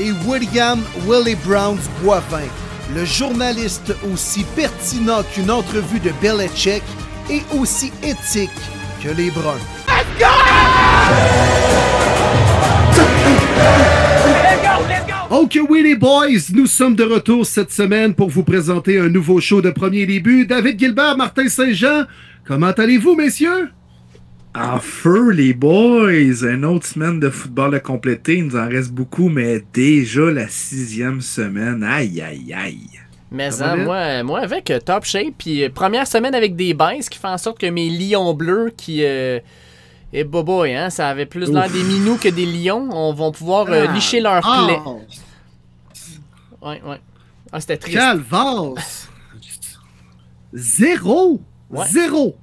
Et William Willie Browns Boivin, le journaliste aussi pertinent qu'une entrevue de Belichick et aussi éthique que les Bruns. Ok oui les boys, nous sommes de retour cette semaine pour vous présenter un nouveau show de premier début. David Gilbert, Martin Saint-Jean, comment allez-vous messieurs? En feu, les boys! Une autre semaine de football à compléter. Il nous en reste beaucoup, mais déjà la sixième semaine. Aïe, aïe, aïe. Mais ça, moi, moi, avec euh, Top Shape, puis euh, première semaine avec des bains, ce qui fait en sorte que mes lions bleus qui. Euh, et boboy, hein, ça avait plus l'air des minous que des lions. On va pouvoir euh, Ah. licher leur Ah. plaie. Ouais, ouais. Ah, c'était triste. Calvas! Zéro! Ouais. Zéro!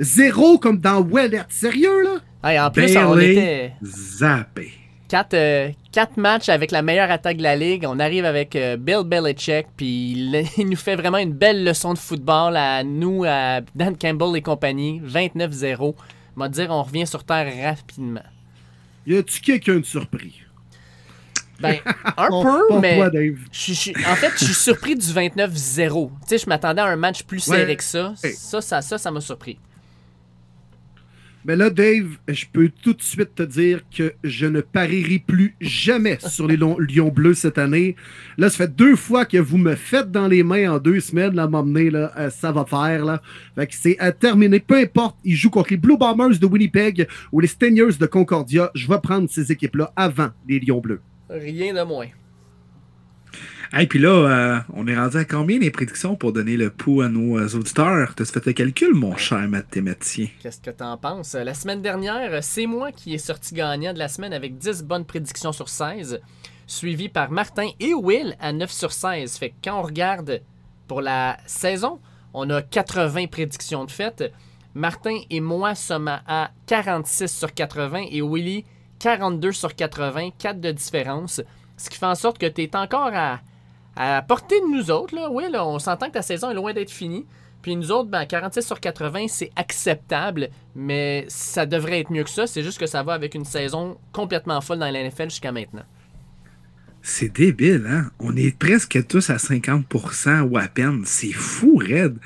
Zéro comme dans Wellet. Sérieux là? Hey, en plus, on Bailey. était Zappé. quatre, euh, quatre matchs avec la meilleure attaque de la ligue. On arrive avec euh, Bill Belichick, puis il, il nous fait vraiment une belle leçon de football à nous, à Dan Campbell et compagnie. 29-0. On va dire, on revient sur terre rapidement. Y a-tu quelqu'un de surpris? Ben, un peu, mais. toi, Dave. Je je en fait, je suis surpris du 29-0. Tu sais, je m'attendais à un match plus Ouais. serré que ça. Hey. Ça, ça, ça, ça m'a surpris. Mais là, Dave, je peux tout de suite te dire que je ne parierai plus jamais sur les Lions Lions bleus cette année. Là, ça fait deux fois que vous me faites dans les mains en deux semaines, là, m'emmener, là, euh, ça va faire, là. Fait que c'est à terminer. Peu importe, ils jouent contre les Blue Bombers de Winnipeg ou les Steniers de Concordia. Je vais prendre ces équipes-là avant les Lions bleus. Rien de moins. Hey, puis là, euh, on est rendu à combien les prédictions pour donner le pouls à nos euh, auditeurs? T'as fait le calcul, mon cher mathématicien? Qu'est-ce que t'en penses? La semaine dernière, c'est moi qui est sorti gagnant de la semaine avec 10 bonnes prédictions sur 16, suivi par Martin et Will à 9 sur 16. Fait que quand on regarde pour la saison, on a 80 prédictions de fait. Martin et moi sommes à- à 46 sur 80 et Willy 42 sur 80, 4 de différence. Ce qui fait en sorte que tu es encore à, à portée de nous autres. Là. Oui, là, on s'entend que ta saison est loin d'être finie. Puis nous autres, ben, 46 sur 80, c'est acceptable, mais ça devrait être mieux que ça. C'est juste que ça va avec une saison complètement folle dans la NFL jusqu'à maintenant. C'est débile, hein? On est presque tous à 50% ou à peine. C'est fou, raide.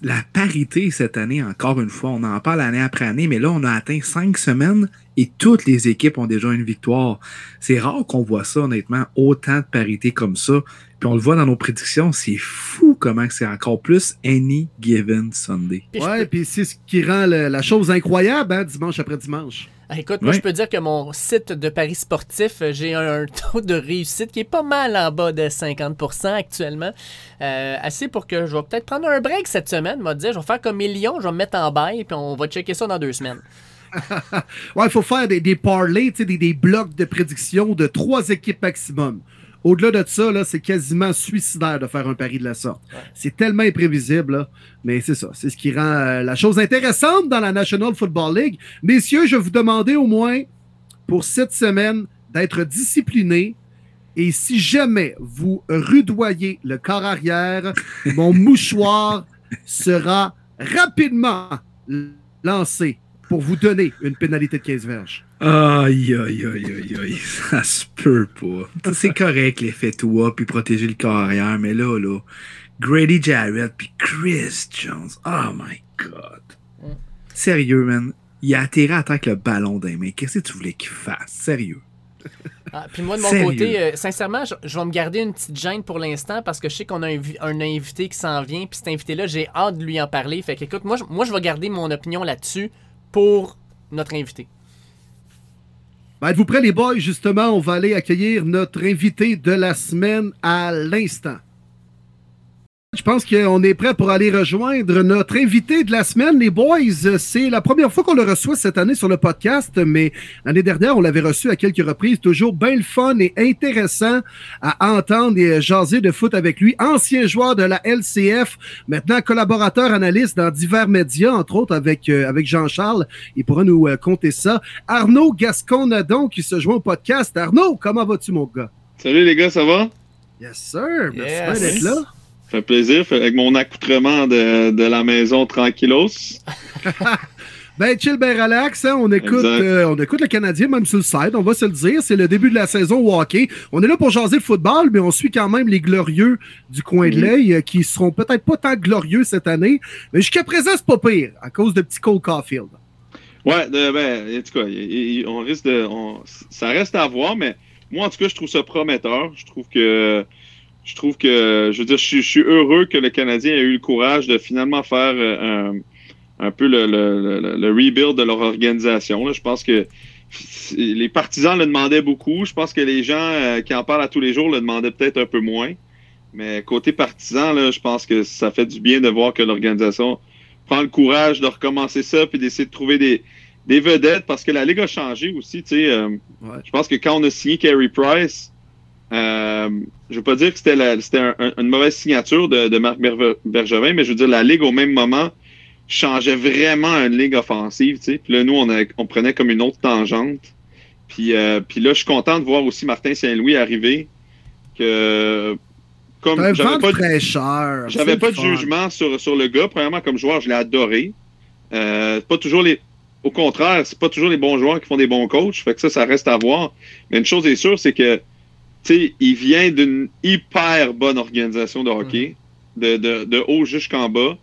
La parité cette année, encore une fois, on en parle année après année, mais là, on a atteint cinq semaines et toutes les équipes ont déjà une victoire. C'est rare qu'on voit ça, honnêtement, autant de parité comme ça. Puis on le voit dans nos prédictions, c'est fou comment que c'est encore plus any given Sunday. Ouais, puis c'est ce qui rend le- la chose incroyable, hein, dimanche après dimanche. Ah, écoute, moi, je peux dire que mon site de paris sportif, euh, j'ai un taux de réussite qui est pas mal en bas de 50% actuellement. Euh, assez pour que je vais peut-être prendre un break cette semaine. M'a dire, je vais faire comme Million, je vais me mettre en bail, puis on va checker ça dans deux semaines. Ouais, il faut faire des, des parlays, des, des blocs de prédiction de trois équipes maximum. Au-delà de ça, là, c'est quasiment suicidaire de faire un pari de la sorte. C'est tellement imprévisible, là. mais c'est ça. C'est ce qui rend euh, la chose intéressante dans la National Football League. Messieurs, je vais vous demander au moins pour cette semaine d'être disciplinés. Et si jamais vous rudoyez le corps arrière, mon mouchoir sera rapidement lancé pour vous donner une pénalité de 15 verges. Aïe, aïe, aïe, aïe, aïe, ça se peut pas. C'est correct l'effet toi puis protéger le corps arrière, mais là, là, Grady Jarrett puis Chris Jones, oh my god. Mm. Sérieux, man, il a atterri à terre avec le ballon d'un main. Qu'est-ce que tu voulais qu'il fasse? Sérieux. Ah, puis moi, de mon Sérieux? côté, euh, sincèrement, je, je vais me garder une petite gêne pour l'instant parce que je sais qu'on a un, invi- un invité qui s'en vient. Puis cet invité-là, j'ai hâte de lui en parler. Fait que, écoute, moi, je, moi, je vais garder mon opinion là-dessus pour notre invité. Ben, Êtes-vous prêts, les boys? Justement, on va aller accueillir notre invité de la semaine à l'instant. Je pense qu'on est prêt pour aller rejoindre notre invité de la semaine, les boys. C'est la première fois qu'on le reçoit cette année sur le podcast, mais l'année dernière, on l'avait reçu à quelques reprises. Toujours bien le fun et intéressant à entendre et jaser de foot avec lui. Ancien joueur de la LCF, maintenant collaborateur analyste dans divers médias, entre autres avec, euh, avec Jean-Charles. Il pourra nous euh, compter ça. Arnaud Gascon-Nadon qui se joint au podcast. Arnaud, comment vas-tu, mon gars? Salut les gars, ça va? Yes, sir. Merci Yes. d'être là. Ça fait plaisir. Avec mon accoutrement de, de la maison tranquillos. Ben, chill, ben relax. hein. On, écoute, euh, on écoute le Canadien, même sur le site. On va se le dire. C'est le début de la saison au hockey. On est là pour jaser le football, mais on suit quand même les glorieux du coin de Mhm. l'œil, euh, qui seront peut-être pas tant glorieux cette année. Mais jusqu'à présent, c'est pas pire, à cause de petit Cole Caulfield. Ouais, de- ben, en tout cas, on risque de. on- ça reste à voir, mais moi, en tout cas, je trouve ça prometteur. Je trouve que. Je trouve que. Je veux dire, je, suis- je suis heureux que le Canadien ait eu le courage de finalement faire euh, un, un peu le, le- le- le rebuild de leur organisation. là. Je pense que les partisans le demandaient beaucoup. Je pense que les gens euh, qui en parlent à tous les jours le demandaient peut-être un peu moins. Mais côté partisan, là, je pense que ça fait du bien de voir que l'organisation prend le courage de recommencer ça puis d'essayer de trouver des, des vedettes parce que la Ligue a changé aussi. tu sais, euh, Ouais. Je pense que quand on a signé Carey Price, euh, je veux pas dire que c'était un- un- une mauvaise signature de, de Marc Bergevin, mais je veux dire, la Ligue au même moment changeait vraiment une ligue offensive. tu sais. Puis là, nous, on, a- on prenait comme une autre tangente. Puis, euh, puis là, je suis content de voir aussi Martin Saint-Louis arriver. Que, comme j'avais pas de- j'avais pas de jugement sur, sur le gars. Premièrement, comme joueur, je l'ai adoré. Euh, pas toujours les. Au contraire, c'est pas toujours les bons joueurs qui font des bons coachs. Fait que ça, ça reste à voir. Mais une chose est sûre, c'est que sais, il vient d'une hyper bonne organisation de hockey, de, de, de haut jusqu'en bas.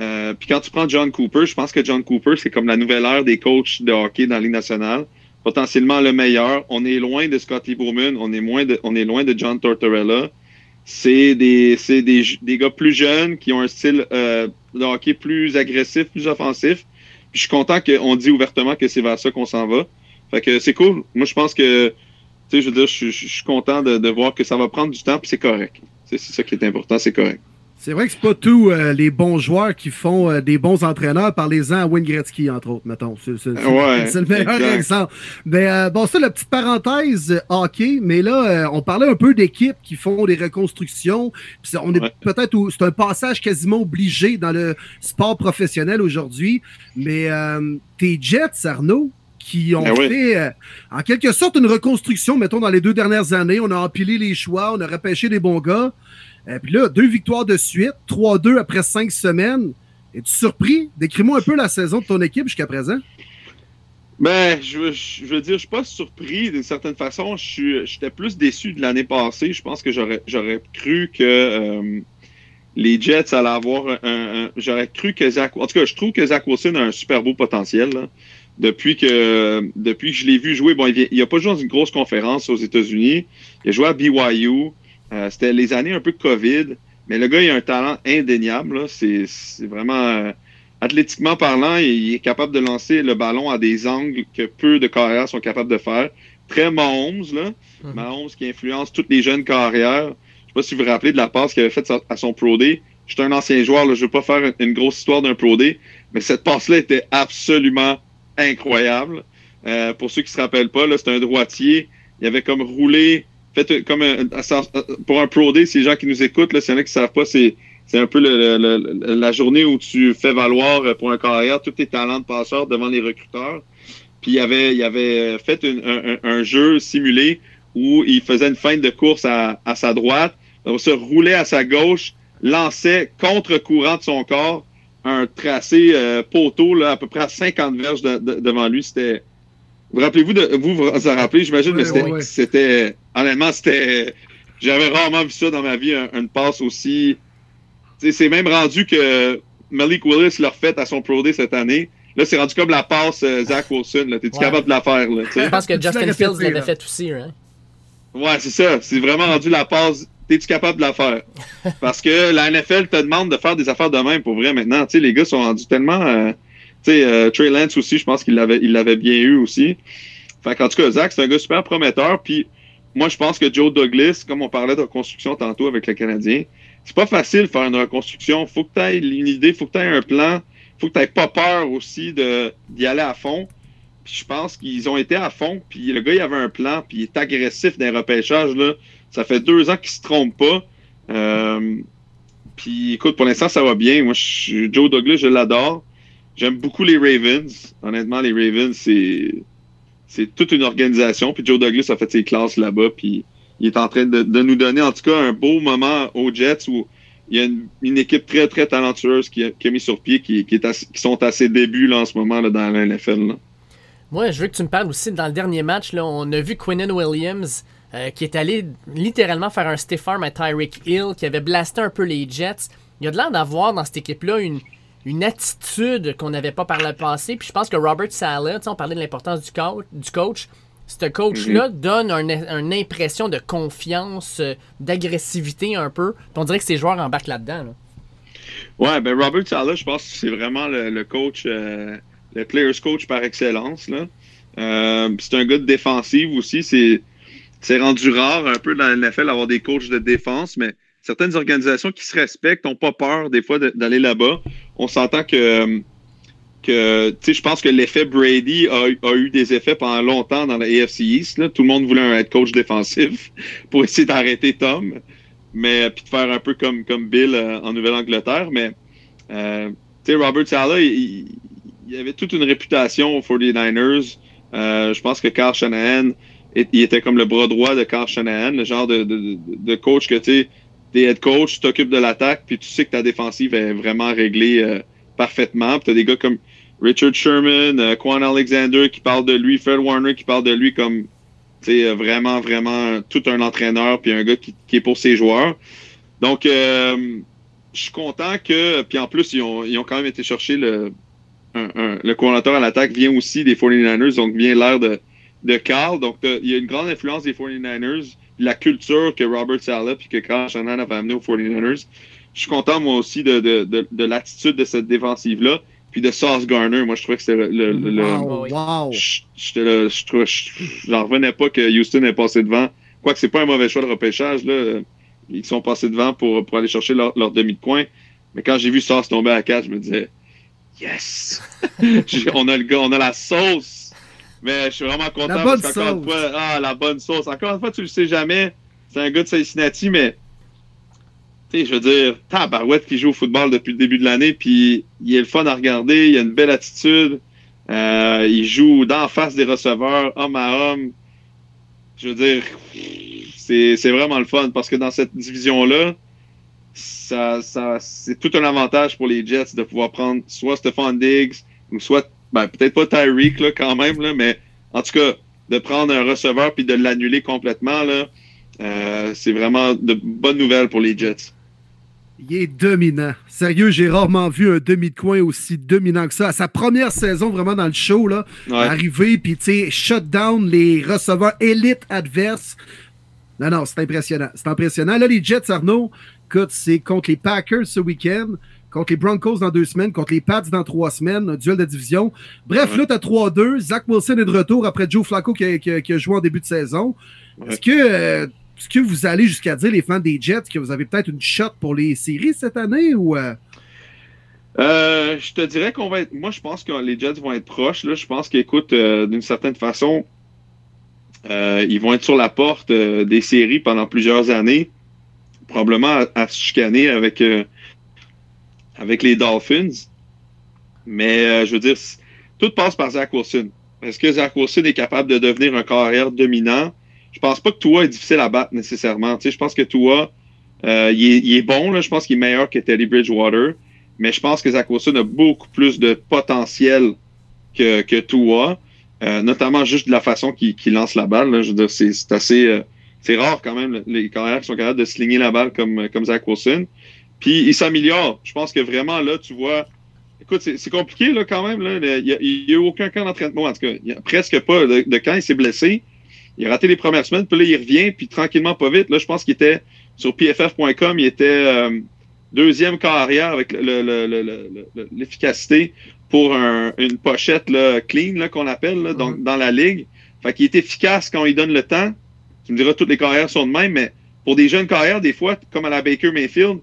Euh, Puis quand tu prends John Cooper, je pense que John Cooper, c'est comme la nouvelle ère des coachs de hockey dans la Ligue nationale. Potentiellement le meilleur. On est loin de Scotty Bowman, on est, moins de, on est loin de John Tortorella. C'est des, c'est des, des gars plus jeunes qui ont un style euh, de hockey plus agressif, plus offensif. Puis je suis content qu'on dit ouvertement que c'est vers ça qu'on s'en va. Fait que c'est cool. Moi, je pense que, je veux dire, je, suis- je suis content de, de voir que ça va prendre du temps, puis c'est correct. C'est ça qui est important, c'est correct. C'est vrai que c'est pas tous euh, les bons joueurs qui font euh, des bons entraîneurs. Parlez-en à Wayne Gretzky, entre autres, mettons. C'est Ouais, le meilleur exact. exemple. Mais euh, bon, ça, la petite parenthèse hockey. Mais là, on parlait un peu d'équipes qui font des reconstructions. Puis on est Ouais. peut-être c'est un passage quasiment obligé dans le sport professionnel aujourd'hui. Mais tes Jets, Arnaud, qui ont Ben oui. fait euh, en quelque sorte une reconstruction, mettons, dans les deux dernières années. On a empilé les choix, on a repêché des bons gars. Et puis là, deux victoires de suite, 3-2 après cinq semaines. Es-tu surpris? Décris-moi un peu la saison de ton équipe jusqu'à présent. Ben, je, veux- je veux dire, je suis pas surpris d'une certaine façon. Je J'étais plus déçu de l'année passée. Je pense que j'aurais cru que euh, les Jets allaient avoir un. un- j'aurais cru que Zach. En tout cas, je trouve que Zach Wilson a un super beau potentiel. là. Depuis que depuis que je l'ai vu jouer, bon, il, vient- il a pas joué dans une grosse conférence aux États-Unis. Il a joué à BYU. Euh, C'était les années un peu COVID. Mais le gars, il a un talent indéniable. C'est c'est vraiment. euh, athlétiquement parlant, il est capable de lancer le ballon à des angles que peu de carrières sont capables de faire. Très Mahomes, là. Mhm. Mahomes qui influence toutes les jeunes carrières. Je sais pas si vous vous rappelez de la passe qu'il avait faite à son Pro Day. J'étais un ancien joueur, là, je veux pas faire une grosse histoire d'un Pro Day, mais cette passe-là était absolument incroyable. Euh, pour ceux qui se rappellent pas, c'était un droitier. Il avait comme roulé, fait comme un- pour un Pro Day, ces gens qui nous écoutent, là, s'il y en a qui savent pas, c'est c'est un peu la journée où tu fais valoir euh, pour un carrière tous tes talents de passeur devant les recruteurs. Puis il avait, il avait fait un, jeu simulé où il faisait une feinte de course à, à sa droite, on se roulait à sa gauche, lançait contre-courant de son corps un tracé euh, poteau là, à peu près à 50 verges de- de- devant lui. C'était. Vous rappelez-vous de vous vous en rappelez, j'imagine, Ouais, mais c'était, ouais. Honnêtement, c'était. J'avais rarement vu ça dans ma vie, un- une passe aussi. C'est même rendu que Malik Willis l'a refait à son Pro Day cette année. Là, c'est rendu comme la passe euh, Zach Wilson. Là. T'es-tu Ouais. capable de la faire? Là? Je pense que Justin Fields l'avait fait aussi. Hein? Ouais, c'est ça. C'est vraiment rendu la passe. T'es-tu capable de la faire? Parce que la NFL te demande de faire des affaires de même pour vrai maintenant. Tu sais, les gars sont rendus tellement. euh, tu sais, euh, Trey Lance aussi, je pense qu'il l'avait, il l'avait bien eu aussi. Fait qu'en tout cas, Zach, c'est un gars super prometteur. Puis moi, je pense que Joe Douglas, comme on parlait de construction tantôt avec le Canadien, c'est pas facile de faire une reconstruction. Faut que tu aies une idée, faut que tu aies un plan, faut que tu pas peur aussi d'y aller à fond. Puis je pense qu'ils ont été à fond, puis le gars, il avait un plan, puis il est agressif dans les repêchages. Là. Ça fait deux ans qu'il se trompe pas. Euh, puis écoute, pour l'instant, ça va bien. Moi, je, Joe Douglas, je l'adore. J'aime beaucoup les Ravens. Honnêtement, les Ravens, c'est c'est toute une organisation. Puis Joe Douglas a fait ses classes là-bas. Puis il est en train de, nous donner, en tout cas, un beau moment aux Jets où il y a une, équipe très, très talentueuse qui a, mis sur pied, qui, qui, sont à ses débuts là, en ce moment là, dans la NFL. Moi, je veux que tu me parles aussi. Dans le dernier match, on a vu Quinnen Williams euh, qui est allé littéralement faire un stiff arm à Tyreek Hill, qui avait blasté un peu les Jets. Il y a de l'air d'avoir dans cette équipe-là une, une attitude qu'on n'avait pas par le passé. Puis je pense que Robert Sala, on parlait de l'importance du, coach, du coach, ce coach-là mhm. donne une impression de confiance, euh, d'agressivité un peu. Puis on dirait que ces joueurs embarquent là-dedans. Là. Ouais, ben Robert Sala, je pense que c'est vraiment le, coach, euh, le players coach par excellence. Là. Euh, c'est un gars de défensive aussi. C'est, c'est rendu rare un peu dans la NFL d'avoir des coachs de défense, mais certaines organisations qui se respectent n'ont pas peur des fois d'aller là-bas. On s'entend que, que je pense que l'effet Brady a, eu des effets pendant longtemps dans la AFC East. Tout le monde voulait un coach défensif pour essayer d'arrêter Tom, mais puis de faire un peu comme, comme Bill euh, en Nouvelle-Angleterre. Mais euh, Robert Sala, il, il, avait toute une réputation aux 49ers. Euh, je pense que Carl Shanahan, il était comme le bras droit de Carl Shanahan, le genre de, de, de coach que tu t'es head coach, tu t'occupes de l'attaque, puis tu sais que ta défensive est vraiment réglée euh, parfaitement. Puis t'as des gars comme Richard Sherman, euh, Quan Alexander qui parle de lui, Fred Warner qui parle de lui comme euh, vraiment, vraiment tout un entraîneur, puis un gars qui, est pour ses joueurs. Donc, je suis content que, puis en plus, ils ont, ils ont quand même été chercher le, le coordinateur à l'attaque vient aussi des 49ers, donc vient l'air de, de Carl. Donc, il y a une grande influence des 49ers la culture que Robert Sala et que Carl Shannon avait amené aux 49ers. Je suis content, moi aussi, de, de, de, l'attitude de cette défensive-là. Puis de Sauce Garner, moi, je trouvais que c'était le. le, wow, Je n'en revenais pas que Houston ait passé devant. Quoique c'est pas un mauvais choix de repêchage, là. Ils sont passés devant pour, pour aller chercher leur, demi de coin. Mais quand j'ai vu Sauce tomber à 4, je me disais, yes! on, a le gars, on a la sauce mais je suis vraiment content la bonne parce qu'encore une fois, ah, la bonne sauce. Encore une fois, tu le sais jamais. C'est un gars de Cincinnati, mais tu sais, je veux dire, Tabarouette qui joue au football depuis le début de l'année, puis il est le fun à regarder, il a une belle attitude. Euh, il joue d'en face des receveurs, homme à homme. Je veux dire, c'est vraiment le fun parce que dans cette division-là, ça, ça, c'est tout un avantage pour les Jets de pouvoir prendre soit Stephon Diggs ou soit ben, peut-être pas Tyreek là, quand même, là, mais en tout cas, de prendre un receveur puis de l'annuler complètement, là, euh, c'est vraiment de bonnes nouvelles pour les Jets. Il est dominant. Sérieux, j'ai rarement vu un demi de coin aussi dominant que ça. À sa première saison, vraiment dans le show, là, arriver, puis tu sais, shut down les receveurs élites adverses. Non, non, c'est impressionnant. C'est impressionnant. Là, les Jets, Arnaud, écoute, c'est contre les Packers ce week-end contre les Broncos dans deux semaines, contre les Pats dans trois semaines, un duel de division. Bref, là, tu as 3-2. Zach Wilson est de retour après Joe Flacco qui a, joué en début de saison. Est-ce que, euh, que vous allez jusqu'à dire, les fans des Jets, que vous avez peut-être une shot pour les séries cette année ou. Euh? Euh, je te dirais qu'on va être. Moi, je pense que les Jets vont être proches. Là. Je pense qu'écoute, d'une certaine façon, ils vont être sur la porte des séries pendant plusieurs années. Probablement à, se chicaner avec avec les Dolphins. Mais euh, je veux dire, tout passe par Zach Wilson. Est-ce que Zach Wilson est capable de devenir un carrière dominant? Je pense pas que Tua est difficile à battre nécessairement. Tu sais, je pense que Tua, euh, il, est, bon. Là. Je pense qu'il est meilleur que Teddy Bridgewater. Mais je pense que Zach Wilson a beaucoup plus de potentiel que, que Tua. Euh, notamment juste de la façon qu'il lance la balle. Là. Je veux dire, c'est assez... c'est rare quand même, les carrières qui sont capables de slinger la balle comme, comme Zach Wilson. Puis il s'améliore. Je pense que vraiment, là, tu vois. Écoute, c'est compliqué, là, quand même. Il n'y a, a, eu aucun camp d'entraînement. En tout cas, il n'y a presque pas de, de quand il s'est blessé. Il a raté les premières semaines, puis là, il revient, puis tranquillement, pas vite. Là, je pense qu'il était sur pff.com, il était euh, deuxième carrière avec l'efficacité pour une pochette là, clean là, qu'on appelle là, donc, mm-hmm. dans la ligue. Fait qu'il est efficace quand il donne le temps. Tu me diras, toutes les carrières sont de même, mais pour des jeunes carrières, des fois, comme à la Baker Mayfield,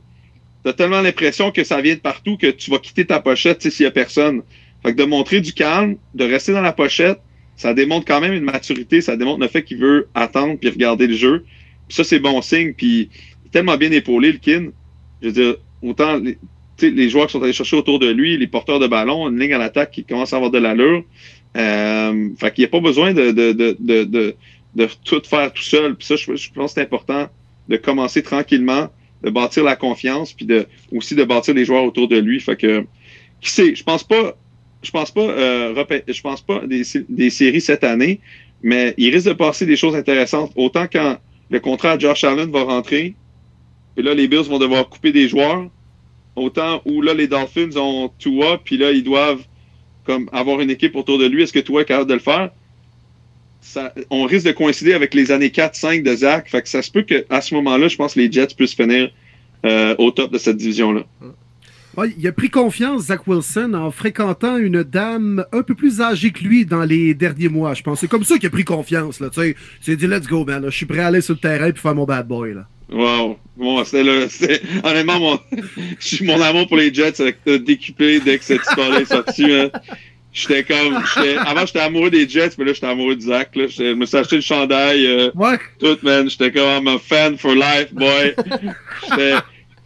t'as tellement l'impression que ça vient de partout que tu vas quitter ta pochette s'il y a personne. Fait que de montrer du calme, de rester dans la pochette, ça démontre quand même une maturité, ça démontre le fait qu'il veut attendre puis regarder le jeu. Ça, c'est bon signe. Puis tellement bien épaulé, le kin. Je veux dire, autant les, les joueurs qui sont allés chercher autour de lui, les porteurs de ballon, une ligne à l'attaque qui commence à avoir de l'allure. Euh, fait qu'il n'y a pas besoin de, de, de, de, de, tout faire tout seul. Puis ça, je, je pense que c'est important de commencer tranquillement, de bâtir la confiance, puis de aussi de bâtir les joueurs autour de lui. Fait que qui sait, je pense pas, je pense pas, euh, je pense pas des, des séries cette année, mais il risque de passer des choses intéressantes. Autant quand le contrat de Josh Allen va rentrer, et là les Bills vont devoir couper des joueurs, autant où là les Dolphins ont Tua, puis là ils doivent comme avoir une équipe autour de lui. Est-ce que Tua est capable de le faire? Ça, on risque de coïncider avec les années 4-5 de Zach. Fait que ça se peut qu'à ce moment-là, je pense que les Jets puissent finir euh, au top de cette division-là. Ouais, il a pris confiance, Zach Wilson, en fréquentant une dame un peu plus âgée que lui dans les derniers mois, je pense. C'est comme ça qu'il a pris confiance. Là, il s'est dit, let's go, man. Je suis prêt à aller sur le terrain et faire mon bad boy. Là. Wow. Bon, c'est le, honnêtement, mon, mon amour pour les Jets a décuplé dès que cette histoire-là est sortie. Hein. J'étais comme. Avant, j'étais amoureux des Jets, mais là, j'étais amoureux de Zach. Là. Je me suis acheté le chandail. Euh, ouais. Tout, man. J'étais comme un fan for life, boy.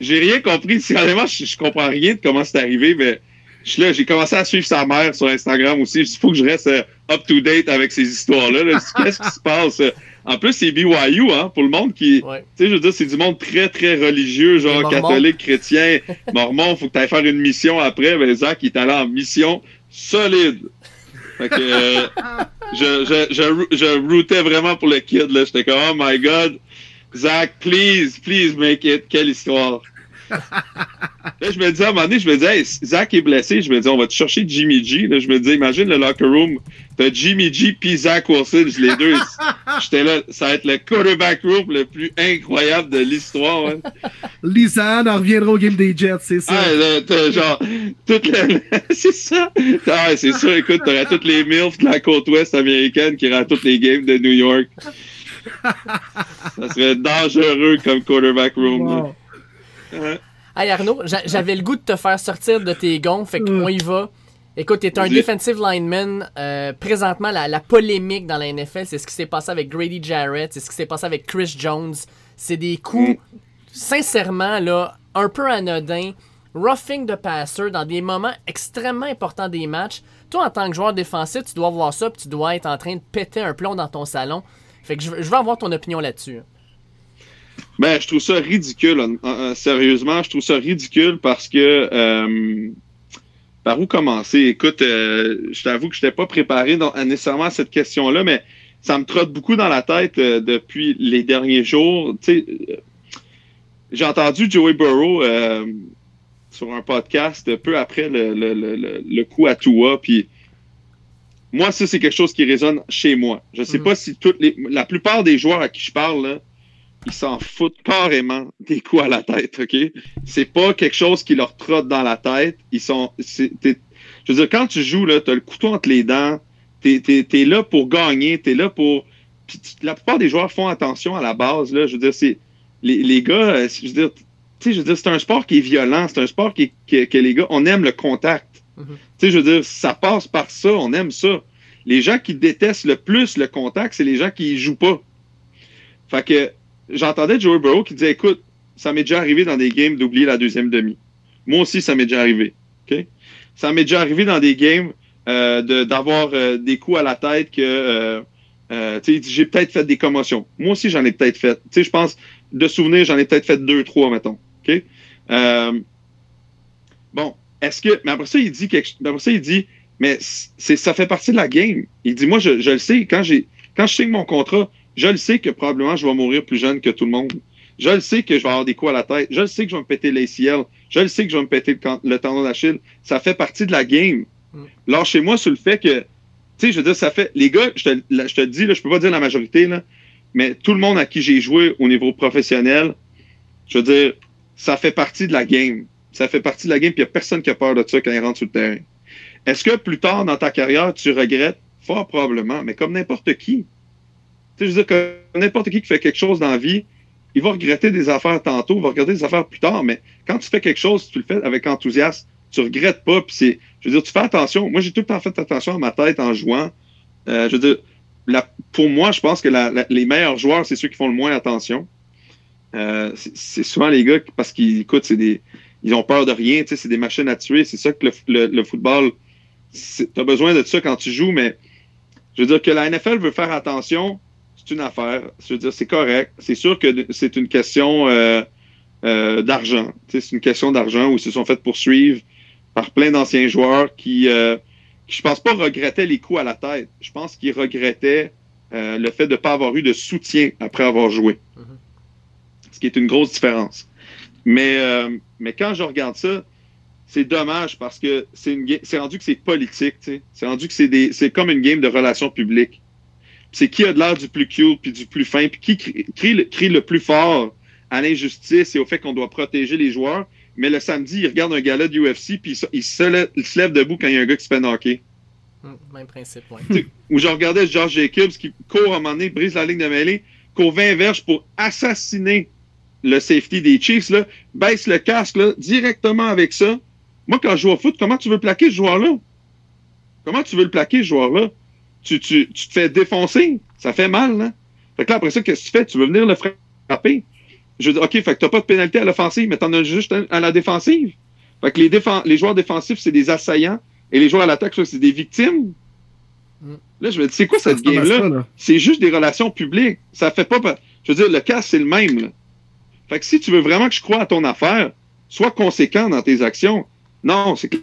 J'ai rien compris. Honnêtement, je, je comprends rien de comment c'est arrivé, mais je là, j'ai commencé à suivre sa mère sur Instagram aussi. Il faut que je reste euh, up to date avec ces histoires-là. Qu'est-ce qui se passe? En plus, c'est BYU, hein, pour le monde qui. Tu sais, je veux dire, c'est du monde très, très religieux, genre catholique, chrétien, mormon. Faut que tu ailles faire une mission après. Ben, Zach, il est allé en mission solide. Fait que, euh, je, je, je, je routais vraiment pour le kid, là. J'étais comme, oh my god, Zach, please, please make it. Quelle histoire. Là, je me disais, à un moment donné, je me disais, hey, Zach est blessé. Je me disais, on va te chercher Jimmy G. Là, je me disais, imagine le locker room. T'as Jimmy G puis Zach Wilson, les deux. J'étais là, ça va être le quarterback room le plus incroyable de l'histoire. Hein. Lisanne en reviendra au game des Jets, c'est ça. Ah, t'as genre, toute la... c'est ça. Ah, c'est ça, écoute, t'aurais toutes les MILF de la côte ouest américaine qui à toutes les games de New York. ça serait dangereux comme quarterback room. Wow. Hey Arnaud, j'avais le goût de te faire sortir de tes gonds, fait qu'on mm. y va. Écoute, t'es un defensive lineman. Euh, présentement, la, polémique dans la NFL, c'est ce qui s'est passé avec Grady Jarrett, c'est ce qui s'est passé avec Chris Jones. C'est des coups, mm. sincèrement, là, un peu anodins. Roughing de passer dans des moments extrêmement importants des matchs. Toi, en tant que joueur défensif, tu dois voir ça, puis tu dois être en train de péter un plomb dans ton salon. Fait que je, je veux avoir ton opinion là-dessus. Ben, je trouve ça ridicule. sérieusement, je trouve ça ridicule parce que euh, par où commencer? Écoute, euh, je t'avoue que je n'étais pas préparé dans, nécessairement à cette question-là, mais ça me trotte beaucoup dans la tête euh, depuis les derniers jours. J'ai entendu Joey Burrow sur un podcast peu après le, le, le, le coup à Tua, puis moi, ça, c'est quelque chose qui résonne chez moi. Je sais mm. pas si toutes les, la plupart des joueurs à qui je parle, là, ils s'en foutent carrément des coups à la tête, OK? C'est pas quelque chose qui leur trotte dans la tête. Ils sont. je veux dire, quand tu joues, là, t'as le couteau entre les dents, t'es es, là pour gagner, t'es là pour. la plupart des joueurs font attention à la base, là. Je veux dire, c'est. Les, les gars, euh, je veux dire, tu sais, je veux dire, c'est un sport qui est violent, c'est un sport qui, que les gars, on aime le contact. Mm-hmm. Tu sais, je veux dire, ça passe par ça, on aime ça. Les gens qui détestent le plus le contact, c'est les gens qui y jouent pas. Fait que j'entendais Joey Burrow qui disait écoute, ça m'est déjà arrivé dans des games d'oublier la deuxième demi. Moi aussi, ça m'est déjà arrivé. Ça m'est déjà arrivé dans des games euh, d'avoir euh, des coups à la tête que euh, euh j'ai peut-être fait des commotions. Moi aussi, j'en ai peut-être fait. Je pense, de souvenirs, j'en ai peut-être fait deux, trois, mettons. Bon, est-ce que. Mais après ça, il dit quelque Après ça, il dit Mais ça fait partie de la game. Il dit Moi, je, je le sais, quand j'ai quand je signe mon contrat, je le sais que probablement je vais mourir plus jeune que tout le monde. Je le sais que je vais avoir des coups à la tête. Je le sais que je vais me péter l'ACL. Je le sais que je vais me péter le, tendon d'Achille. Ça fait partie de la game. Mm. Lâchez-moi sur le fait que, tu sais, je veux dire, ça fait. Les gars, je te, je te dis, là, je peux pas dire la majorité, là, mais tout le monde à qui j'ai joué au niveau professionnel, je veux dire, ça fait partie de la game. Ça fait partie de la game, puis il n'y a personne qui a peur de ça quand il rentre sur le terrain. Est-ce que plus tard dans ta carrière, tu regrettes? Fort probablement, mais comme n'importe qui. Je veux dire, que n'importe qui qui fait quelque chose dans la vie, il va regretter des affaires tantôt, il va regretter des affaires plus tard, mais quand tu fais quelque chose, tu le fais avec enthousiasme, tu regrettes pas, puis c'est, je veux dire, tu fais attention. Moi, j'ai tout le temps fait attention à ma tête en jouant. Euh, je veux dire, pour moi, je pense que les meilleurs joueurs, c'est ceux qui font le moins attention. Euh, c'est souvent les gars parce qu'ils écoute, c'est des, ils ont peur de rien, c'est des machines à tuer. C'est ça que le, le, le football, tu as besoin de ça quand tu joues, mais je veux dire que la NFL veut faire attention, c'est une affaire. Je veux dire, c'est correct. C'est sûr que c'est une question euh, euh, d'argent. C'est une question d'argent où ils se sont fait poursuivre par plein d'anciens joueurs qui, euh, qui, je pense pas, regrettaient les coups à la tête. Je pense qu'ils regrettaient euh, le fait de ne pas avoir eu de soutien après avoir joué. Mm -hmm. Ce qui est une grosse différence. Mais, mais quand je regarde ça, c'est dommage parce que c'est rendu que c'est politique. C'est rendu que c'est comme une game de relations publiques. C'est qui a de l'air du plus cute puis du plus fin, puis qui crie, crie, le, crie le plus fort à l'injustice et au fait qu'on doit protéger les joueurs. Mais le samedi, il regarde un gala du UFC puis il, se lève, il, se lève, debout quand il y a un gars qui se fait knocker. Même principe, oui. Où je regardais George Jacobs qui court à un moment donné, brise la ligne de mêlée, court 20 verges pour assassiner le safety des Chiefs, là, baisse le casque là, directement avec ça. Moi, quand je joue au foot, comment tu veux plaquer ce joueur-là? Comment tu veux le plaquer, ce joueur-là? Tu, tu, tu, te fais défoncer. Ça fait mal, là. Fait que là, après ça, qu'est-ce que tu fais? Tu veux venir le frapper? Je dis, OK, fait que t'as pas de pénalité à l'offensive, mais t'en as juste à la défensive. Fait que les, défen les joueurs défensifs, c'est des assaillants, et les joueurs à l'attaque, c'est des victimes. Mm. Là, je me dis, c'est quoi cette game-là? C'est juste des relations publiques. Ça fait pas. Je veux dire, le cas, c'est le même, là. Fait que si tu veux vraiment que je croie à ton affaire, sois conséquent dans tes actions. Non, c'est que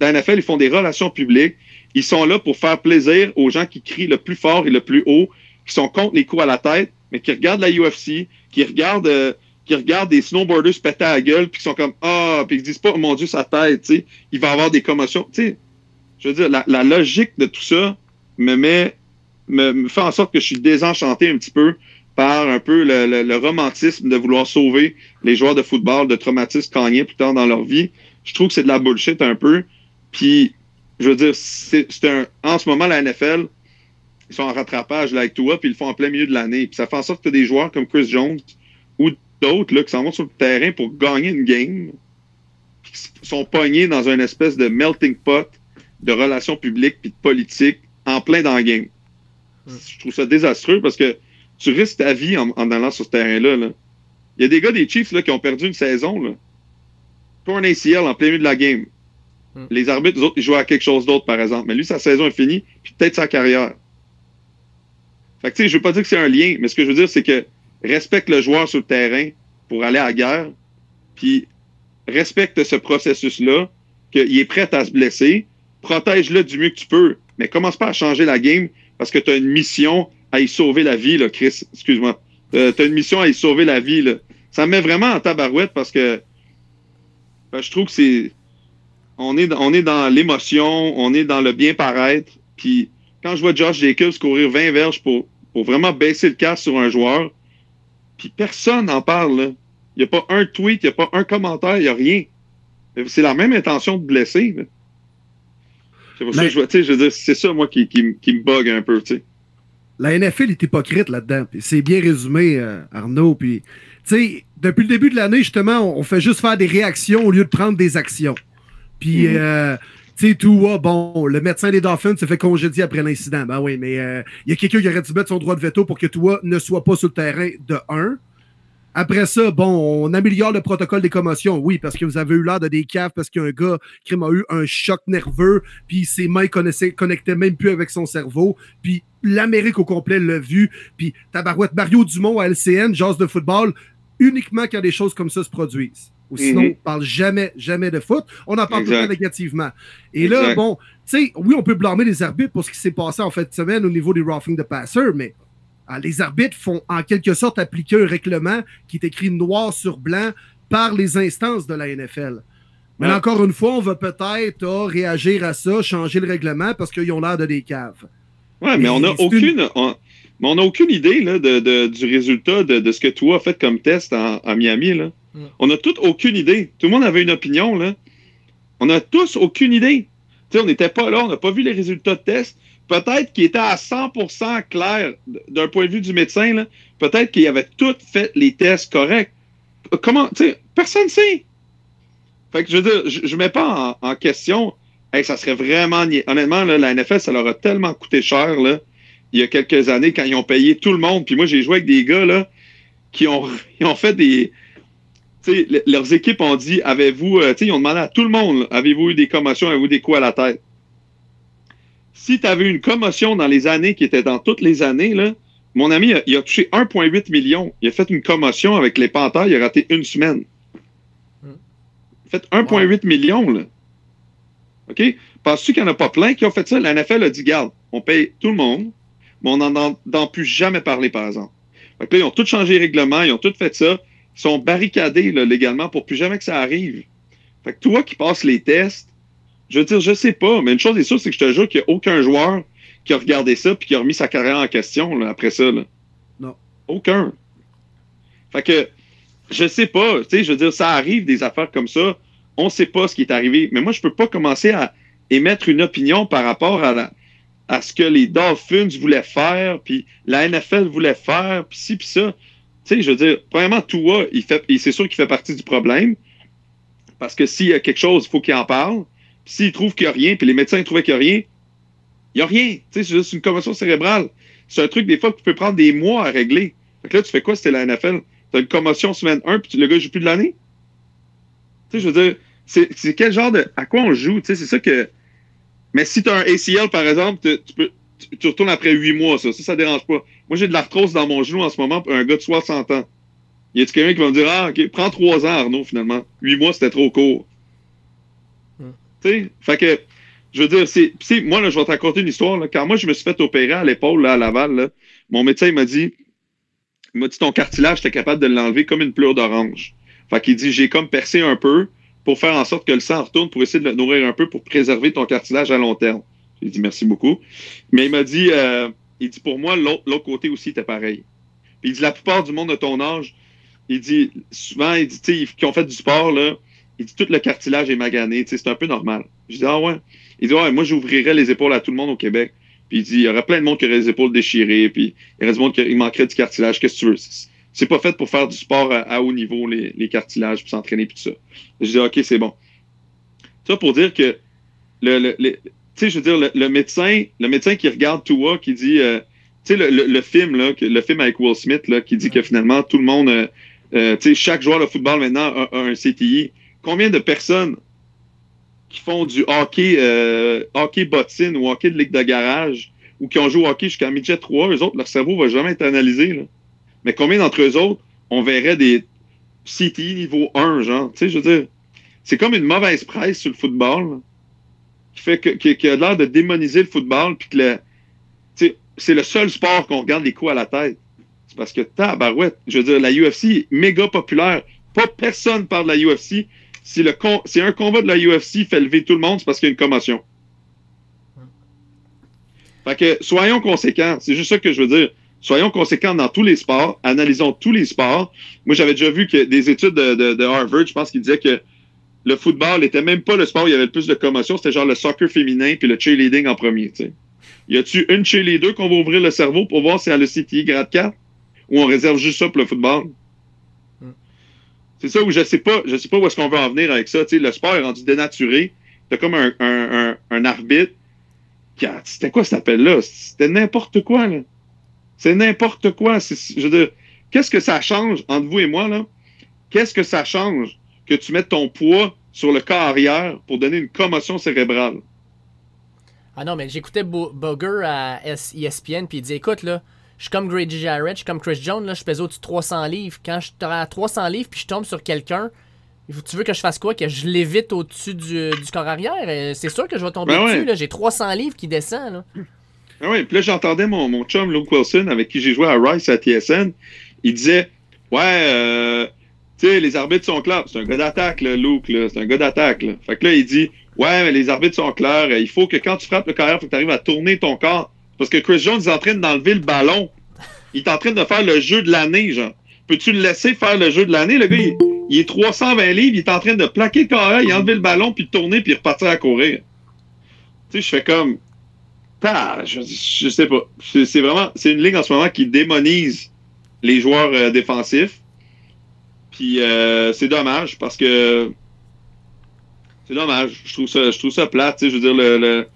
la NFL, ils font des relations publiques. Ils sont là pour faire plaisir aux gens qui crient le plus fort et le plus haut, qui sont contre les coups à la tête, mais qui regardent la UFC, qui regardent, euh, qui regardent des snowboarders se péter à la gueule, puis qui sont comme Ah, puis ils disent pas, oh, mon Dieu, sa tête, tu sais, il va avoir des commotions. Tu sais, je veux dire, la, logique de tout ça me met, me, fait en sorte que je suis désenchanté un petit peu par un peu le, le, le romantisme de vouloir sauver les joueurs de football de traumatismes crâniens plus tard dans leur vie. Je trouve que c'est de la bullshit un peu. Puis, je veux dire, c'est un. En ce moment, la NFL, ils sont en rattrapage là, avec toi, puis ils le font en plein milieu de l'année. Puis ça fait en sorte que des joueurs comme Chris Jones ou d'autres qui s'en vont sur le terrain pour gagner une game, qui sont pognés dans une espèce de melting pot de relations publiques puis de politique en plein dans le game. Je trouve ça désastreux parce que tu risques ta vie en, en allant sur ce terrain-là. Là. Il y a des gars des Chiefs là, qui ont perdu une saison. Là. Pour un ACL en plein milieu de la game. Mm. Les arbitres, les autres, ils jouent à quelque chose d'autre, par exemple. Mais lui, sa saison est finie, puis peut-être sa carrière. Fait que, tu sais, je veux pas dire que c'est un lien, mais ce que je veux dire, c'est que respecte le joueur sur le terrain pour aller à la guerre, puis respecte ce processus-là, qu'il est prêt à se blesser, protège-le du mieux que tu peux, mais commence pas à changer la game parce que tu as une mission à y sauver la vie, là, Chris. Excuse-moi. Euh, tu as une mission à y sauver la vie, là. Ça me met vraiment en tabarouette parce que ben, je trouve que c'est. On est, on est dans l'émotion, on est dans le bien paraître. Puis quand je vois Josh Jacobs courir 20 verges pour, pour vraiment baisser le casque sur un joueur, puis personne n'en parle. Il n'y a pas un tweet, il n'y a pas un commentaire, il n'y a rien. C'est la même intention de blesser. C'est pour Mais... ça que je veux dire, c'est ça, moi, qui, qui, qui me bug un peu, tu sais. La NFL est hypocrite là-dedans. C'est bien résumé, euh, Arnaud. Puis, tu sais, depuis le début de l'année, justement, on fait juste faire des réactions au lieu de prendre des actions. Puis, mm -hmm. euh, tu sais, tout, ah, bon, le médecin des Dolphins se fait congédier après l'incident. Ben oui, mais il euh, y a quelqu'un qui aurait dû mettre son droit de veto pour que toi ne sois pas sur le terrain de 1. Après ça, bon, on améliore le protocole des commotions, oui, parce que vous avez eu l'air de des caves, parce qu'un gars qui a eu un choc nerveux, puis ses mains connaissaient, connectaient même plus avec son cerveau, puis l'Amérique au complet l'a vu, puis tabarouette Mario Dumont à LCN, jazz de football, uniquement quand des choses comme ça se produisent. Ou sinon, mm -hmm. on parle jamais, jamais de foot. On en parle tout le temps négativement. Et exact. là, bon, tu sais, oui, on peut blâmer les arbitres pour ce qui s'est passé en fin de semaine au niveau des roughing de passer, mais ah, les arbitres font en quelque sorte appliquer un règlement qui est écrit noir sur blanc par les instances de la NFL. Mais ouais. encore une fois, on va peut-être oh, réagir à ça, changer le règlement parce qu'ils ont l'air de des caves. Ouais, mais on n'a aucune, une... on, on a aucune idée là, de, de, du résultat de, de, ce que toi as fait comme test en, à Miami. Là. On n'a toutes aucune idée. Tout le monde avait une opinion. On n'a tous aucune idée. on n'était pas là, on n'a pas vu les résultats de test. peut-être qu'il était à 100% clair d'un point de vue du médecin. Peut-être qu'il avait tout fait les tests corrects. Comment, tu personne ne sait. Fait que je veux je, je mets pas en, question. Ça serait vraiment. Honnêtement, la NFL, ça leur a tellement coûté cher, il y a quelques années, quand ils ont payé tout le monde. Puis moi, j'ai joué avec des gars, qui ont fait des. Le- leurs équipes ont dit avez-vous. euh, ils ont demandé à tout le monde avez-vous eu des commotions, avez-vous des coups à la tête? Si tu avais eu une commotion dans les années qui étaient dans toutes les années, là, mon ami, il a touché 1,8 million. Il a fait une commotion avec les Panthers, il a raté une semaine. Hmm. Il a fait 1,8 million, là. OK? Penses-tu qu'il n'y en a pas plein qui ont fait ça? La NFL a dit, garde, on paye tout le monde, mais on n'en plus jamais parler, par exemple. Fait que là, ils ont tout changé les règlements, ils ont tout fait ça. Sont barricadés là, légalement pour plus jamais que ça arrive. Fait que toi qui passes les tests, je veux dire, je sais pas, mais une chose est sûre, c'est que je te jure qu'il n'y a aucun joueur qui a regardé ça puis qui a remis sa carrière en question là, après ça. Là. Non. Aucun. Fait que je sais pas, tu sais, je veux dire, ça arrive des affaires comme ça. On sait pas ce qui est arrivé. Mais moi, je peux pas commencer à émettre une opinion par rapport à, la- à ce que les Dolphins voulaient faire, puis la NFL voulait faire, puis ci, puis ça. Tu sais, je veux dire, premièrement, Tua, il fait, c'est sûr qu'il fait partie du problème. Parce que s'il y a quelque chose, il faut qu'il en parle. Puis s'il trouve qu'il n'y a rien, puis les médecins trouvaient qu'il n'y a rien, il n'y a rien. Tu sais, c'est juste une commotion cérébrale. C'est un truc, des fois, qui peut prendre des mois à régler. Fait que là, tu fais quoi si t'es la NFL? T'as une commotion semaine 1, puis le gars joue plus de l'année? Tu sais, je veux dire, c'est c'est quel genre de. À quoi on joue? Tu sais, c'est ça que. Mais si t'as un ACL, par exemple, tu, tu peux. Tu, tu retournes après 8 mois, ça. Ça, ça dérange pas. Moi, j'ai de l'arthrose dans mon genou en ce moment pour un gars de 60 ans. Y a-tu quelqu'un qui va me dire, ah, OK, prends 3 ans, Arnaud, finalement. 8 mois, c'était trop court. Hmm. Tu sais, fait que. Je veux dire, c'est. tu sais, moi, là, je vais te raconter une histoire. Là. Quand moi, je me suis fait opérer à l'épaule, là, à Laval, là, mon médecin, il m'a dit. Il m'a dit, ton cartilage, j'étais capable de l'enlever comme une pleure d'orange. Fait qu'il dit, j'ai comme percé un peu pour faire en sorte que le sang retourne pour essayer de le nourrir un peu pour préserver ton cartilage à long terme. J'ai dit, merci beaucoup. Mais il m'a dit, euh, il dit, pour moi, l'autre côté aussi était pareil. Puis il dit, la plupart du monde de ton âge, il dit, souvent, il dit, tu sais, qui ont fait du sport, là, il dit, tout le cartilage est magané, tu sais, c'est un peu normal. Je dis, ah ouais. Il dit, ouais, moi, j'ouvrirais les épaules à tout le monde au Québec. Puis il dit, il y aurait plein de monde qui aurait les épaules déchirées, puis il y aurait du monde qui manquerait du cartilage. Qu'est-ce que tu veux? C'est- pas fait pour faire du sport à, à haut niveau, les, les cartilages, puis s'entraîner, puis tout ça. Je dis, OK, c'est bon. Ça pour dire que, le, le- le- tu sais, je veux dire, le, le médecin, le médecin qui regarde Tua, qui dit, euh, tu sais, le, le- le film, là, le film avec Will Smith, là, qui dit que finalement, tout le monde, euh, euh, tu sais, chaque joueur de football maintenant a, a un CTI. Combien de personnes qui font du hockey, euh, hockey bottine ou hockey de ligue de garage ou qui ont joué au hockey jusqu'à midget 3, eux autres, leur cerveau va jamais être analysé, là. Mais combien d'entre eux autres, on verrait des CTI niveau 1, genre? Tu sais, je veux dire, c'est comme une mauvaise presse sur le football, là, qui fait que, qui, a l'air de démoniser le football, puis que c'est le seul sport qu'on regarde les coups à la tête. C'est parce que, tabarouette, je veux dire, la UFC est méga populaire. Pas personne parle de la UFC. Si, le con, un combat de la UFC fait lever tout le monde, c'est parce qu'il y a une commotion. Fait que, soyons conséquents. C'est juste ça que je veux dire. Soyons conséquents dans tous les sports. Analysons tous les sports. Moi, j'avais déjà vu que des études de, de, de Harvard, je pense qu'ils disaient que le football n'était même pas le sport où il y avait le plus de commotion. C'était genre le soccer féminin puis le cheerleading en premier, tu sais. Y a-tu une cheerleader qu'on va ouvrir le cerveau pour voir si elle a le CTI grade 4? Ou on réserve juste ça pour le football? Hmm. C'est ça où je sais pas, je sais pas où est-ce qu'on veut en venir avec ça. Tu sais, le sport est rendu dénaturé. T'as comme un, un, un, un arbitre qui a, c'était quoi cet appel-là? C'était n'importe quoi, là. C'est n'importe quoi. C'est- Je veux dire, qu'est-ce que ça change entre vous et moi, là? Qu'est-ce que ça change? Que tu mettes ton poids sur le corps arrière pour donner une commotion cérébrale? Ah non, mais j'écoutais Bo- Bugger à ESPN, puis il dit Écoute, là, je suis comme Grady Jarrett, je suis comme Chris Jones, là, je pèse au-dessus de 300 livres. Quand je suis à 300 livres, puis je tombe sur quelqu'un, tu veux que je fasse quoi? Que je l'évite au-dessus du, du corps arrière? Euh, C'est sûr que je vais tomber Ben dessus, là. J'ai 300 livres qui descend, là. Ah oui, puis là, j'entendais mon, mon chum Luke Wilson, avec qui j'ai joué à Rice à TSN. Il disait Ouais, euh, tu sais, les arbitres sont clairs. C'est un gars d'attaque, là, Luke, là. C'est un gars d'attaque, là. Fait que là, il dit Ouais, mais les arbitres sont clairs. Il faut que quand tu frappes le carrière, il faut que tu arrives à tourner ton corps. Parce que Chris Jones est en train d'enlever le ballon. Il est en train de faire le jeu de l'année, genre. Peux-tu le laisser faire le jeu de l'année? Le gars, il, est 320 livres, il est en train de plaquer le carrière, il a enlevé le ballon, puis de tourner, puis repartir à courir. Tu sais, je fais comme je, sais pas. C'est c'est vraiment. C'est une ligue en ce moment qui démonise les joueurs euh, défensifs. Puis euh, c'est dommage parce que. C'est dommage. Je trouve ça, je trouve ça plate. tu sais, Je veux dire, le, le-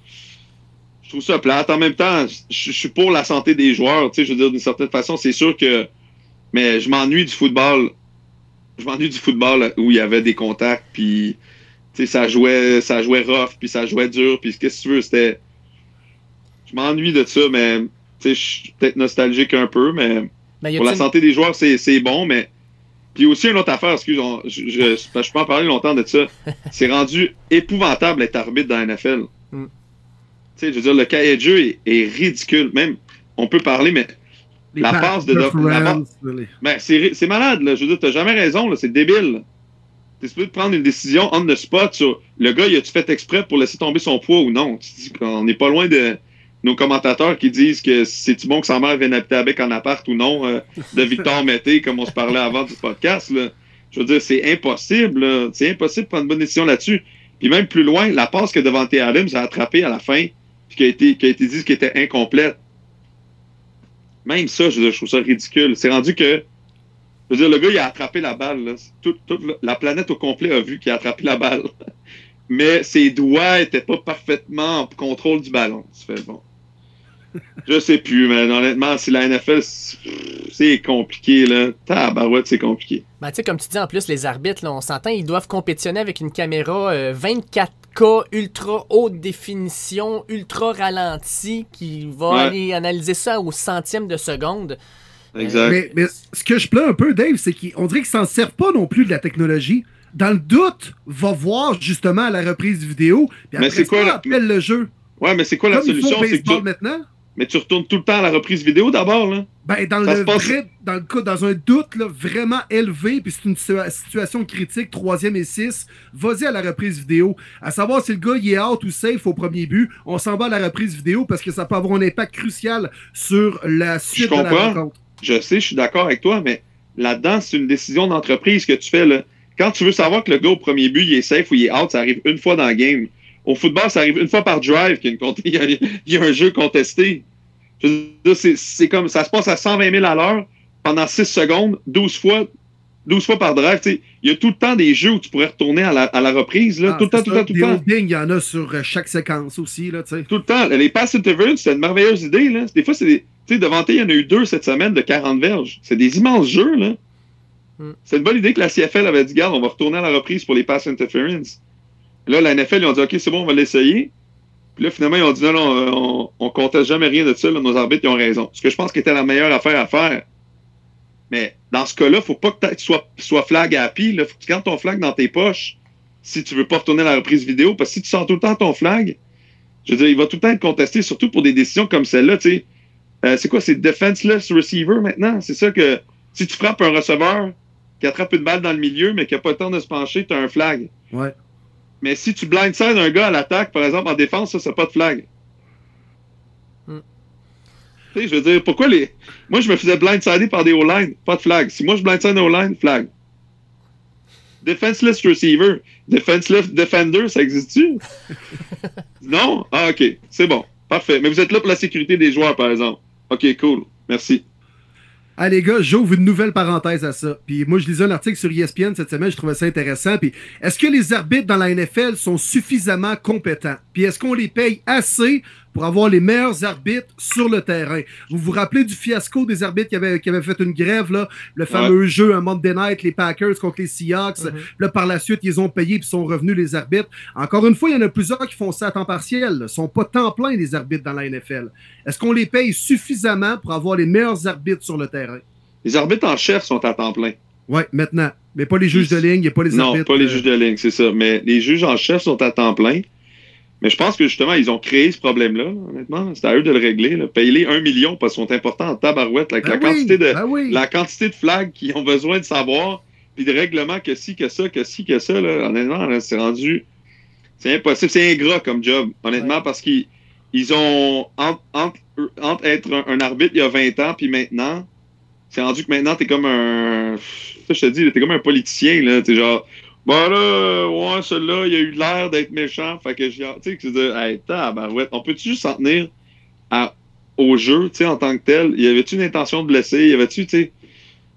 je trouve ça plate. En même temps, je, je suis pour la santé des joueurs. tu sais, Je veux dire, d'une certaine façon, c'est sûr que. Mais je m'ennuie du football. Je m'ennuie du football où il y avait des contacts. Puis. tu sais, ça jouait, ça jouait rough, puis ça jouait dur, puis qu'est-ce que tu veux, c'était. Je m'ennuie de ça, mais tu sais, je suis peut-être nostalgique un peu, mais Mais y pour la santé des joueurs, c'est c'est bon, mais. Puis aussi, une autre affaire, excuse, on- je, je, je peux en parler longtemps de ça. C'est rendu épouvantable d'être arbitre dans la NFL. Mm. Tu sais, je veux dire, le cahier de jeu est, est ridicule. Même, on peut parler, mais Les La pass passe de- les- ben, c'est malade, là. Je veux dire, t'as jamais raison, là. C'est débile. T'es supposé prendre une décision on the spot sur le gars, il a-tu fait exprès pour laisser tomber son poids ou non? Tu dis qu'on n'est pas loin de nos commentateurs qui disent que c'est-tu bon que sa mère vienne habiter avec en appart ou non, euh, de Victor Mété, comme on se parlait avant du podcast, là. Je veux dire, c'est impossible, là. C'est impossible de prendre une bonne décision là-dessus. Puis même plus loin, la passe que Devante Adams a attrapée à la fin, puis qui a été, qui a été dit qu'elle était incomplète. Même ça, je, veux dire, je trouve ça ridicule. C'est rendu que je veux dire, le gars, il a attrapé la balle. là. Toute, toute la- la planète au complet a vu qu'il a attrapé la balle. Mais ses doigts étaient pas parfaitement en contrôle du ballon. Ça fait bon. Je sais plus, mais honnêtement, si la NFL, c'est c'est compliqué, là. Tabarouette, c'est compliqué. Ben, tu sais, comme tu dis, en plus, les arbitres, là, on s'entend, ils doivent compétitionner avec une caméra euh, 24K, ultra haute définition, ultra ralenti, qui va Ouais. aller analyser ça au centième de seconde. Exact. Mais, mais ce que je plains un peu, Dave, c'est qu'on dirait qu'ils s'en servent pas non plus de la technologie. Dans le doute, va voir justement à la reprise vidéo. Puis Mais après c'est quoi ça, la- appelle le jeu. Ouais, mais c'est quoi la Comme solution? C'est que tu... maintenant. Mais tu retournes tout le temps à la reprise vidéo d'abord, là. Ben, dans Ça le se passe- vrai, dans le cas, dans un doute là, vraiment élevé, puis c'est une situa- situation critique, troisième et six, vas-y à la reprise vidéo. À savoir si le gars il est out ou safe au premier but, on s'en va à la reprise vidéo parce que ça peut avoir un impact crucial sur la suite de la rencontre. Je sais, je suis d'accord avec toi, mais là-dedans, c'est une décision d'entreprise que tu fais. Là. Quand tu veux savoir que le gars au premier but, il est safe ou il est out, ça arrive une fois dans le game. Au football, ça arrive une fois par drive qu'il y a, il y a- un jeu contesté. C'est- comme ça se passe à 120 000 à l'heure pendant 6 secondes, 12 fois, 12 fois par drive. Il y a tout le temps des jeux où tu pourrais retourner à la, à la reprise. Là, Ah, tout le temps, tout le temps, tout le temps. il y en a sur euh, chaque séquence aussi, là. Tout le temps. Les pass interference, c'est une merveilleuse idée. Là. Des fois, c'est des. Tu sais, devant il y en a eu deux cette semaine de 40 verges. C'est des immenses jeux, là. Hmm. C'est une bonne idée que la CFL avait dit, garde, on va retourner à la reprise pour les pass interference. Là, la NFL, ils ont dit, OK, c'est bon, on va l'essayer. Puis là, finalement, ils ont dit, non, non, euh, on, on conteste jamais rien de ça. là. nos arbitres, ils ont raison. Ce que je pense qu'était la meilleure affaire à faire. Mais dans ce cas-là, faut pas que tu sois, sois flag happy. Là. Faut que tu gardes ton flag dans tes poches si tu veux pas retourner à la reprise vidéo. Parce que si tu sors tout le temps ton flag, je veux dire, il va tout le temps être contesté, surtout pour des décisions comme celle-là, tu sais. Euh, c'est quoi, c'est defenseless receiver maintenant? C'est ça que si tu frappes un receveur qui attrape une balle dans le milieu, mais qui n'a pas le temps de se pencher, tu as un flag. Ouais. Mais si tu blindside un gars à l'attaque, par exemple, en défense, ça, c'est pas de flag. Hmm. Tu sais, je veux dire, pourquoi les. Moi, je me faisais blindsider par des O-line, pas de flag. Si moi, je blindside un O-line, flag. Defenseless receiver. Defenseless defender, ça existe-tu? non? Ah, ok. C'est bon. Parfait. Mais vous êtes là pour la sécurité des joueurs, par exemple. Ok, cool. Merci. Ah les gars, j'ouvre une nouvelle parenthèse à ça. Puis moi, je lisais un article sur ESPN cette semaine, je trouvais ça intéressant. Puis est-ce que les arbitres dans la NFL sont suffisamment compétents? Puis est-ce qu'on les paye assez pour avoir les meilleurs arbitres sur le terrain? Vous vous rappelez du fiasco des arbitres qui avaient, qui avaient fait une grève, là? Le fameux jeu, un Monday Night, les Packers contre les Seahawks. Mhm. Puis Là, par la suite, ils ont payé puis sont revenus les arbitres. Encore une fois, il y en a plusieurs qui font ça à temps partiel. Ils sont pas temps plein, les arbitres dans la NFL. Est-ce qu'on les paye suffisamment pour avoir les meilleurs arbitres sur le terrain? Les arbitres en chef sont à temps plein. Ouais, maintenant. Mais pas les juges de ligne, il n'y a pas les non, arbitres. pas les euh, juges de ligne, c'est ça. Mais les juges en chef sont à temps plein. Mais je pense que justement, ils ont créé ce problème-là, là, honnêtement. C'est à eux de le régler. là. Payer-les un million parce qu'ils sont importants en tabarouette. Avec ben la, oui, quantité de, ben oui. la quantité de flags qu'ils ont besoin de savoir, puis de règlements que ci, que ça, que ci, que ça, là, honnêtement, là, c'est rendu. C'est impossible. C'est ingrat comme job, honnêtement, parce qu'ils ils ont. Entre, entre- entre être un, un arbitre il y a 20 ans, puis maintenant, c'est rendu que maintenant, t'es comme un. Ça, je te dis, t'es comme un politicien, là. T'es genre. Bah là, ouais, celui-là, il a eu l'air d'être méchant. Fait que j'ai. Tu sais, que de. Hey, tabarouette, on peut-tu juste s'en tenir à, au jeu, tu sais, en tant que tel? Y avait-tu une intention de blesser? Y avait-tu, tu sais...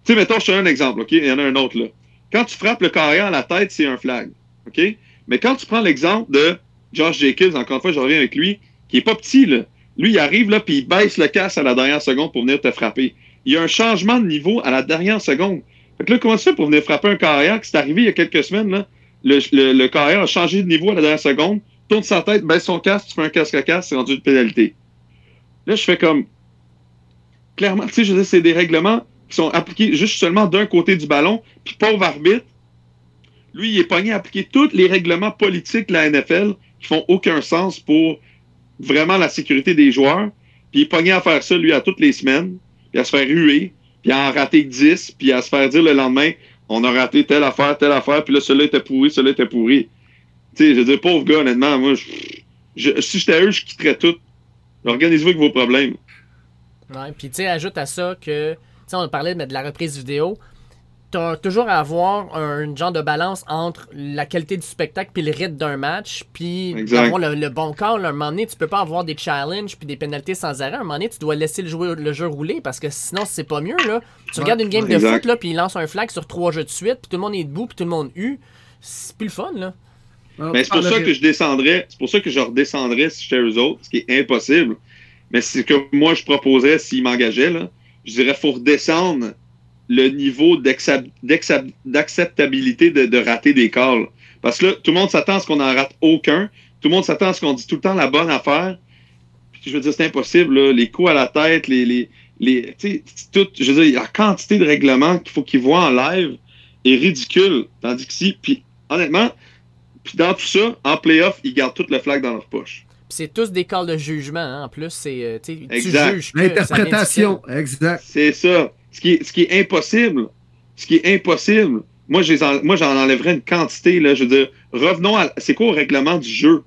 Tu sais, mettons, je te donne un exemple, OK? Il y en a un autre, là. Quand tu frappes le carrière à la tête, c'est un flag, OK? Mais quand tu prends l'exemple de Josh Jacobs, encore une fois, je reviens avec lui, qui est pas petit, là. Lui, il arrive, là, puis il baisse le casse à la dernière seconde pour venir te frapper. Il y a un changement de niveau à la dernière seconde. Fait que là, comment ça fait pour venir frapper un carrière qui c'est arrivé il y a quelques semaines, là? Le, le, le carrière a changé de niveau à la dernière seconde, tourne sa tête, baisse son casque, tu fais un casque à casque, c'est rendu une pénalité. Là, je fais comme. Clairement, tu sais, je veux dire, c'est des règlements qui sont appliqués juste seulement d'un côté du ballon, puis pauvre arbitre, lui, il est pogné à appliquer tous les règlements politiques de la NFL qui font aucun sens pour vraiment la sécurité des joueurs. Puis il est pogné à faire ça, lui, à toutes les semaines, puis à se faire ruer, puis à en rater 10, puis à se faire dire le lendemain, on a raté telle affaire, telle affaire, puis là, celui-là était pourri, celui-là était pourri. Tu sais, je veux dire, pauvre gars, honnêtement, moi, si j'étais eux, je quitterais tout. Organisez-vous avec vos problèmes. Ouais, puis tu sais, ajoute à ça que, tu sais, on parlait de la reprise vidéo. T'as toujours à avoir un genre de balance entre la qualité du spectacle puis le rythme d'un match, puis avoir le, le bon call. À un moment donné, tu peux pas avoir des challenges puis des pénalités sans arrêt. À un moment donné, tu dois laisser le, joueur- le jeu rouler parce que sinon, c'est pas mieux. Là. Tu Ouais. regardes une game de foot, là, puis il lance un flag sur trois jeux de suite, puis tout le monde est debout, puis tout le monde hue. C'est plus le fun, là. Alors, Mais c'est pour ça que je descendrais, c'est pour ça que je redescendrais si j'étais eux autres, ce qui est impossible. Mais c'est ce que moi je proposerais s'ils m'engageaient, là. Je dirais faut redescendre le niveau d'acceptabilité de, de rater des calls. Parce que là, tout le monde s'attend à ce qu'on en rate aucun. Tout le monde s'attend à ce qu'on dit tout le temps la bonne affaire. Puis je veux dire, c'est impossible, là. Les coups à la tête, les. les, les tu sais, tout, je veux dire, la quantité de règlements qu'il faut qu'ils voient en live est ridicule. Tandis que si, puis honnêtement, puis dans tout ça, en playoff, ils gardent tout le flag dans leur poche. Puis c'est tous des calls de jugement, hein, en plus. C'est, euh, tu juges. L'interprétation, exact. C'est ça. Ce qui est, impossible. Ce qui est impossible. Moi, j'en enlèverais une quantité. Là, je veux dire, revenons à. C'est quoi au règlement du jeu?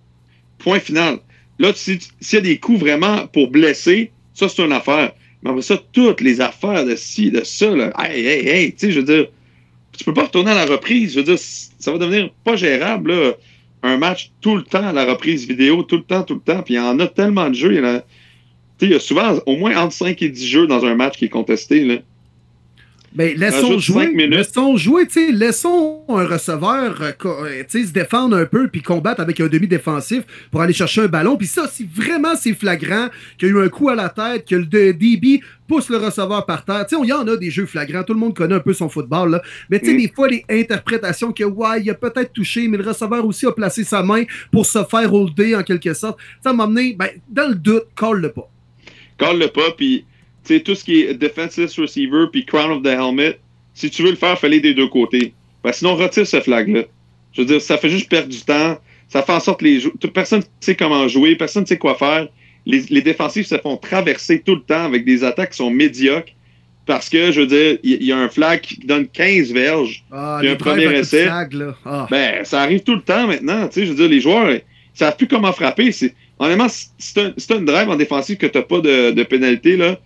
Point final. Là, si- s'il y a des coups vraiment pour blesser, ça, c'est une affaire. Mais après ça, toutes les affaires de ci, de ça, là, hey, hey, hey, tu sais, je veux dire, tu peux pas retourner à la reprise. Je veux dire, ça va devenir pas gérable, là, un match tout le temps à la reprise vidéo, tout le temps, tout le temps. Puis il y en a tellement de jeux. Il y, en a, il y a souvent au moins entre 5 et 10 jeux dans un match qui est contesté. Là. Ben, laissons jouer. Laissons jouer, tu sais. Laissons un receveur euh, euh, se défendre un peu puis combattre avec un demi-défensif pour aller chercher un ballon. Puis ça, si vraiment c'est flagrant qu'il y a eu un coup à la tête, que le DB pousse le receveur par terre. Tu sais, il y en a des jeux flagrants. Tout le monde connaît un peu son football. Là. Mais tu sais, Mm. des fois, les interprétations que, ouais, il a peut-être touché, mais le receveur aussi a placé sa main pour se faire holder en quelque sorte. Ça m'a amené, ben, dans le doute, call-le pas. Call le pas, puis sais, tout ce qui est defenseless receiver, puis crown of the helmet, si tu veux le faire, fallait des deux côtés. Ben, sinon, retire ce flag-là. Je veux dire, ça fait juste perdre du temps. Ça fait en sorte que les personne ne sait comment jouer, personne ne sait quoi faire. Les, les défensifs se font traverser tout le temps avec des attaques qui sont médiocres. Parce que, je veux dire, il y, a un flag qui donne 15 verges. Ah, Puis un premier essai. flag. Ah. Ben, ça arrive tout le temps maintenant. Tu sais, je veux dire, les joueurs, ils savent plus comment frapper. C'est, honnêtement, si si t'as une drive en défensive que t'as pas de, de pénalité, là,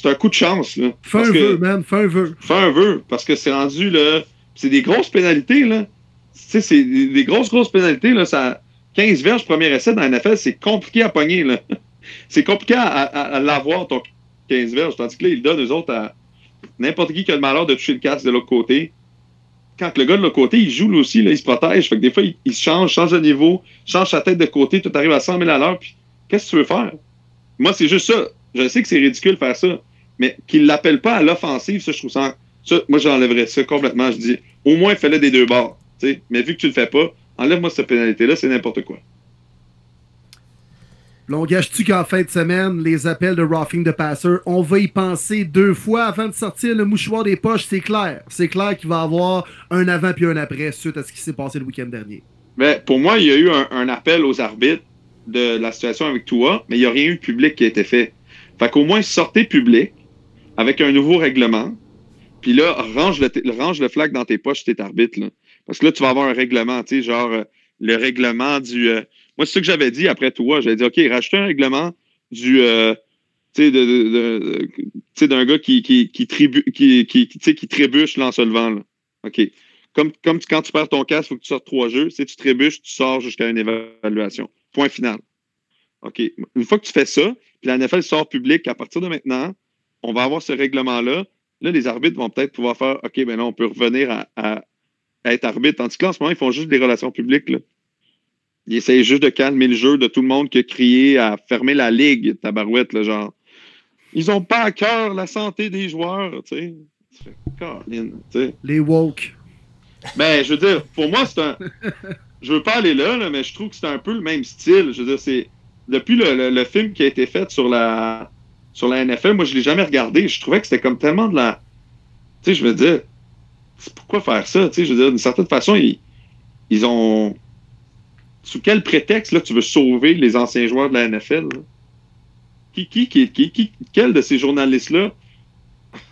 c'est un coup de chance, là. Fais un que- vœu, man. Fais un vœu. Fais un vœu, parce que c'est rendu, là, c'est des grosses pénalités, là. Tu sais, c'est des, des grosses, grosses pénalités, là. Ça, 15 verges premier essai dans la NFL, c'est compliqué à pogner, là. c'est compliqué à, à- à l'avoir, ton 15 verges. Tandis que là, ils le donnent, eux autres, à n'importe qui qui a le malheur de toucher le casque de l'autre côté. Quand le gars de l'autre côté, il joue lui aussi, là, il se protège. Fait que des fois, il, il se change, change de niveau, change sa tête de côté, tout arrive à 100 000 à l'heure. Puis, qu'est-ce que tu veux faire? Moi, c'est juste ça. Je sais que c'est ridicule de faire ça, mais qu'il l'appelle pas à l'offensive, ça, je trouve ça. ça moi, j'enlèverais ça complètement. Je dis, au moins, fais-le des deux bords. Mais vu que tu le fais pas, enlève-moi cette pénalité-là, c'est n'importe quoi. Là, on gâche-tu qu'en fin de semaine, les appels de roughing de passer, on va y penser deux fois avant de sortir le mouchoir des poches, c'est clair. C'est clair qu'il va y avoir un avant puis un après suite à ce qui s'est passé le week-end dernier. Mais pour moi, il y a eu un, un appel aux arbitres de la situation avec toi, mais il n'y a rien eu de public qui a été fait. Fait qu'au moins, sortez public avec un nouveau règlement. Puis là, range le, range le flag dans tes poches, t'es arbitre. Là. Parce que là, tu vas avoir un règlement, tu sais, genre euh, le règlement du. euh, moi, c'est ce que j'avais dit après toi. J'avais dit, OK, rajoute un règlement du. euh, tu sais, d'un gars qui, qui, qui, tribu, qui, qui, trébuche lance le vent. Là. OK. Comme, comme quand tu perds ton casque, il faut que tu sortes trois jeux. Si tu trébuches, tu sors jusqu'à une évaluation. Point final. OK, une fois que tu fais ça, puis la NFL sort public, à partir de maintenant, on va avoir ce règlement-là. Là, les arbitres vont peut-être pouvoir faire OK, ben là, on peut revenir à, à- à être arbitre. Tandis que là, en ce moment, ils font juste des relations publiques. Là. Ils essayent juste de calmer le jeu de tout le monde qui a crié à fermer la ligue, tabarouette, là, genre. Ils ont pas à cœur la santé des joueurs, tu sais. Tu sais. Les woke. Ben, je veux dire, pour moi, c'est un. Je veux pas aller là, là, mais je trouve que c'est un peu le même style. Je veux dire, c'est. Depuis le, le- le film qui a été fait sur la sur la NFL, moi, je l'ai jamais regardé. Je trouvais que c'était comme tellement de la. Tu sais, je veux dire, pourquoi faire ça? Tu sais, je veux dire, d'une certaine façon, ils, ils ont. Sous quel prétexte, là, tu veux sauver les anciens joueurs de la NFL? là? Qui, qui, qui, qui, quel de ces journalistes-là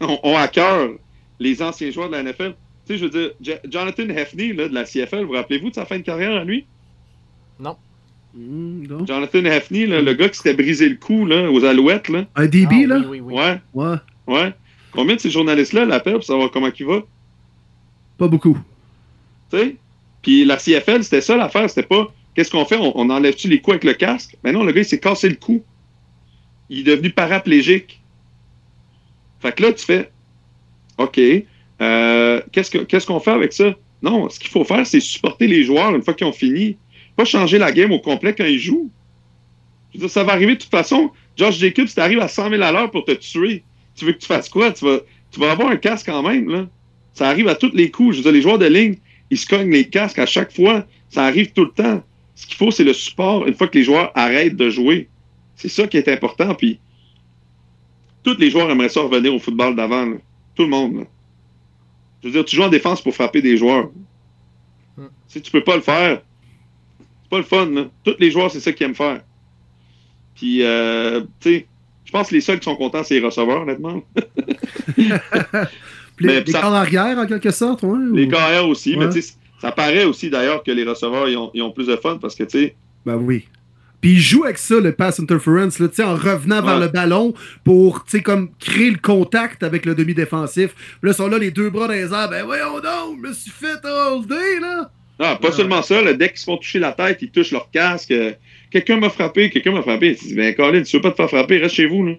ont, à cœur les anciens joueurs de la NFL? Tu sais, je veux dire, Jo- Jonathan Hefney, de la CFL, vous rappelez-vous de sa fin de carrière à lui? Hmm, non. Jonathan Hefney, là, le gars qui s'était brisé le cou là, aux alouettes, là. Un DB, Ah, là? Oui, oui, oui. Ouais, Ouais, ouais. Combien de ces journalistes-là l'appellent pour savoir comment il va? pas beaucoup. Tu sais? Puis la CFL, c'était ça l'affaire. C'était pas qu'est-ce qu'on fait? On, on enlève-tu les coups avec le casque? Mais non, le gars, il s'est cassé le cou. Il est devenu paraplégique. Fait que là, tu fais OK. euh, qu'est-ce que- qu'est-ce qu'on fait avec ça? Non, ce qu'il faut faire, c'est supporter les joueurs une fois qu'ils ont fini. Pas changer la game au complet quand ils jouent. Je veux dire, ça va arriver de toute façon. Josh Jacobs, tu arrives à 100 000 à l'heure pour te tuer. Tu veux que tu fasses quoi? Tu vas, tu vas avoir un casque quand même, là. Ça arrive à tous les coups. Je veux dire, les joueurs de ligne, ils se cognent les casques à chaque fois. Ça arrive tout le temps. Ce qu'il faut, c'est le support une fois que les joueurs arrêtent de jouer. C'est ça qui est important. Puis, tous les joueurs aimeraient ça revenir au football d'avant. Tout le monde. là. Je veux dire, tu joues en défense pour frapper des joueurs. Hmm. Si tu peux pas le faire, c'est pas le fun. Là. Tous les joueurs, c'est ça qu'ils aiment faire. Puis, euh, tu sais, je pense que les seuls qui sont contents, c'est les receveurs, honnêtement. Les, Mais les ça- corps arrière, en quelque sorte, ouais? ou- Les carrières aussi, Ouais. mais tu sais, ça paraît aussi d'ailleurs que les receveurs ils ont, ils ont plus de fun parce que tu sais, Ben oui. Puis il joue avec ça, le pass interference, là, tu sais, en revenant vers Ouais. le ballon pour, tu sais, comme créer le contact avec le demi-défensif. Là, ils sont là, les deux bras dans les airs. Ben voyons donc, je me suis fait holder, là. Ah, pas Ouais. seulement ça, là, dès qu'ils se font toucher la tête, ils touchent leur casque. euh, quelqu'un m'a frappé, quelqu'un m'a frappé. Tu dis, ben Colin, tu veux pas te faire frapper, reste chez vous. Là.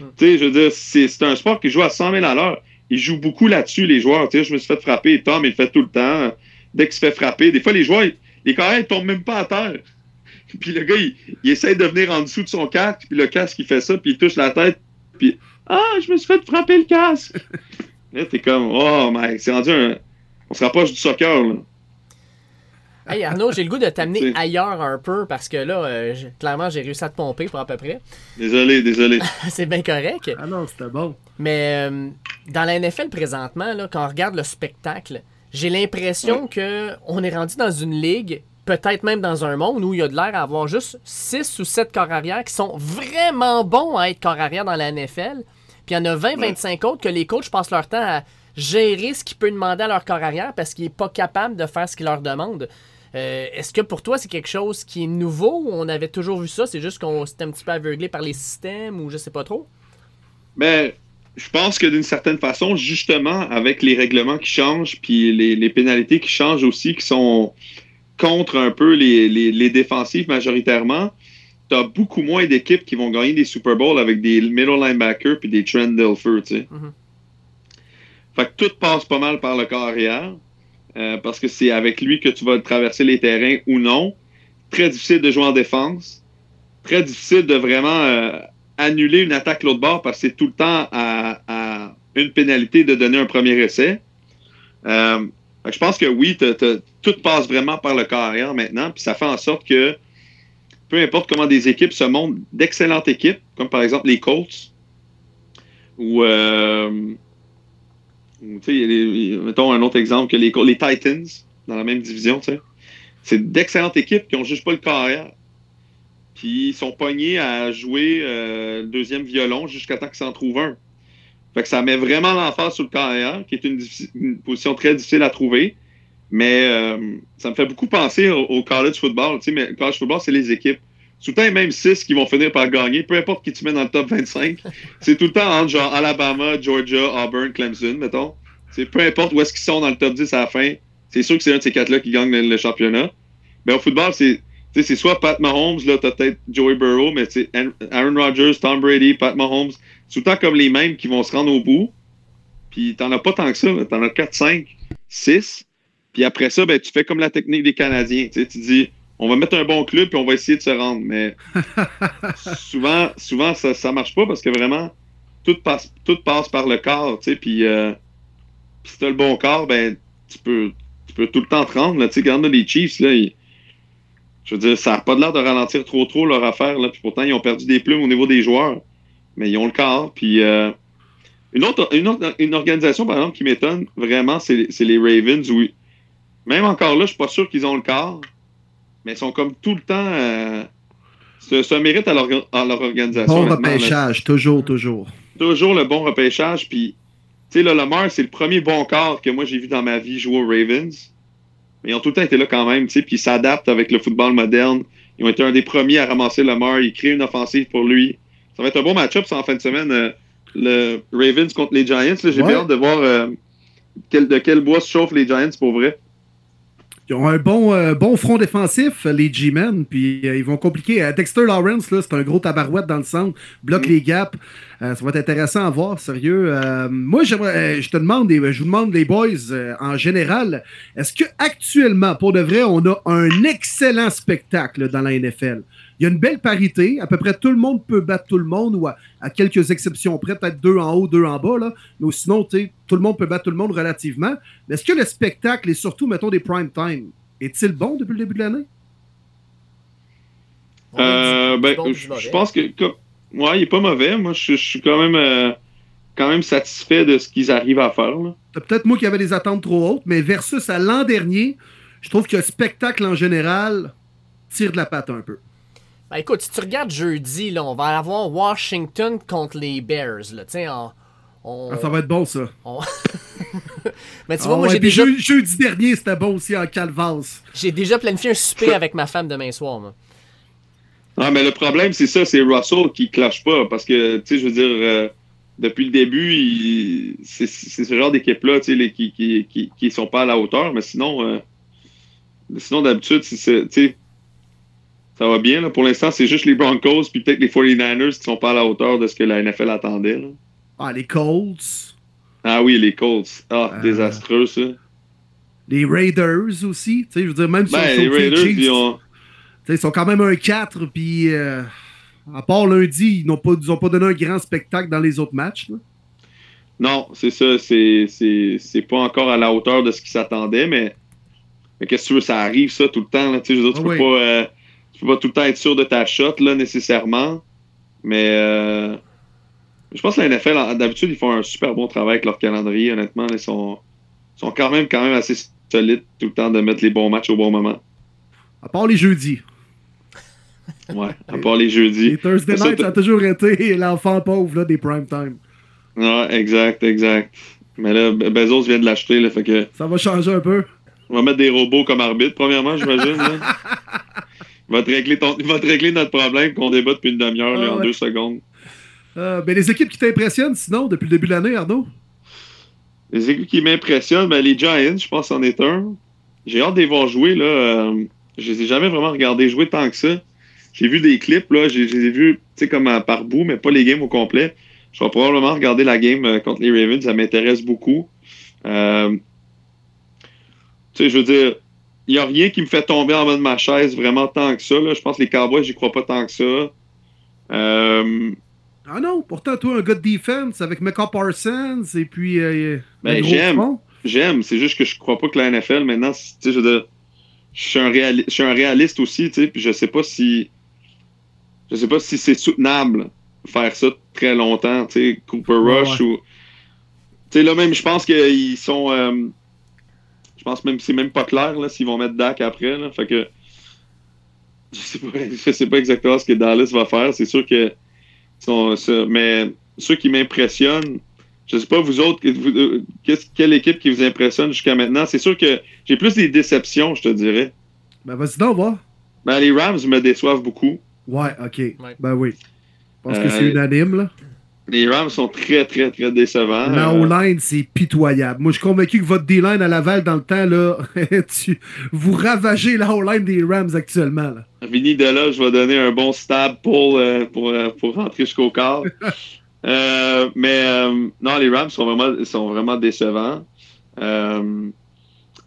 Hmm. Tu sais, je veux dire, c'est c'est un sport qui joue à 100 000 à l'heure. Ils jouent beaucoup là-dessus, les joueurs. Tu sais, je me suis fait frapper, Tom, il le fait tout le temps. Dès qu'il se fait frapper, des fois, les joueurs, ils- les carrières, ils tombent même pas à terre. Puis le gars, il, il essaie de venir en dessous de son casque, puis le casque, il fait ça, puis il touche la tête, puis Ah, je me suis fait frapper le casque. là, t'es comme, oh, mec, c'est rendu un. On se rapproche du soccer, là. Hey Arnaud, j'ai le goût de t'amener ailleurs un peu parce que là, euh, clairement, j'ai réussi à te pomper pour à peu près. Désolé, désolé. C'est bien correct. Ah non, c'était bon. Mais euh, dans la NFL présentement, là, quand on regarde le spectacle, j'ai l'impression que on est rendu dans une ligue, peut-être même dans un monde où il y a de l'air à avoir juste 6 ou 7 corps arrière qui sont vraiment bons à être corps arrière dans la NFL. Puis il y en a 20-25 autres que les coachs passent leur temps à gérer ce qu'ils peuvent demander à leur corps arrière parce qu'ils n'est pas capable de faire ce qu'ils leur demandent. Euh, Est-ce que pour toi, c'est quelque chose qui est nouveau? Ou on avait toujours vu ça? C'est juste qu'on s'était un petit peu aveuglé par les systèmes ou je sais pas trop? Ben, je pense que d'une certaine façon, justement, avec les règlements qui changent, puis les, les pénalités qui changent aussi, qui sont contre un peu les, les, les défensifs majoritairement, tu as beaucoup moins d'équipes qui vont gagner des Super Bowls avec des middle linebackers puis des Trent Dilfer, tu sais. Mhm. Fait que tout passe pas mal par le corps arrière, euh, parce que c'est avec lui que tu vas traverser les terrains ou non. Très difficile de jouer en défense. Très difficile de vraiment euh, annuler une attaque l'autre bord parce que c'est tout le temps à, une pénalité de donner un premier essai. Euh, je pense que oui, tout passe vraiment par le carrière maintenant, puis ça fait en sorte que peu importe comment des équipes se montrent, d'excellentes équipes, comme par exemple les Colts, ou, les- mettons un autre exemple que les, les Titans, dans la même division. C'est d'excellentes équipes qui ont juste pas le carrière. Puis ils sont pognés à jouer euh, deuxième violon jusqu'à temps qu'ils s'en trouvent un. Fait que ça met vraiment l'emphase sur le carrière, qui est une, position très difficile à trouver. Mais euh, ça me fait beaucoup penser au, college football. Mais le college football, c'est les équipes. Tout le temps, même 6 qui vont finir par gagner, peu importe qui tu mets dans le top 25. c'est tout le temps entre genre Alabama, Georgia, Auburn, Clemson, mettons. C'est peu importe où est-ce qu'ils sont dans le top 10 à la fin. C'est sûr que c'est un de ces quatre-là qui gagne le, championnat. Mais au football, c'est c'est soit Pat Mahomes, là, t'as peut-être Joey Burrow, mais sais, Aaron Rodgers, Tom Brady, Pat Mahomes, c'est tout le temps comme les mêmes qui vont se rendre au bout. Puis t'en as pas tant que ça, t'en as 4, 5, 6. Puis après ça, ben, tu fais comme la technique des Canadiens. Tu dis, on va mettre un bon club puis on va essayer de se rendre. Mais souvent, souvent ça, ça marche pas parce que vraiment, tout passe, tout passe par le corps. Tu sais, puis, euh, puis si t'as le bon corps, ben, tu peux, tu peux tout le temps te rendre. Là, tu sais, regarde les Chiefs, là, ils- je veux dire, ça n'a pas l'air de ralentir trop trop leur affaire. Là, puis pourtant, ils ont perdu des plumes au niveau des joueurs. Mais ils ont le corps. Puis euh, une, autre, une, autre- une organisation, par exemple, qui m'étonne vraiment, c'est les Ravens. Où, même encore là, je suis pas sûr qu'ils ont le corps. Mais ils sont comme tout le temps. Euh, ça, ça mérite à leur, à leur organisation. Bon là. repêchage, toujours, toujours. Toujours le bon repêchage. Puis, tu sais, là, Lamar, c'est le premier bon corps que moi j'ai vu dans ma vie jouer aux Ravens. Mais ils ont tout le temps été là quand même, tu sais, puis ils s'adaptent avec le football moderne. Ils ont été un des premiers à ramasser Lamar. Ils créent une offensive pour lui. Ça va être un bon match-up, ça, en fin de semaine. euh, le Ravens contre les Giants. J'ai Ouais. hâte de voir euh, quel- de quel bois se chauffent les Giants pour vrai. Ils ont un bon, euh, bon front défensif, les G-Men, puis euh, ils vont compliquer. Euh, Dexter Lawrence, là, c'est un gros tabarouette dans le centre, bloque Mm. les gaps. Euh, ça va être intéressant à voir, sérieux. Euh, moi, j'aimerais, euh, je te demande, et je vous demande, les boys, euh, en général, est-ce que actuellement, pour de vrai, on a un excellent spectacle dans la NFL? Il y a une belle parité. À peu près tout le monde peut battre tout le monde, ou à, à quelques exceptions près, peut-être deux en haut, deux en bas. Là. Mais sinon, tout le monde peut battre tout le monde relativement. Mais est-ce que le spectacle, et surtout, mettons, des prime time, est-il bon depuis le début de l'année? Euh, ben, bon, je pense que, que- ouais, il est pas mauvais. Moi, je, je suis quand même, euh, quand même satisfait de ce qu'ils arrivent à faire. peut-être moi qui avais des attentes trop hautes, mais versus à l'an dernier, je trouve que le spectacle en général tire de la patte un peu. Ben, écoute, si tu regardes jeudi, là, on va avoir Washington contre les Bears. Là, on- on- Ah, ça va être bon, ça. on- Mais tu Ah vois, moi, ouais, j'ai puis déjà, jeu- jeudi dernier, c'était bon aussi en calvas. j'ai déjà planifié un souper avec ma femme demain soir. Moi. Ah, mais le problème, c'est ça, c'est Russell qui cloche pas. Parce que, tu sais, je veux dire, euh, depuis le début, il- c'est ce genre d'équipe-là, tu sais, les- qui, qui, qui, qui sont pas à la hauteur. Mais sinon, euh, sinon d'habitude, c'est- c'est- tu sais, ça va bien. Là. Pour l'instant, c'est juste les Broncos puis peut-être les 49ers qui sont pas à la hauteur de ce que la NFL attendait. là. Ah, les Colts, Ah oui, les Colts. Ah, Euh, désastreux, ça. les Raiders aussi. Tu sais, je veux dire, même si Ben, les Raiders, Chiefs, ils ont. ils sont quand même un 4, puis euh, à part lundi, ils n'ont pas, ils ont pas donné un grand spectacle dans les autres matchs. là. Non, c'est ça. C'est, c'est, c'est pas encore à la hauteur de ce qui s'attendait, mais, mais qu'est-ce que tu veux, ça arrive ça tout le temps. Là, tu sais, je veux dire, tu, Ah peux oui. pas, euh, tu pas tout le temps être sûr de ta shot là, nécessairement. Mais euh, je pense que la NFL, d'habitude, ils font un super bon travail avec leur calendrier, honnêtement. Ils sont, sont quand même quand même assez solides tout le temps de mettre les bons matchs au bon moment. À part les jeudis. Ouais, à part les jeudis. Les Thursday night, ça a toujours été l'enfant pauvre là, des prime time. Ouais, exact, exact. Mais là, Be- Bezos vient de l'acheter, là, fait que Ça va changer un peu. on va mettre des robots comme arbitre, premièrement, j'imagine. va te régler ton, va te régler notre problème qu'on débat depuis une demi-heure, Ah en ouais. deux secondes. Euh, ben, les équipes qui t'impressionnent, sinon, depuis le début de l'année, Arnaud? Les équipes qui m'impressionnent, ben, les Giants, je pense, en est un. J'ai hâte de les voir jouer, là. Euh, je les ai jamais vraiment regardés jouer tant que ça. J'ai vu des clips, là. Je les ai vus, tu sais, comme euh, par bout, mais pas les games au complet. Je vais probablement regarder la game euh, contre les Ravens. Ça m'intéresse beaucoup. Euh, tu sais, je veux dire, n'y a rien qui me fait tomber en bas de ma chaise vraiment tant que ça. Là. Je pense que les Cowboys, j'y crois pas tant que ça. Euh, Ah non, pourtant, toi, un gars de defense avec Mecca Parsons et puis. euh, Ben, j'aime. J'aime, c'est juste que je crois pas que la NFL maintenant, je veux je suis un, réali- je suis un réaliste aussi, tu sais, puis je sais pas si je sais pas si c'est soutenable faire ça très longtemps, tu sais, Cooper Ouais, Rush ou tu sais là même je pense qu'ils sont euh, je pense même c'est même pas clair là s'ils vont mettre Dak après là, fait que je sais pas je sais pas exactement ce que Dallas va faire, c'est sûr que sont- mais ceux qui m'impressionnent je sais pas, vous autres, que- vous- euh, qu'est-ce- quelle équipe qui vous impressionne jusqu'à maintenant? C'est sûr que j'ai plus des déceptions, je te dirais. Ben, vas-y donc, va. Ben, les Rams me déçoivent beaucoup. Ouais, ok. Ben oui. Je pense que Euh, c'est unanime, là. Les Rams sont très, très, très décevants. La Euh, O-line, c'est pitoyable. Moi, je suis convaincu que votre D-line à Laval, dans le temps, là, tu, vous ravagez la O-line des Rams actuellement. Là. Vinny de là, je vais donner un bon stab pour, euh, pour, euh, pour rentrer jusqu'au. Euh, mais non, les Rams sont vraiment, sont vraiment décevants.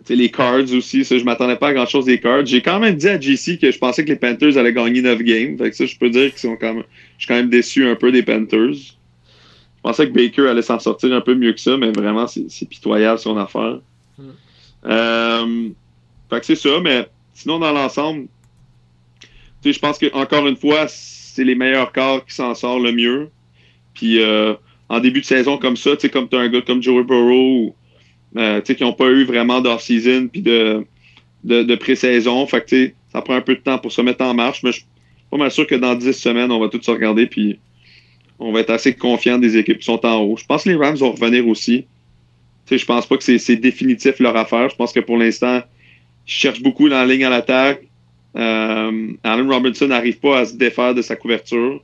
Les Cards aussi, ça, je m'attendais pas à grand chose des Cards. J'ai quand même dit à JC que je pensais que les Panthers allaient gagner 9 games. Fait que ça, je peux dire qu'ils sont quand même, je suis quand même déçu un peu des Panthers. Je pensais que Baker allait s'en sortir un peu mieux que ça, mais vraiment, c'est pitoyable son affaire. Mm. Euh, fait que c'est ça, mais sinon, dans l'ensemble, je pense que encore une fois, c'est les meilleurs corps qui s'en sortent le mieux. Puis euh, en début de saison comme ça, comme tu as un gars comme Joey Burrow, euh, qui n'ont pas eu vraiment d'off-season puis de, de, de pré-saison. Fait que, ça prend un peu de temps pour se mettre en marche, mais je suis pas mal sûr que dans 10 semaines, on va tous se regarder puis on va être assez confiant des équipes qui sont en haut. Je pense que les Rams vont revenir aussi. Sais, je pense pas que c'est définitif leur affaire. Je pense que pour l'instant, ils cherchent beaucoup dans la ligne à l'attaque. Euh, Allen Robinson n'arrive pas à se défaire de sa couverture.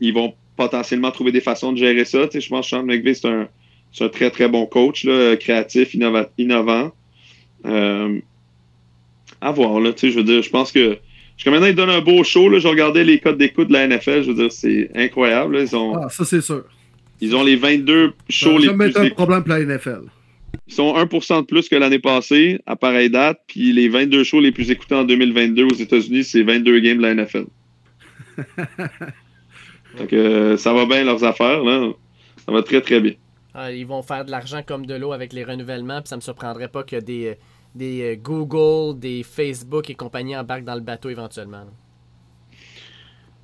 Ils vont potentiellement trouver des façons de gérer ça. Je pense que Sean McVay, c'est un, très très bon coach, créatif, innova- innovant. Euh, à voir, là, je veux dire, je pense que jusqu'à maintenant, ils donnent un beau show. Là, je regardais les codes d'écoute de la NFL, je veux dire, c'est incroyable. là. Ils, ont, Ah, ça, c'est sûr. ils ont les 22 Ça shows les plus être un problème pour la NFL. Ils sont 1% de plus que l'année passée, à pareille date, puis les 22 shows les plus écoutés en 2022 aux États-Unis, c'est 22 games de la NFL. Donc, euh, ça va bien leurs affaires, là. Ça va très, très bien. Ah, ils vont faire de l'argent comme de l'eau avec les renouvellements, puis ça me surprendrait pas que des, euh, des euh, Google, des Facebook et compagnie embarquent dans le bateau éventuellement. là.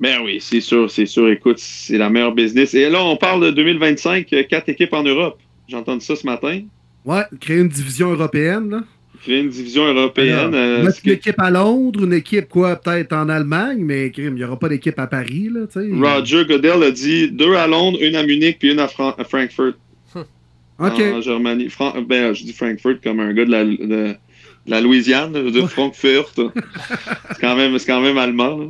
Mais oui, c'est sûr, c'est sûr. Écoute, c'est la meilleure business. Et là, on parle de 2025, euh, quatre équipes en Europe. J'ai entendu ça ce matin. Ouais, créer une division européenne. Là. Créer une division européenne. Alors, euh, mettre une que- équipe à Londres, une équipe, quoi, peut-être en Allemagne, mais il n'y aura pas d'équipe à Paris. Là, tu sais. Roger Goodell a dit deux à Londres, une à Munich, puis une à, Fran- à Frankfurt. En Germanie. Fran- ben, je dis Frankfurt comme un gars de la, de, de la Louisiane. Dire Frankfurt. c'est quand même, c'est quand même allemand. là.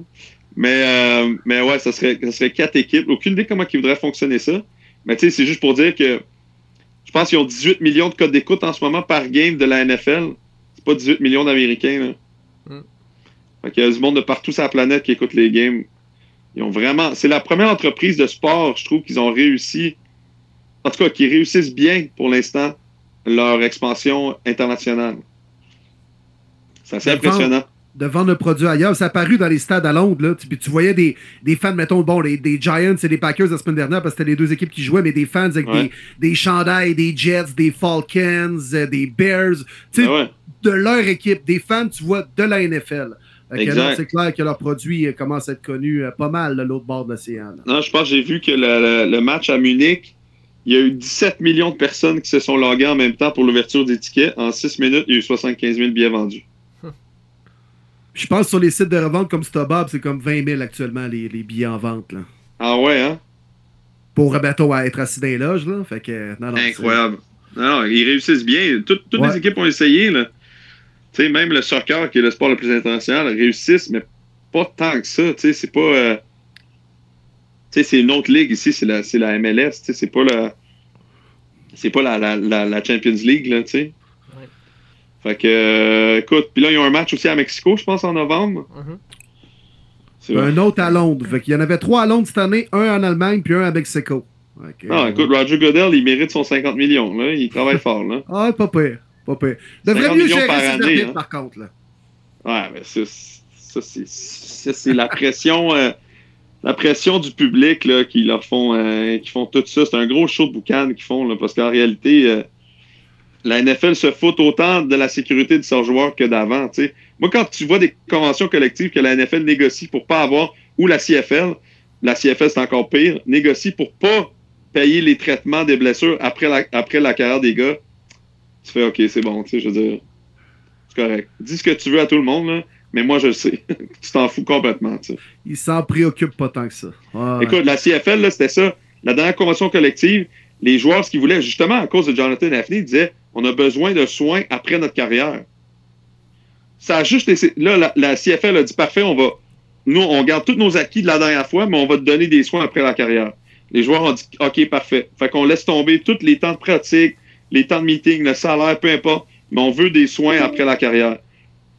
Mais, euh, mais ouais, ça serait, ça serait quatre équipes. Aucune idée comment ils voudraient fonctionner ça. Mais tu sais, c'est juste pour dire que je pense qu'ils ont 18 millions de codes d'écoute en ce moment par game de la NFL. C'est pas 18 millions d'Américains. là. Mm. Fait qu'il y a du monde de partout sur la planète qui écoute les games. Ils ont vraiment. C'est la première entreprise de sport, je trouve, qu'ils ont réussi. En tout cas, qui réussissent bien pour l'instant leur expansion internationale. C'est assez impressionnant. de vendre le produit ailleurs. Ça a paru dans les stades à Londres. Là. Tu, puis tu voyais des, des fans, mettons, bon, les, des Giants et des Packers la semaine dernière parce que c'était les deux équipes qui jouaient, mais des fans avec Ouais. des, des chandails, des Jets, des Falcons, euh, des Bears. Tu sais, Ah ouais. de leur équipe, des fans, tu vois, de la NFL. C'est clair que leur produit euh, commence à être connu euh, pas mal de l'autre bord de l'océan. Non, je pense que j'ai vu que le, le- le match à Munich, il y a eu 17 millions de personnes qui se sont loguées en même temps pour l'ouverture des tickets. En 6 minutes, il y a eu 75 000 billets vendus. Je pense sur les sites de revente comme StubHub, c'est comme 20 000 actuellement les, les billets en vente. Là. Ah ouais, hein? Pour, mettons, à être assis dans les loges. Là. Fait que, non, non, Incroyable. Non, ils réussissent bien. Toutes, toutes Ouais. les équipes ont essayé. Là. Tu sais, même le soccer, qui est le sport le plus international, réussissent, mais pas tant que ça. Tu sais, c'est pas. euh, c'est une autre ligue ici, c'est la, c'est la MLS. Tu sais, c'est pas la. C'est pas la, la, la, la Champions League, là, tu sais. Ouais. Fait que, euh, écoute, puis là, ils ont un match aussi à Mexico, je pense, en novembre. Mhm. Vrai. Un autre à Londres. Fait qu'il y en avait trois à Londres cette année, un en Allemagne puis un à Mexico. Non, euh, écoute, Roger Goodell, il mérite son 50 millions, là. Il travaille fort, là. Ah, pas pire. Pas pire. Devrait 50 mieux gérer par ses année, arbitres, hein. par contre. Là. Ouais, mais ça, c'est- ça, c'est, ça, c'est la pression, euh, la pression du public là, qui leur font, euh, qui font tout ça. C'est un gros show de boucan qu'ils font, là, parce qu'en réalité, euh, la NFL se fout autant de la sécurité de leurs joueurs que d'avant. tu sais. Moi, quand tu vois des conventions collectives que la NFL négocie pour pas avoir, ou la CFL, la CFL c'est encore pire, négocie pour pas payer les traitements des blessures après la, après la carrière des gars, tu fais OK, c'est bon, tu sais, je veux dire. C'est correct. Dis ce que tu veux à tout le monde, là, mais moi, je le sais. tu t'en fous complètement. tu sais. Il s'en préoccupe pas tant que ça. Ouais. Écoute, la CFL, là, c'était ça. La dernière convention collective, les joueurs, ce qu'ils voulaient, justement à cause de Jonathan Daphne, disaient on a besoin de soins après notre carrière. Ça a juste été- Là, la, la CFL a dit parfait, on va. Nous, on garde tous nos acquis de la dernière fois, mais on va te donner des soins après la carrière. Les joueurs ont dit OK, parfait. Fait qu'on laisse tomber tous les temps de pratique, les temps de meeting, le salaire, peu importe, mais on veut des soins après la carrière.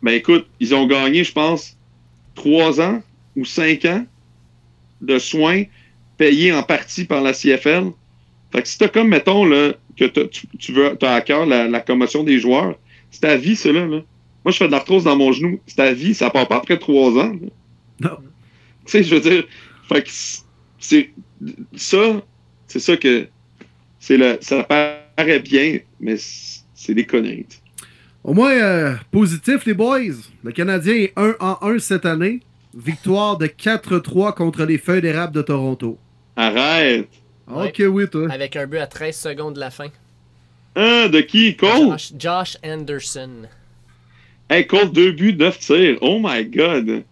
Ben écoute, ils ont gagné, je pense, trois ans ou cinq ans de soins payés en partie par la CFL. Fait que si t'as comme, mettons, là, que tu, tu veux, t'as à cœur la, la commotion des joueurs, c'est ta vie, là, là. Moi, je fais de l'arthrose dans mon genou. C'est ta vie, ça part pas après trois ans. là. Non. Tu sais, je veux dire, fait que c'est ça, c'est ça que c'est le, ça paraît bien, mais c'est des conneries. Au moins, euh, positif, les boys. Le Canadien est 1 en 1 cette année. Victoire de 4-3 contre les Feuilles d'érable de Toronto. Arrête! Ouais. Ok, oui, toi. Avec un but à 13 secondes de la fin. Hein, de qui? Cole? Josh, Josh Anderson. Hey, Cole, deux buts, neuf tirs. Oh my god!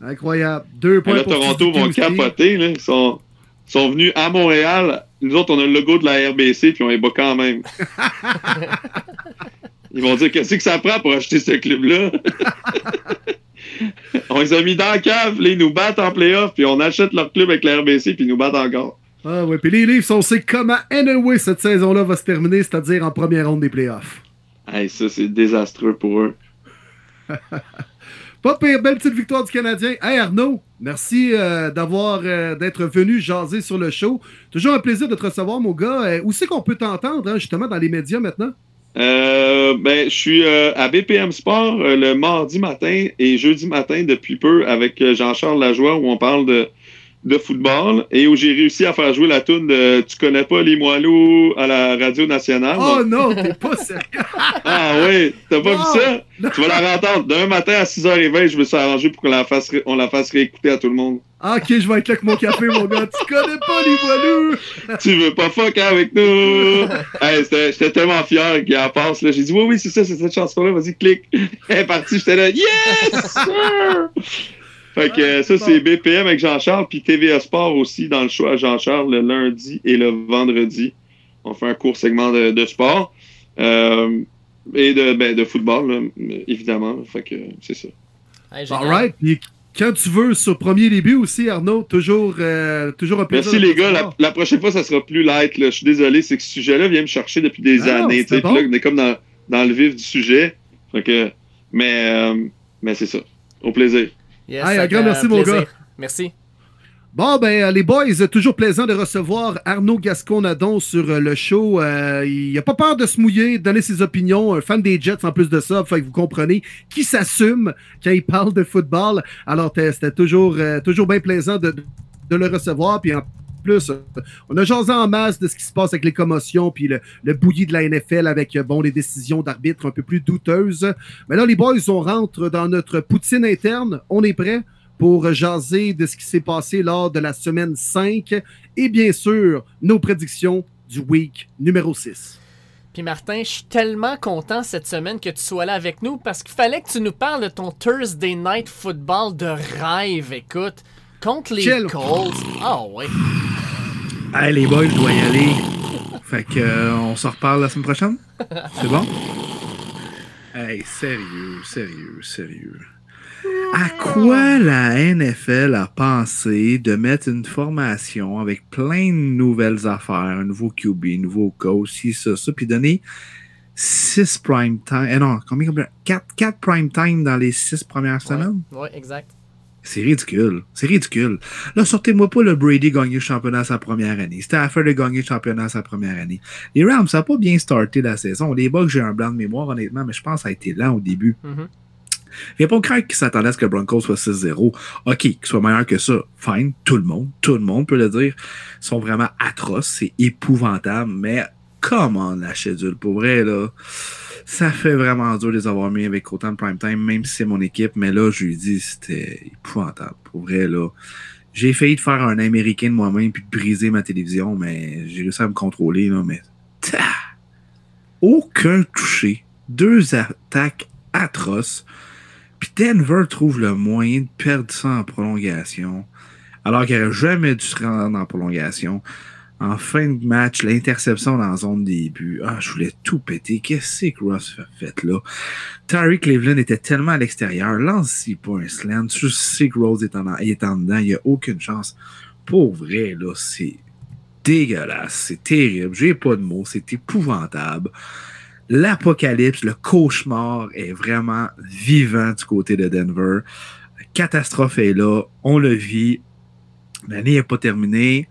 Incroyable. Deux points là, pour Toronto vont aussi. capoter, là. Ils sont, ils sont venus à Montréal. Nous autres, on a le logo de la RBC, puis on est bas quand même. Ils vont dire qu'est-ce que ça prend pour acheter ce club-là? on les a mis dans la cave, là, ils nous battent en playoff, puis on achète leur club avec la RBC, puis ils nous battent encore. Ah ouais, puis les Leafs, on sait comment anyway cette saison-là va se terminer, c'est-à-dire en première ronde des playoffs. Hey, ça, c'est désastreux pour eux. Pas pire, belle petite victoire du Canadien. Hey Arnaud, merci euh, d'avoir euh, d'être venu jaser sur le show. Toujours un plaisir de te recevoir, mon gars. Euh, où c'est qu'on peut t'entendre, hein, justement, dans les médias maintenant? Euh, ben, je suis euh, à BPM Sport euh, le mardi matin et jeudi matin depuis peu avec euh, Jean-Charles Lajoie où on parle de, de football et où j'ai réussi à faire jouer la tune de Tu connais pas les moineaux à la radio nationale. Oh Donc- non, t'es pas sérieux. ah oui, t'as pas Non. vu ça? Non. Tu vas la entendre. D'un matin à 6h20, je me suis arrangé pour qu'on la fasse, ré- on la fasse réécouter à tout le monde. Ah, ok, je vais être là avec mon café, mon gars. Tu connais pas les voileux. tu veux pas fuck avec nous? hey, J'étais tellement fier qu'il en passe. là. J'ai dit, oui, oui, c'est ça, c'est cette chanson-là. Vas-y, clique. Elle est partie. J'étais là, yes! sir! fait que euh, ça, c'est BPM avec Jean-Charles, puis TVA Sport aussi dans le show à Jean-Charles le lundi et le vendredi. On fait un court segment de, de sport. Euh, et de, ben, de football, là, évidemment. Fait que c'est ça. Hey. Alright, puis quand tu veux, sur premier début aussi, Arnaud, toujours, euh, toujours un plaisir. Merci les gars. La, prochaine fois, ça sera plus light. Là. Je suis désolé, c'est que ce sujet-là vient me chercher depuis des Ah années. bon. Là, on est comme dans, dans le vif du sujet. Fait que, mais euh, mais c'est ça. Au plaisir. Yes, Hey, un avec, grand merci, mon gars. Merci. Bon, ben, euh, les boys, toujours plaisant de recevoir Arnaud Gascon-Nadon sur euh, le show. Euh, il a pas peur de se mouiller, de donner ses opinions. Un fan des Jets en plus de ça. Fait que vous comprenez qui s'assume quand il parle de football. Alors, c'était toujours, euh, toujours bien plaisant de, le recevoir. Puis en plus, euh, on a jasé en masse de ce qui se passe avec les commotions, puis le, le bouilli de la NFL avec bon, les décisions d'arbitre un peu plus douteuses. Mais là, les boys, on rentre dans notre poutine interne. On est prêt pour jaser de ce qui s'est passé lors de la semaine 5 et bien sûr nos prédictions du week numéro 6. Puis Martin, je suis tellement content cette semaine que tu sois là avec nous parce qu'il fallait que tu nous parles de ton Thursday Night Football de rêve, écoute. Contre les Quel- Colts. Ah ouais. Hey, les boys, je dois y aller. Fait que, euh, on se reparle la semaine prochaine? C'est bon? Hey, sérieux, sérieux, sérieux. À quoi la NFL a pensé de mettre une formation avec plein de nouvelles affaires, un nouveau QB, un nouveau coach, ci, ça, ça, puis donner 6 prime time, eh non, combien, combien 4, 4 prime time dans les 6 premières semaines? Ouais, exact. C'est ridicule. C'est ridicule. Là, sortez-moi pas le Brady gagner le championnat sa première année. Faire de gagner le championnat sa première année. Les Rams, ça n'a pas bien starté la saison. Les Bucks, j'ai un blanc de mémoire, honnêtement, mais je pense que ça a été lent au début. Mhm. Il a pas de qui s'attendait à ce que Broncos soit 6-0. OK, qu'il soit meilleur que ça, fine. Tout le monde, tout le monde peut le dire. Ils sont vraiment atroces. C'est épouvantable. Mais comment la schedule? Pour vrai, là, ça fait vraiment dur de les avoir mis avec autant de prime time, même si c'est mon équipe. Mais là, je lui dis, c'était épouvantable. Pour vrai, là. J'ai failli de faire un américain de moi-même puis de briser ma télévision, mais j'ai réussi à me contrôler, là, mais. Aucun touché. Deux attaques atroces. Puis Denver trouve le moyen de perdre ça en prolongation. Alors qu'il n'aurait jamais dû se rendre en prolongation. En fin de match, l'interception dans la zone début. Ah, je voulais tout péter. Qu'est-ce que Ross fait là? Terry Cleveland était tellement à l'extérieur. Lance-y pas un slant. Je sais que Rose est en, est en dedans. Il n'y a aucune chance. Pour vrai, là, c'est dégueulasse. C'est terrible. J'ai pas de mots. C'est épouvantable. L'apocalypse, le cauchemar est vraiment vivant du côté de Denver. catastrophe est là. On le vit. L'année n'est pas terminée.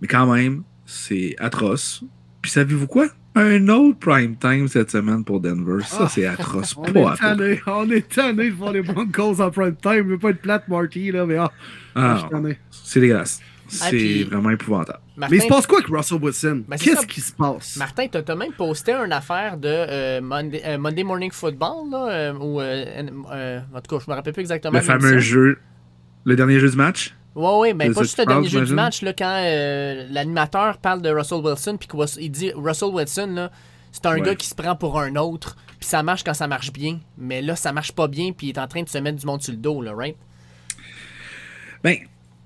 Mais quand même, c'est atroce. Puis savez-vous quoi? Un autre prime time cette semaine pour Denver. Ça, Ah, c'est atroce. On pas est, tanné, on est tanné de voir les Broncos en prime time. Je veux pas être plate, Marty, là, mais ah, Ah, c'est dégueulasse. C'est puis- vraiment épouvantable. Martin, Mais il se passe quoi avec Russell Wilson? Ben, c'est Qu'est-ce qui se passe? Martin, t'as même posté une affaire de euh, Monday, euh, Monday Morning Football, là, euh, ou, euh, euh, en tout cas, je me rappelle plus exactement. Le fameux jeu, le dernier jeu du match? Ouais, ouais, mais C'est pas juste le dernier jeu du match, là, quand euh, l'animateur parle de Russell Wilson, puis qu'il dit Russell Wilson, là, c'est un Ouais. gars qui se prend pour un autre, puis ça marche quand ça marche bien, mais là, ça marche pas bien, puis il est en train de se mettre du monde sur le dos, là, right? Ben,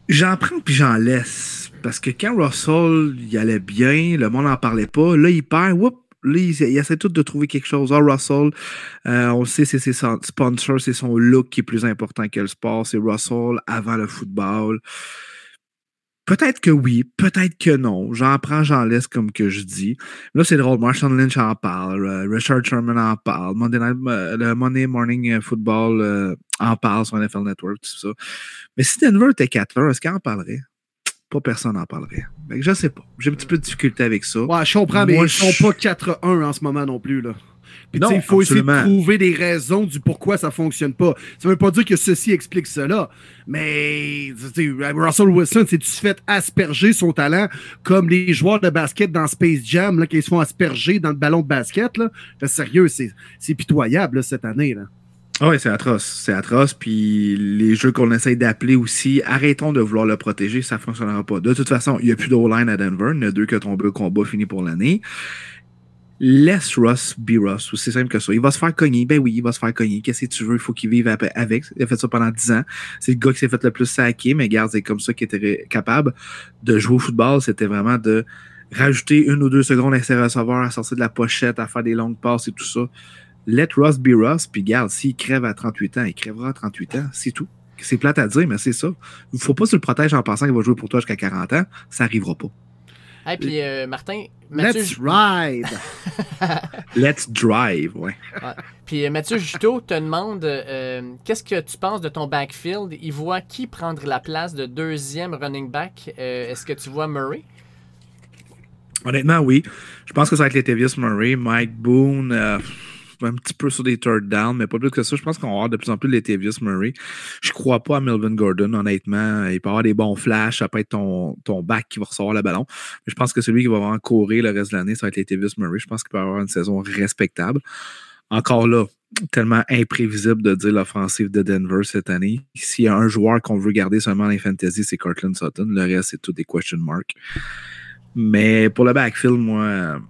j'en prends puis j'en laisse. Parce que quand Russell il allait bien, le monde n'en parlait pas. Là, il perd. Whoop, là, il, essaie tout de trouver quelque chose. Ah, Russell, euh, on le sait, c'est ses sponsors, c'est son look qui est plus important que le sport. C'est Russell avant le football. Peut-être que oui, peut-être que non. J'en prends, j'en laisse comme que je dis. Là, c'est drôle. Marshall Lynch en parle. euh, Richard Sherman en parle. Monday Night- euh, le Monday Morning Football euh, en parle sur NFL Network, tout ça. Mais si Denver était 4-1, est-ce qu'il en parlerait? Pas personne n'en parlerait. Que je sais pas. J'ai un petit peu de difficulté avec ça. Ouais, je comprends, mais Moi, ils sont je- pas 4-1 en ce moment non plus. Là. Puis, il faut absolument. essayer de trouver des raisons du pourquoi ça fonctionne pas. Ça veut pas dire que ceci explique cela, mais Russell Wilson s'est-tu fait asperger son talent comme les joueurs de basket dans Space Jam là, qui se font asperger dans le ballon de basket. Là? Là, sérieux, c'est pitoyable là, cette année. Là. Ah ouais, c'est atroce. C'est atroce. Puis les jeux qu'on essaye d'appeler aussi, arrêtons de vouloir le protéger, ça ne fonctionnera pas. De toute façon, il n'y a plus d'O-line à Denver. Il y en a deux qui ont tombé au combat fini pour l'année. Laisse Russ be Russ. C'est simple que ça. Il va se faire cogner. Ben oui, il va se faire cogner. Qu'est-ce que tu veux? Il faut qu'il vive avec. Il a fait ça pendant 10 ans. C'est le gars qui s'est fait le plus saquer, mais garde, c'est comme ça qu'il était capable de jouer au football. C'était vraiment de rajouter une ou deux secondes à ses receveurs, à sortir de la pochette, à faire des longues passes et tout ça. Let Russ be Russ, puis garde, s'il crève à 38 ans, il crèvera à 38 ans, c'est tout. C'est plate à dire, mais c'est ça. Il faut pas se le protéger en pensant qu'il va jouer pour toi jusqu'à 40 ans. Ça arrivera pas. Et puis, euh, Martin, Mathieu, Let's ride! Let's drive, ouais. puis, euh, Mathieu Juteau te demande euh, qu'est-ce que tu penses de ton backfield? Il voit qui prendre la place de deuxième running back? Euh, Est-ce que tu vois Murray? Honnêtement, oui. Je pense que ça va être Latavius Murray, Mike Boone, un petit peu sur des third down, mais pas plus que ça. Je pense qu'on va avoir de plus en plus Latavius Murray. Je crois pas à Melvin Gordon, honnêtement. Il peut avoir des bons flashs, ça peut être ton, ton back qui va recevoir le ballon. Mais je pense que celui qui va vraiment courir le reste de l'année, ça va être Latavius Murray. Je pense qu'il peut avoir une saison respectable. Encore là, tellement imprévisible de dire l'offensive de Denver cette année. S'il y a un joueur qu'on veut garder seulement dans les fantasy, c'est Cortland Sutton. Le reste, c'est tout des question marks. Mais pour le backfield, moi,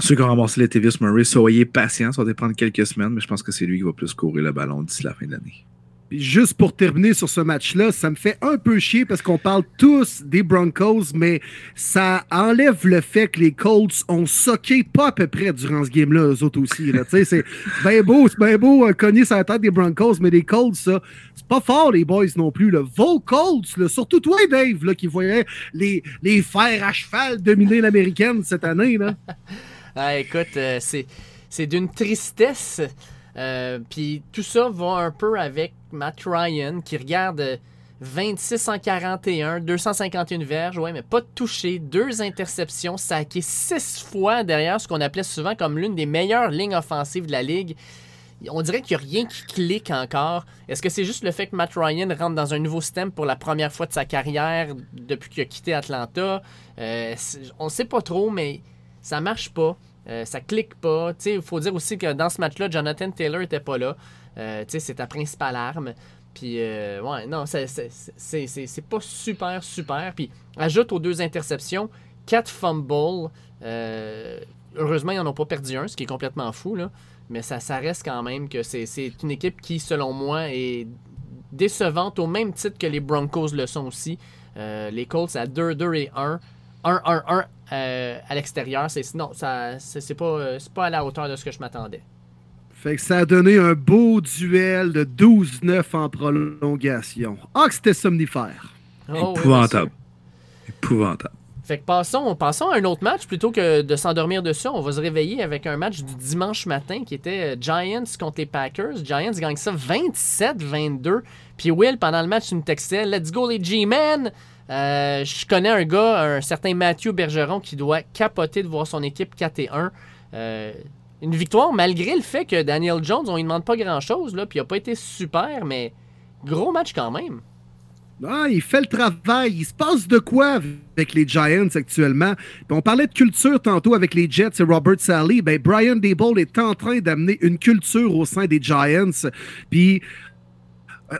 ceux qui ont ramassé les Tavis Murray, soyez patients, ça va dépendre quelques semaines, mais je pense que c'est lui qui va plus courir le ballon d'ici la fin de l'année. Juste pour terminer sur ce match-là, ça me fait un peu chier parce qu'on parle tous des Broncos, mais ça enlève le fait que les Colts ont soqué pas à peu près durant ce game-là, eux autres aussi. là. Tu sais, c'est bien beau, c'est bien beau euh, cogner sur la tête des Broncos, mais les Colts, ça, c'est pas fort, les boys non plus. Là. Vos Colts, là, surtout toi, Dave, là, qui voyait les, les fers à cheval dominer l'américaine cette année. Là. Ah, écoute, euh, c'est, d'une tristesse. Euh, Puis tout ça va un peu avec Matt Ryan qui regarde euh, 26 en 41, 251 verges, ouais, mais pas de touché, deux interceptions, saqué six fois derrière ce qu'on appelait souvent comme l'une des meilleures lignes offensives de la ligue. On dirait qu'il n'y a rien qui clique encore. Est-ce que c'est juste le fait que Matt Ryan rentre dans un nouveau système pour la première fois de sa carrière depuis qu'il a quitté Atlanta? Euh, on ne sait pas trop, mais ça marche pas. Euh, ça clique pas. Il faut dire aussi que dans ce match-là, Jonathan Taylor était pas là. Euh, c'est ta principale arme. Puis, euh, ouais, non, c'est- pas super, super. Puis, ajoute aux deux interceptions, quatre fumbles. Heureusement, ils n'en ont pas perdu un, ce qui est complètement fou. Mais ça, ça reste quand même que c'est une équipe qui, selon moi, est décevante au même titre que les Broncos le sont aussi. Les Colts à 2-2 et 1. 1-1-1 euh, à l'extérieur. C'est, non, ça, c'est, c'est pas, euh, c'est pas à la hauteur de ce que je m'attendais. Fait que ça a donné un beau duel de 12-9 en prolongation. Ah, que c'était somnifère. Oh, oui, Épouvantable. Épouvantable. Fait que passons, passons à un autre match plutôt que de s'endormir dessus. On va se réveiller avec un match du dimanche matin qui était euh, Giants contre les Packers. Giants gagnent ça 27-22. Puis Will, pendant le match, tu me textais Let's go les G-Men! Euh, je connais un gars, un certain Mathieu Bergeron, qui doit capoter de voir son équipe 4 et 1. Euh, une victoire malgré le fait que Daniel Jones, on lui demande pas grand-chose, puis il a pas été super, mais gros match quand même. Ah, il fait le travail. Il se passe de quoi avec les Giants actuellement? on parlait de culture tantôt avec les Jets et Robert Sally. Ben, Brian Dable est en train d'amener une culture au sein des Giants. Puis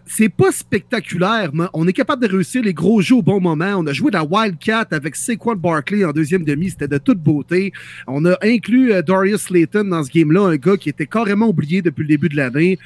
c'est pas spectaculaire, mais on est capable de réussir les gros jeux au bon moment. On a joué la Wildcat avec Saquon Barkley en deuxième demi, c'était de toute beauté. On a inclus euh, Darius Slayton dans ce game-là, un gars qui était carrément oublié depuis le début de l'année.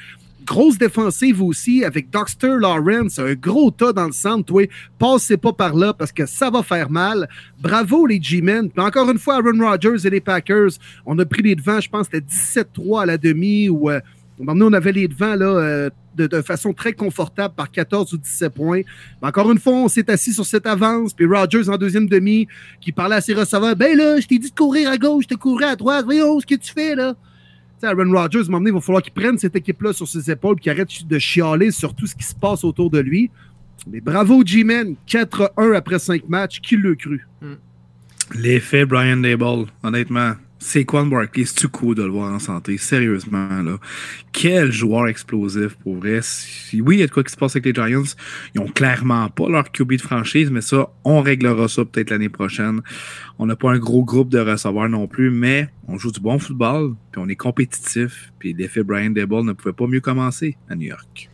Grosse défensive aussi avec Dexter Lawrence, un gros tas dans le centre. Toi, passez pas par là parce que ça va faire mal. Bravo les G-Men. Encore une fois, Aaron Rodgers et les Packers, on a pris les devants, je pense c'était 17-3 à la demi ou euh, on avait les devants là, euh, de, façon très confortable par 14 ou 17 points. encore une fois, on s'est assis sur cette avance. Puis Rodgers en deuxième demi qui parlait à ses receveurs Ben là, je t'ai dit de courir à gauche, je te courais à droite. Voyons ce que tu fais là. Aaron Rodgers, m'a il va falloir qu'il prenne cette équipe-là sur ses épaules qu'il arrête de chialer sur tout ce qui se passe autour de lui. Mais bravo, G-Man. 4-1 après 5 matchs. Qui l'a cru? L'effet Brian Dable, honnêtement. C'est Barkley, c'est-tu cool de le voir en santé? Sérieusement, là. Quel joueur explosif, pour vrai. Oui, il y a de quoi qui se passe avec les Giants. Ils ont clairement pas leur QB de franchise, mais ça, on réglera ça peut-être l'année prochaine. On n'a pas un gros groupe de receveurs non plus, mais on joue du bon football, puis on est compétitif, puis l'effet Brian Dable ne pouvait pas mieux commencer à New York.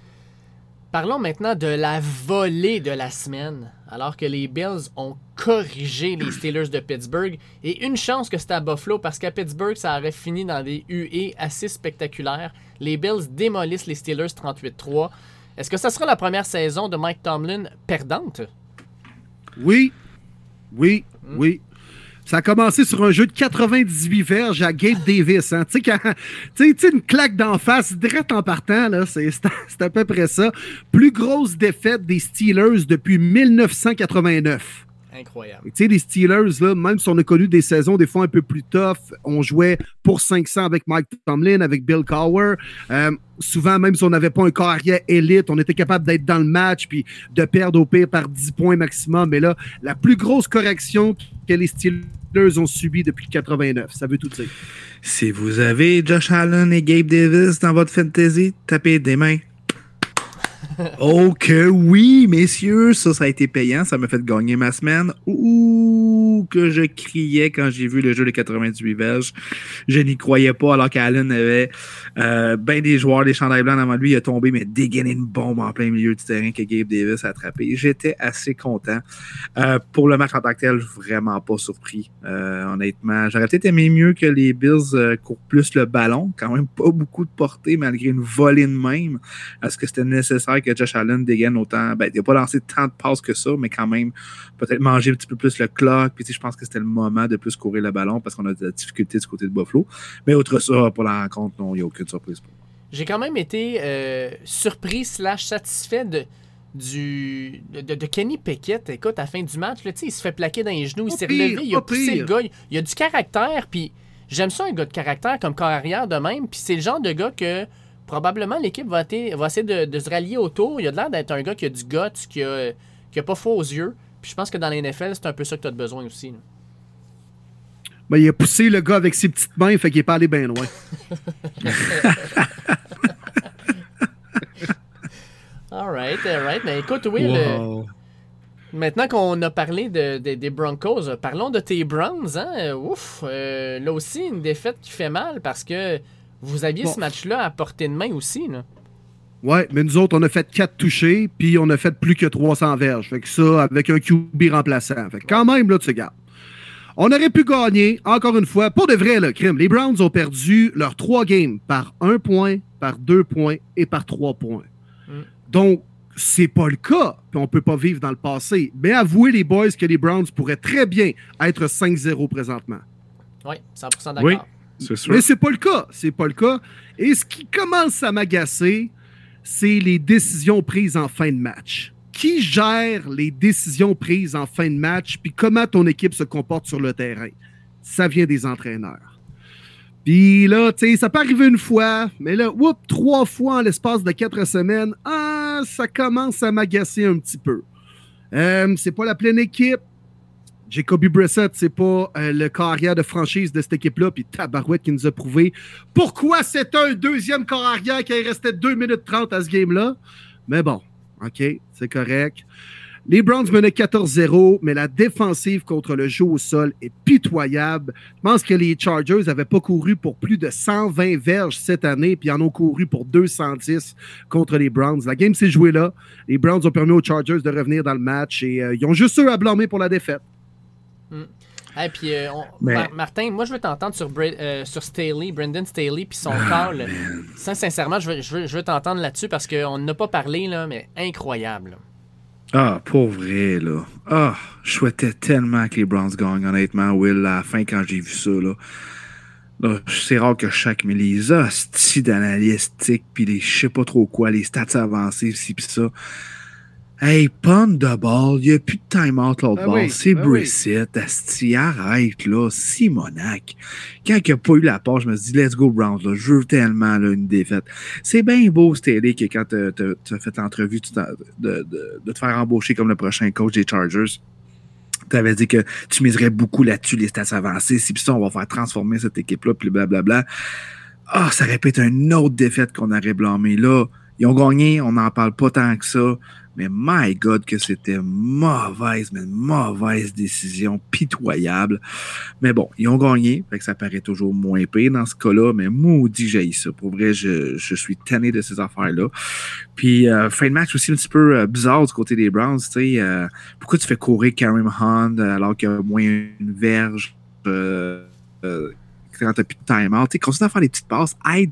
Parlons maintenant de la volée de la semaine, alors que les Bills ont corrigé les Steelers de Pittsburgh. Et une chance que c'était à Buffalo, parce qu'à Pittsburgh, ça aurait fini dans des UE assez spectaculaires. Les Bills démolissent les Steelers 38-3. Est-ce que ça sera la première saison de Mike Tomlin perdante? Oui, oui, hmm. oui. Ça a commencé sur un jeu de 98 verges à Gabe Davis. Hein. Une claque d'en face, direct en partant, c'est, à peu près ça. Plus grosse défaite des Steelers depuis 1989. Incroyable. Tu sais, les Steelers, là, même si on a connu des saisons des fois un peu plus tough, on jouait pour 500 avec Mike Tomlin, avec Bill Cowher. Euh, souvent, même si on n'avait pas un carrière élite, on était capable d'être dans le match puis de perdre au pire par 10 points maximum. Mais là, la plus grosse correction que les Steelers ont subie depuis 89, ça veut tout dire. Si vous avez Josh Allen et Gabe Davis dans votre fantasy, tapez des mains oh que oui, messieurs, ça, ça a été payant. Ça m'a fait gagner ma semaine. Ouh, que je criais quand j'ai vu le jeu de 98 verges. Je n'y croyais pas alors qu'Allen avait euh, ben des joueurs, des chandails blancs avant lui. Il a tombé, mais dégainé une bombe en plein milieu du terrain que Gabe Davis a attrapé. J'étais assez content. Euh, pour le match en tant que tel, vraiment pas surpris. Euh, honnêtement, j'aurais peut-être aimé mieux que les Bills courent plus le ballon. Quand même pas beaucoup de portée malgré une volée de même. Est-ce que c'était nécessaire que Josh Allen dégaine autant? Ben, il n'a pas lancé tant de passes que ça, mais quand même, peut-être manger un petit peu plus le clock. Je pense que c'était le moment de plus courir le ballon parce qu'on a de la difficulté du côté de Buffalo. Mais autre ça, pour la rencontre, non, il n'y a aucune surprise pour moi. J'ai quand même été euh, surpris slash satisfait de, du, de, Kenny Pickett. Écoute, à la fin du match, là, il se fait plaquer dans les genoux, il s'est relevé, il a poussé le gars. Il, a du caractère, puis j'aime ça, un gars de caractère comme corps arrière de même. Puis c'est le genre de gars que probablement l'équipe va, va, essayer de, se rallier autour. Il a l'air d'être un gars qui a du guts, qui a, qui a pas faux aux yeux. Puis je pense que dans les NFL, c'est un peu ça que tu as besoin aussi. Ben, il a poussé le gars avec ses petites mains, fait qu'il est pas allé bien loin. alright, alright. Mais écoute, oui, maintenant qu'on a parlé de, des Broncos, parlons de tes Browns. Hein? Ouf, euh, là aussi, une défaite qui fait mal parce que vous aviez ce match-là à portée de main aussi, là. Ouais, mais nous autres, on a fait 4 touchés, puis on a fait plus que 300 verges. Fait que ça, avec un QB remplaçant. Fait que quand même, là, tu gardes. On aurait pu gagner, encore une fois, pour de vrai, le crime. Les Browns ont perdu leurs trois games par un point, par deux points et par trois points. Mm. Donc, c'est pas le cas, puis on peut pas vivre dans le passé. Mais avouez, les boys, que les Browns pourraient très bien être 5-0 présentement. Oui, 100% d'accord. Mais c'est pas le cas. C'est pas le cas. Et ce qui commence à m'agacer, c'est les décisions prises en fin de match. qui gère les décisions prises en fin de match, puis comment ton équipe se comporte sur le terrain? Ça vient des entraîneurs. Puis là, tu sais, ça peut arriver une fois, mais là, whoop, trois fois en l'espace de quatre semaines, ah, ça commence à m'agacer un petit peu. Euh, c'est pas la pleine équipe. Jacoby Brissett, c'est pas euh, le carrière de franchise de cette équipe-là, puis Tabarouette qui nous a prouvé pourquoi c'est un deuxième carrière qui restait 2 minutes 30 à ce game-là. Mais bon, OK, c'est correct. Les Browns menaient 14-0, mais la défensive contre le jeu au sol est pitoyable. Je pense que les Chargers n'avaient pas couru pour plus de 120 verges cette année, puis en ont couru pour 210 contre les Browns. La game s'est jouée là. Les Browns ont permis aux Chargers de revenir dans le match et euh, ils ont juste eux à blâmer pour la défaite. Et puis, euh, Martin, moi, je veux t'entendre sur, euh, sur Staley, Brendan Staley, puis son ah, call. sincèrement, je veux, je veux, t'entendre là-dessus parce qu'on n'a pas parlé, là, mais incroyable. Ah, pour vrai, là. Ah, je souhaitais tellement que les Browns gagnent, honnêtement, Will, à la fin, quand j'ai vu ça, là. c'est rare que chaque, mais les hosties d'analystiques, puis les je sais pas trop quoi, les stats avancées, ci pis ça. Hey, pomme de ball, il n'y a plus de time-out l'autre ben ball. c'est ben Brissett, Asti, arrête, là, Simonac. Quand il n'a pas eu la part, je me suis dit, let's go Browns, là, je veux tellement là, une défaite. C'est bien beau, Staley, que quand tu as fait l'entrevue de, de, te faire embaucher comme le prochain coach des Chargers, tu avais dit que tu miserais beaucoup là-dessus, les stats avancées. Si ça, on va faire transformer cette équipe-là, puis blablabla. Ah, ça répète une autre défaite qu'on aurait blâmé. Là, ils ont gagné, on n'en parle pas tant que ça. Mais my God, que c'était mauvaise, mais mauvaise décision, pitoyable. Mais bon, ils ont gagné, fait que ça paraît toujours moins pire dans ce cas-là, mais maudit j'ai ça. Pour vrai, je, je, suis tanné de ces affaires-là. Puis, euh, fin de match aussi un petit peu euh, bizarre du côté des Browns, tu sais. Euh, pourquoi tu fais courir Karim Hunt alors qu'il y a moins une verge? Quand t'as plus de timeout. Tu continue à faire des petites passes, aide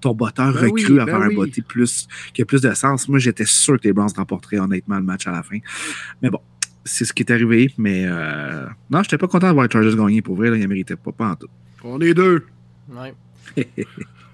ton botteur ben recru à ben faire un botter plus, qui a plus de sens. Moi, j'étais sûr que les Browns remporteraient honnêtement le match à la fin. Mais bon, c'est ce qui est arrivé. Mais euh, non, j'étais pas content de voir les Chargers gagner pour vrai. Là, ils ne méritaient pas, pas en tout. On est deux. Ouais.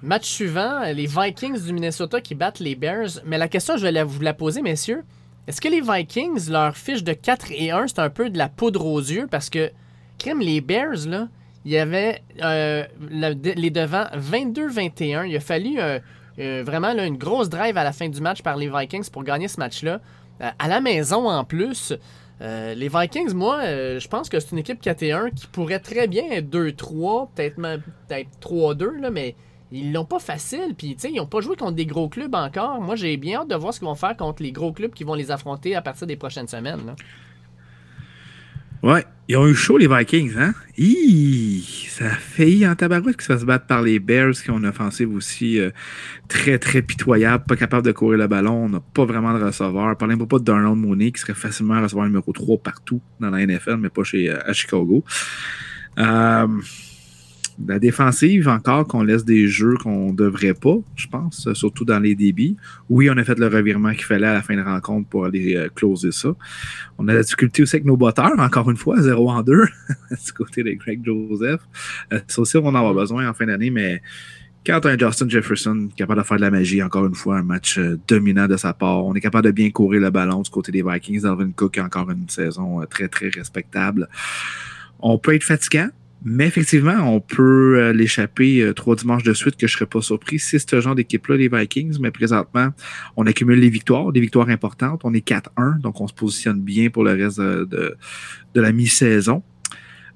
match suivant, les Vikings du Minnesota qui battent les Bears. Mais la question, je vais vous la poser, messieurs. Est-ce que les Vikings, leur fiche de 4 et 1, c'est un peu de la poudre aux yeux? Parce que, crème, les Bears, là, il y avait euh, les devants 22-21. Il a fallu euh, euh, vraiment une grosse drive à la fin du match par les Vikings pour gagner ce match-là. à la maison en plus. les Vikings, moi, je pense que c'est une équipe 4-1 qui pourrait très bien être 2-3, peut-être peut 3-2, mais ils l'ont pas facile. Puis, ils n'ont pas joué contre des gros clubs encore. Moi, j'ai bien hâte de voir ce qu'ils vont faire contre les gros clubs qui vont les affronter à partir des prochaines semaines. Ouais, ils ont eu chaud, les Vikings, hein? ça a failli en tabarouette que ça se batte par les Bears qui ont une offensive aussi euh, très, très pitoyable, pas capable de courir le ballon, on n'a pas vraiment de receveur. Parlez pas de Darnell Mooney qui serait facilement receveur numéro 3 partout dans la NFL, mais pas chez, euh, à Chicago. Euh, la défensive, encore, qu'on laisse des jeux qu'on devrait pas, je pense, surtout dans les débits. Oui, on a fait le revirement qu'il fallait à la fin de rencontre pour aller euh, closer ça. On a la difficulté aussi avec nos batteurs, encore une fois, 0 en 2, du côté de Greg Joseph. Euh, ça aussi, on en a besoin en fin d'année, mais quand un Justin Jefferson capable de faire de la magie, encore une fois, un match euh, dominant de sa part, on est capable de bien courir le ballon du côté des Vikings. Alvin Cook encore une saison très, très respectable. On peut être fatigant, mais effectivement, on peut euh, l'échapper euh, trois dimanches de suite que je ne serais pas surpris c'est ce genre d'équipe-là, les Vikings. Mais présentement, on accumule les victoires, des victoires importantes. On est 4-1, donc on se positionne bien pour le reste de, la mi-saison.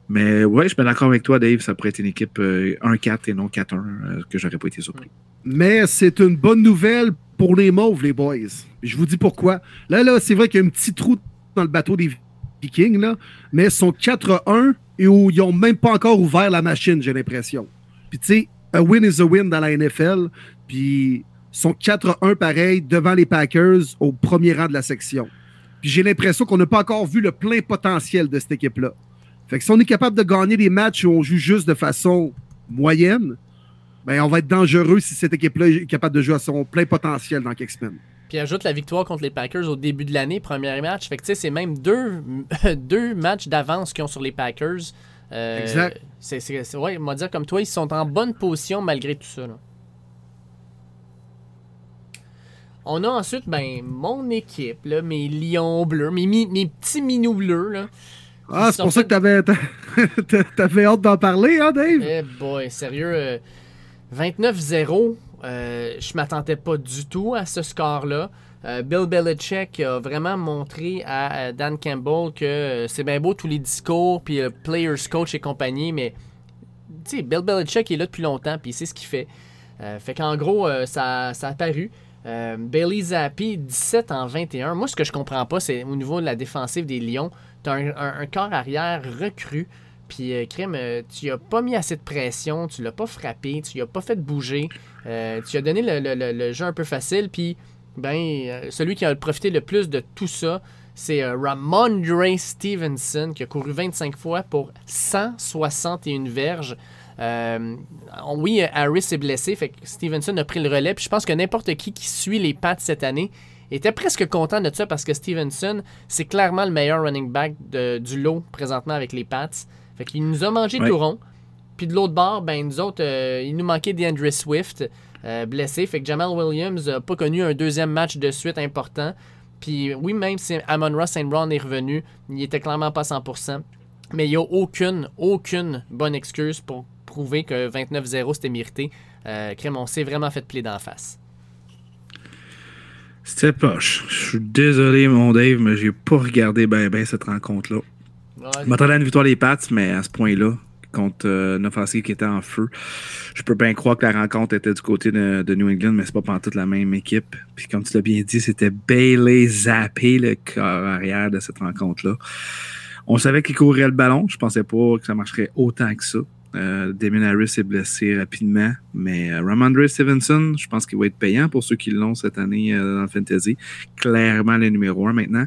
Mais ouais, je suis d'accord avec toi, Dave. Ça pourrait être une équipe 1-4 euh, et non 4-1 que j'aurais pas été surpris. Mais c'est une bonne nouvelle pour les Mauves, les boys. Je vous dis pourquoi. Là, là, c'est vrai qu'il y a un petit trou dans le bateau des Vikings, là, mais sont 4-1 et où ils n'ont même pas encore ouvert la machine, j'ai l'impression. Puis tu sais, a win is a win dans la NFL. Puis ils sont 4-1 pareil devant les Packers au premier rang de la section. Puis j'ai l'impression qu'on n'a pas encore vu le plein potentiel de cette équipe-là. Fait que si on est capable de gagner des matchs où on joue juste de façon moyenne, ben on va être dangereux si cette équipe-là est capable de jouer à son plein potentiel dans quelques semaines. Puis ajoute la victoire contre les Packers au début de l'année, premier match. Fait que tu sais, c'est même deux, deux matchs d'avance qu'ils ont sur les Packers. Euh, exact. C'est, ouais, on va dire comme toi, ils sont en bonne position malgré tout ça. On a ensuite ben, mon équipe, là, mes lions bleus, mes, mi- mes petits minous bleus. Là, Ah, c'est pour ça que t'avais, t'a- t'avais hâte d'en parler, hein, Dave? Eh boy, sérieux, euh, 29-0, euh, je m'attendais pas du tout à ce score-là. Euh, Bill Belichick a vraiment montré à Dan Campbell que euh, c'est bien beau tous les discours, puis euh, players coach et compagnie, mais Bill Belichick est là depuis longtemps, puis sait ce qu'il fait. Fait qu'en gros, ça, a paru. Bailey Zappi, 17 en 21. Moi, ce que je comprends pas, c'est au niveau de la défensive des Lions, tu un- un corps arrière recru. Puis, euh, euh, tu as pas mis assez de pression, tu l'as pas frappé, tu l'as pas fait bouger. Euh, tu as donné le, jeu un peu facile. Puis, ben, euh, celui qui a profité le plus de tout ça, c'est Ramondre Stevenson, qui a couru 25 fois pour 161 verges. Oui, Harris est blessé, fait que Stevenson a pris le relais. Puis je pense que n'importe qui qui suit les Pats cette année était presque content de ça parce que Stevenson, c'est clairement le meilleur running back du lot présentement avec les Pats. Fait qu'il nous a mangé Ouais. tout rond. Puis de l'autre bord, ben nous autres, euh, il nous manquait DeAndre Swift, euh, blessé. Fait que Jamal Williams n'a pas connu un deuxième match de suite important. Puis oui, même si Amon Ross St. Brown est revenu, il était clairement pas 100%. Mais il n'y a aucune, aucune bonne excuse pour prouver que 29-0 c'était mérité. Euh, Crème, on s'est vraiment fait plier d'en face. C'était poche. Je suis désolé, mon Dave, mais j'ai pas regardé ben ben cette rencontre-là. Je m'attendais à une victoire des Pats, mais à ce point-là, contre euh, une qui était en feu, je peux bien croire que la rencontre était du côté de, New England, mais c'est pas toute la même équipe. Puis comme tu l'as bien dit, c'était Bailey Zappé, le corps arrière de cette rencontre-là. On savait qu'il courait le ballon. Je pensais pas que ça marcherait autant que ça. Euh, Damien Harris est blessé rapidement, mais euh, Ramondre Stevenson, je pense qu'il va être payant pour ceux qui l'ont cette année euh, dans le fantasy. Clairement le numéro un maintenant.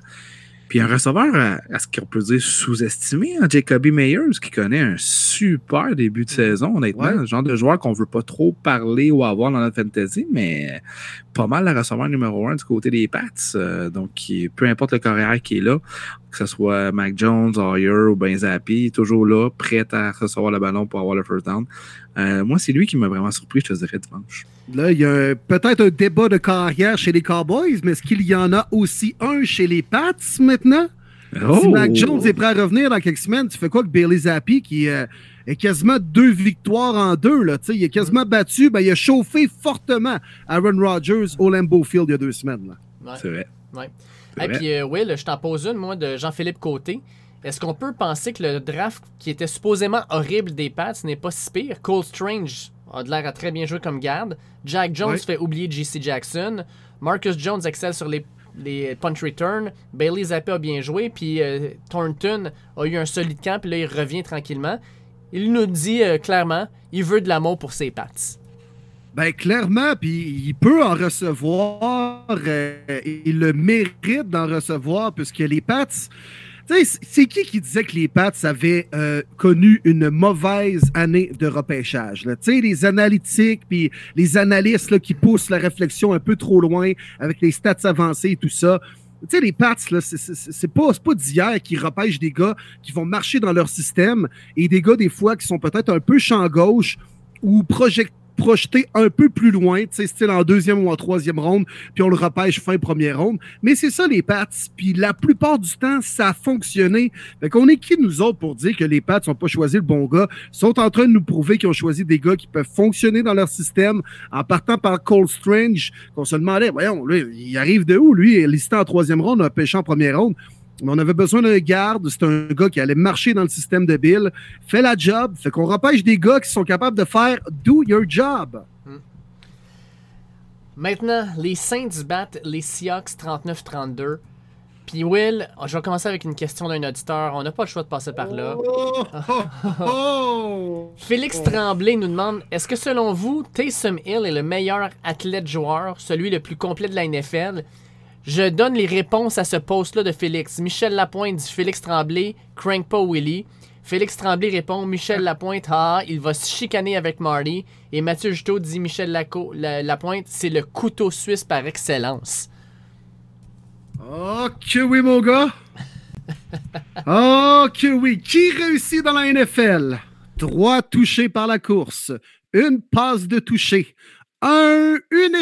Puis un receveur, à, à ce qu'on peut dire sous-estimé, hein, Jacoby Meyers, qui connaît un super début de saison, honnêtement. Ouais. Le genre de joueur qu'on veut pas trop parler ou avoir dans notre fantasy, mais pas mal le receveur numéro un du côté des Pats. Euh, donc, peu importe le carrière qui est là, que ce soit Mac Jones, Hoyer ou Ben Zappi, toujours là, prêt à recevoir le ballon pour avoir le first down. Euh, moi, c'est lui qui m'a vraiment surpris, je te dirais, dimanche. Là, il y a peut-être un débat de carrière chez les Cowboys, mais est-ce qu'il y en a aussi un chez les Pats maintenant? Si Oh! Mac Jones est prêt à revenir dans quelques semaines, tu fais quoi que Bailey Zappi qui euh, est quasiment deux victoires en deux? Là, tu sais, il est quasiment battu, ben, il a chauffé fortement Aaron Rodgers au Lambeau Field il y a deux semaines. Ouais. C'est vrai. Ouais. Et puis, euh, Will, je t'en pose une, moi, de Jean-Philippe Côté. Est-ce qu'on peut penser que le draft qui était supposément horrible des Pats n'est pas si pire? Cole Strange a de l'air à très bien jouer comme garde. Jack Jones fait oublier JC Jackson. Marcus Jones excelle sur les, les punch return. Bailey Zappa a bien joué. Puis euh, Thornton a eu un solide camp. Puis là, il revient tranquillement. Il nous dit euh, clairement, il veut de l'amour pour ses Pats. Ben clairement, puis il peut en recevoir, euh, il le mérite d'en recevoir, puisque les Pats, c'est qui qui disait que les Pats avaient euh, connu une mauvaise année de repêchage? là? Les analytiques, puis les analystes là, qui poussent la réflexion un peu trop loin avec les stats avancées et tout ça. Tu les Pats, là, c'est- pas, pas d'hier qui repêchent des gars qui vont marcher dans leur système et des gars, des fois, qui sont peut-être un peu champ gauche ou project- projetés un peu plus loin, tu sais, style en deuxième ou en troisième ronde, puis on le repêche fin première ronde. Mais c'est ça, les Pats. Puis la plupart du temps, ça a fonctionné. Fait qu'on est qui, nous autres, pour dire que les Pats n'ont pas choisi le bon gars? Sont en train de nous prouver qu'ils ont choisi des gars qui peuvent fonctionner dans leur système en partant par Cole Strange, qu'on se demandait, voyons, lui, il arrive de où, lui? Listé en troisième ronde, on a pêché en première ronde? Mais on avait besoin d'un garde. C'est un gars qui allait marcher dans le système de Bill. Fait la job. Fait qu'on repêche des gars qui sont capables de faire do your job. Maintenant, les Saints battent les Seahawks 39-32. Puis Will, je vais commencer avec une question d'un auditeur. On n'a pas le choix de passer par là. Oh, oh, oh. Félix Tremblay nous demande Est-ce que selon vous, Taysom Hill est le meilleur athlète joueur, celui le plus complet de la NFL Je donne les réponses à ce post-là de Félix. Michel Lapointe dit Félix Tremblay, crank pas Willy. Félix Tremblay répond Michel Lapointe, ah, il va se chicaner avec Marty. Et Mathieu Juteau dit Michel Laco- La- Lapointe, c'est le couteau suisse par excellence. Oh que oui, mon gars. Oh que oui. Qui réussit dans la NFL? Trois touchés par la course. Une passe de toucher. Un, une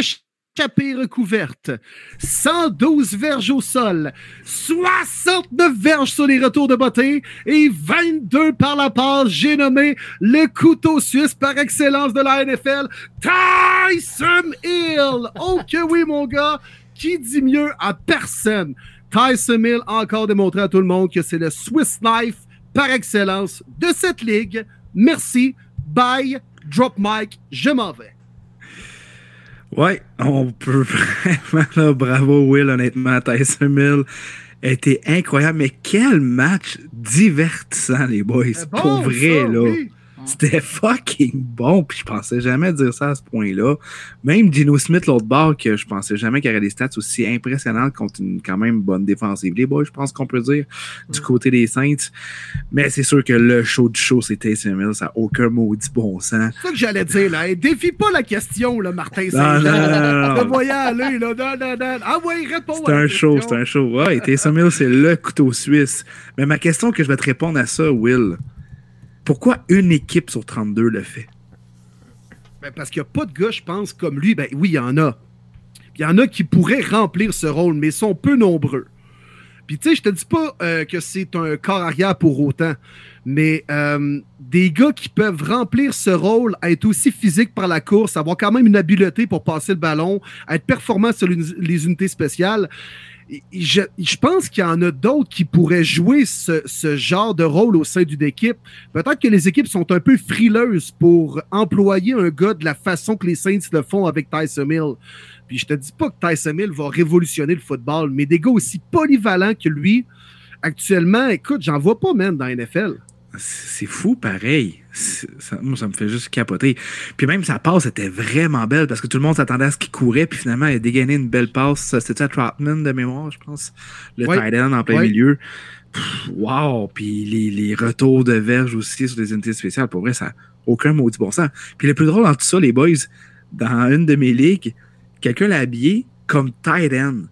échappées recouvertes, 112 verges au sol, 69 verges sur les retours de beauté et 22 par la passe. J'ai nommé le couteau suisse par excellence de la NFL, Tyson Hill. Oh que oui, mon gars, qui dit mieux à personne? Tyson Hill a encore démontré à tout le monde que c'est le Swiss Knife par excellence de cette ligue. Merci. Bye. Drop mic. Je m'en vais. Ouais, on peut vraiment, là, bravo Will, honnêtement, Tyson Mill était incroyable, mais quel match divertissant, les boys, bon, pour vrai, ça, là. oui. C'était fucking bon, puis je pensais jamais dire ça à ce point-là. Même Gino Smith, l'autre bord, que je pensais jamais qu'il y aurait des stats aussi impressionnantes contre une quand même bonne défensive. Les boys, je pense qu'on peut dire, du côté des Saints. Mais c'est sûr que le show du show, c'était Tyson Mill, ça n'a aucun maudit bon sens. C'est ça que j'allais dire, là. Défie pas la question, là, Martin Saint-Jean. Le voyant aller, là. Non, non, non. Ah ouais, réponds C'est un show, c'est un show. Ouais, Taysom Hill, c'est le couteau suisse. Mais ma question que je vais te répondre à ça, Will, pourquoi une équipe sur 32 le fait? Ben, parce qu'il n'y a pas de gars, je pense, comme lui. Ben oui, il y en a. Il y en a qui pourraient remplir ce rôle, mais ils sont peu nombreux. Puis tu sais, je te dis pas euh, que c'est un corps arrière pour autant, mais euh, des gars qui peuvent remplir ce rôle, être aussi physique par la course, avoir quand même une habileté pour passer le ballon, être performant sur les unités spéciales. Je, pense qu'il y en a d'autres qui pourraient jouer ce, ce genre de rôle au sein d'une équipe. Peut-être que les équipes sont un peu frileuses pour employer un gars de la façon que les Saints le font avec Tyson Hill. Puis je te dis pas que Tyson Hill va révolutionner le football, mais des gars aussi polyvalents que lui, actuellement, écoute, j'en vois pas même dans la NFL. C'est fou, pareil. Ça, moi, ça me fait juste capoter. Puis même sa passe était vraiment belle parce que tout le monde s'attendait à ce qu'il courait. Puis finalement, il a dégainé une belle passe. C'était à Trotman de mémoire, je pense? Le Ouais. tight end en plein Ouais. milieu. Pff, wow! Puis les, les retours de verge aussi sur des unités spéciales. Pour vrai, ça n'a aucun maudit bon sens. Puis le plus drôle dans tout ça, les boys, dans une de mes ligues, quelqu'un l'a habillé comme tight end.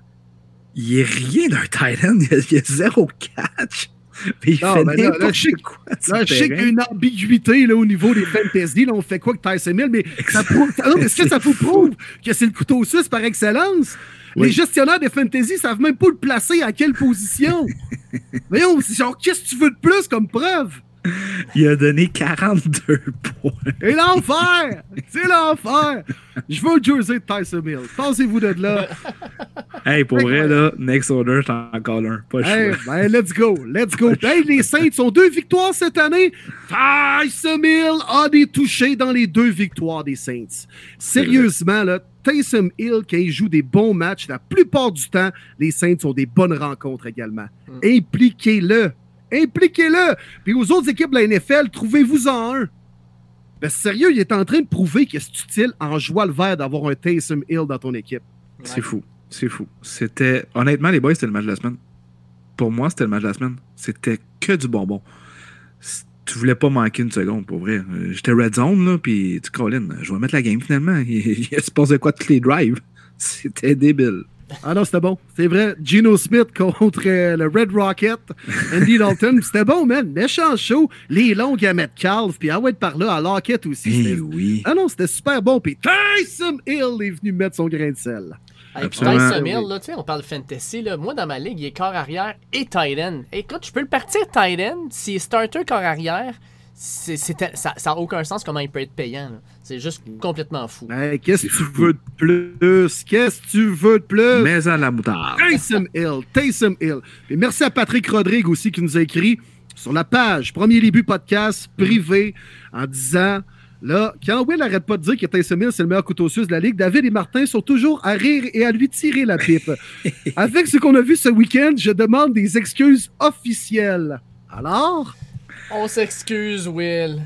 Il est rien d'un tight end. Il y a zéro catch. Puis il Non, fait ben là, je sais- Là, je sais qu'il y a une ambiguïté là, au niveau des fantasy. Là, on fait quoi que Tyson Hill, mais ça prouve. Ah non, mais est-ce que ça vous prouve que c'est le couteau suisse par excellence? Les gestionnaires de fantasy savent même pas le placer à quelle position. Voyons, c'est genre, qu'est-ce que tu veux de plus comme preuve? Il a donné 42 points. Et l'enfer! C'est l'enfer! Je veux le jersey de Tyson Hill. Pensez-vous de là? Hey, pour vrai, là, next order, ai encore un. Pas le Hey, choix. ben, let's go, let's go. Hey, les Saints ont deux victoires cette année. Tyson Hill a des touchés dans les deux victoires des Saints. Sérieusement, là, Taysom Hill, quand il joue des bons matchs, la plupart du temps, les Saints ont des bonnes rencontres également. Mm. Impliquez-le. Impliquez-le. Puis aux autres équipes de la NFL, trouvez-vous-en un. Ben, sérieux, il est en train de prouver que c'est utile en joie le vert d'avoir un Taysom Hill dans ton équipe. C'est fou. C'est fou. C'était. Honnêtement, les boys, c'était le match de la semaine. Pour moi, c'était le match de la semaine. C'était que du bonbon. Tu voulais pas manquer une seconde, pour vrai. Euh, J'étais red zone, là, puis tu Colin, je vais mettre la game finalement. Il, il se passait quoi tous les drives? C'était débile. Ah non, c'était bon. C'est vrai. Geno Smith contre euh, le Red Rocket. Andy Dalton. C'était bon, man. Méchant show. Les longues à Metcalf. Puis ah ouais, par là, à Lockett aussi. Eh oui. Ah non, c'était super bon. Puis Tyson Hill est venu mettre son grain de sel. Hey. Tyson Hill, là, tu sais, on parle fantasy. Là. Moi, dans ma ligue, il est corps arrière et tight end. Écoute, je peux le partir tight end. S'il est starter corps arrière, c'est, c'est- ça n'a aucun sens comment il peut être payant. là. C'est juste complètement fou. Hey, Qu'est-ce que tu veux de plus? Qu'est-ce que tu veux de plus? Mais à la moutarde. Taysom Hill, Taysom Hill. Et merci à Patrick Rodrigue aussi qui nous a écrit sur la page Premier Début Podcast privé en disant là, quand Will n'arrête pas de dire que Taysom Hill c'est le meilleur couteau suisse de la Ligue, David et Martin sont toujours à rire et à lui tirer la pipe. Avec ce qu'on a vu ce week-end, je demande des excuses officielles. Alors, On s'excuse, Will.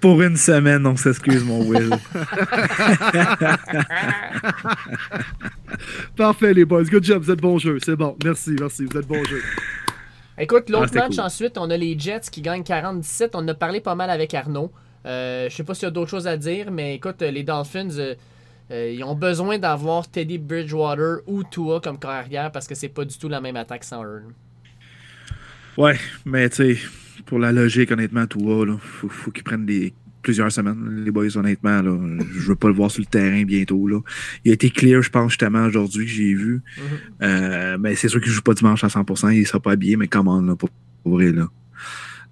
Pour une semaine, on s'excuse, mon Will. parfait les boys, good job, vous êtes bon jeu, c'est bon, merci, merci, vous êtes bon jeu. Écoute, l'autre Ah, match cool. ensuite, on a les Jets qui gagnent 40-17. On en a parlé pas mal avec Arnaud. Euh, je sais pas s'il y a d'autres choses à dire, mais écoute, euh, les Dolphins, euh, euh, ils ont besoin d'avoir Teddy Bridgewater ou Tua comme corps arrière parce que c'est pas du tout la même attaque sans eux. Ouais, mais tu sais, pour la logique, honnêtement, tout va, là, faut, faut qu'ils prennent des plusieurs semaines, les boys, honnêtement. Là. Je veux pas le voir sur le terrain bientôt. Là. Il a été clear, je pense, justement, aujourd'hui que j'ai vu. Mhm. Euh, mais c'est sûr qu'il joue pas dimanche à 100%, il sera pas habillé, mais comment, là, pour, pour vrai, là.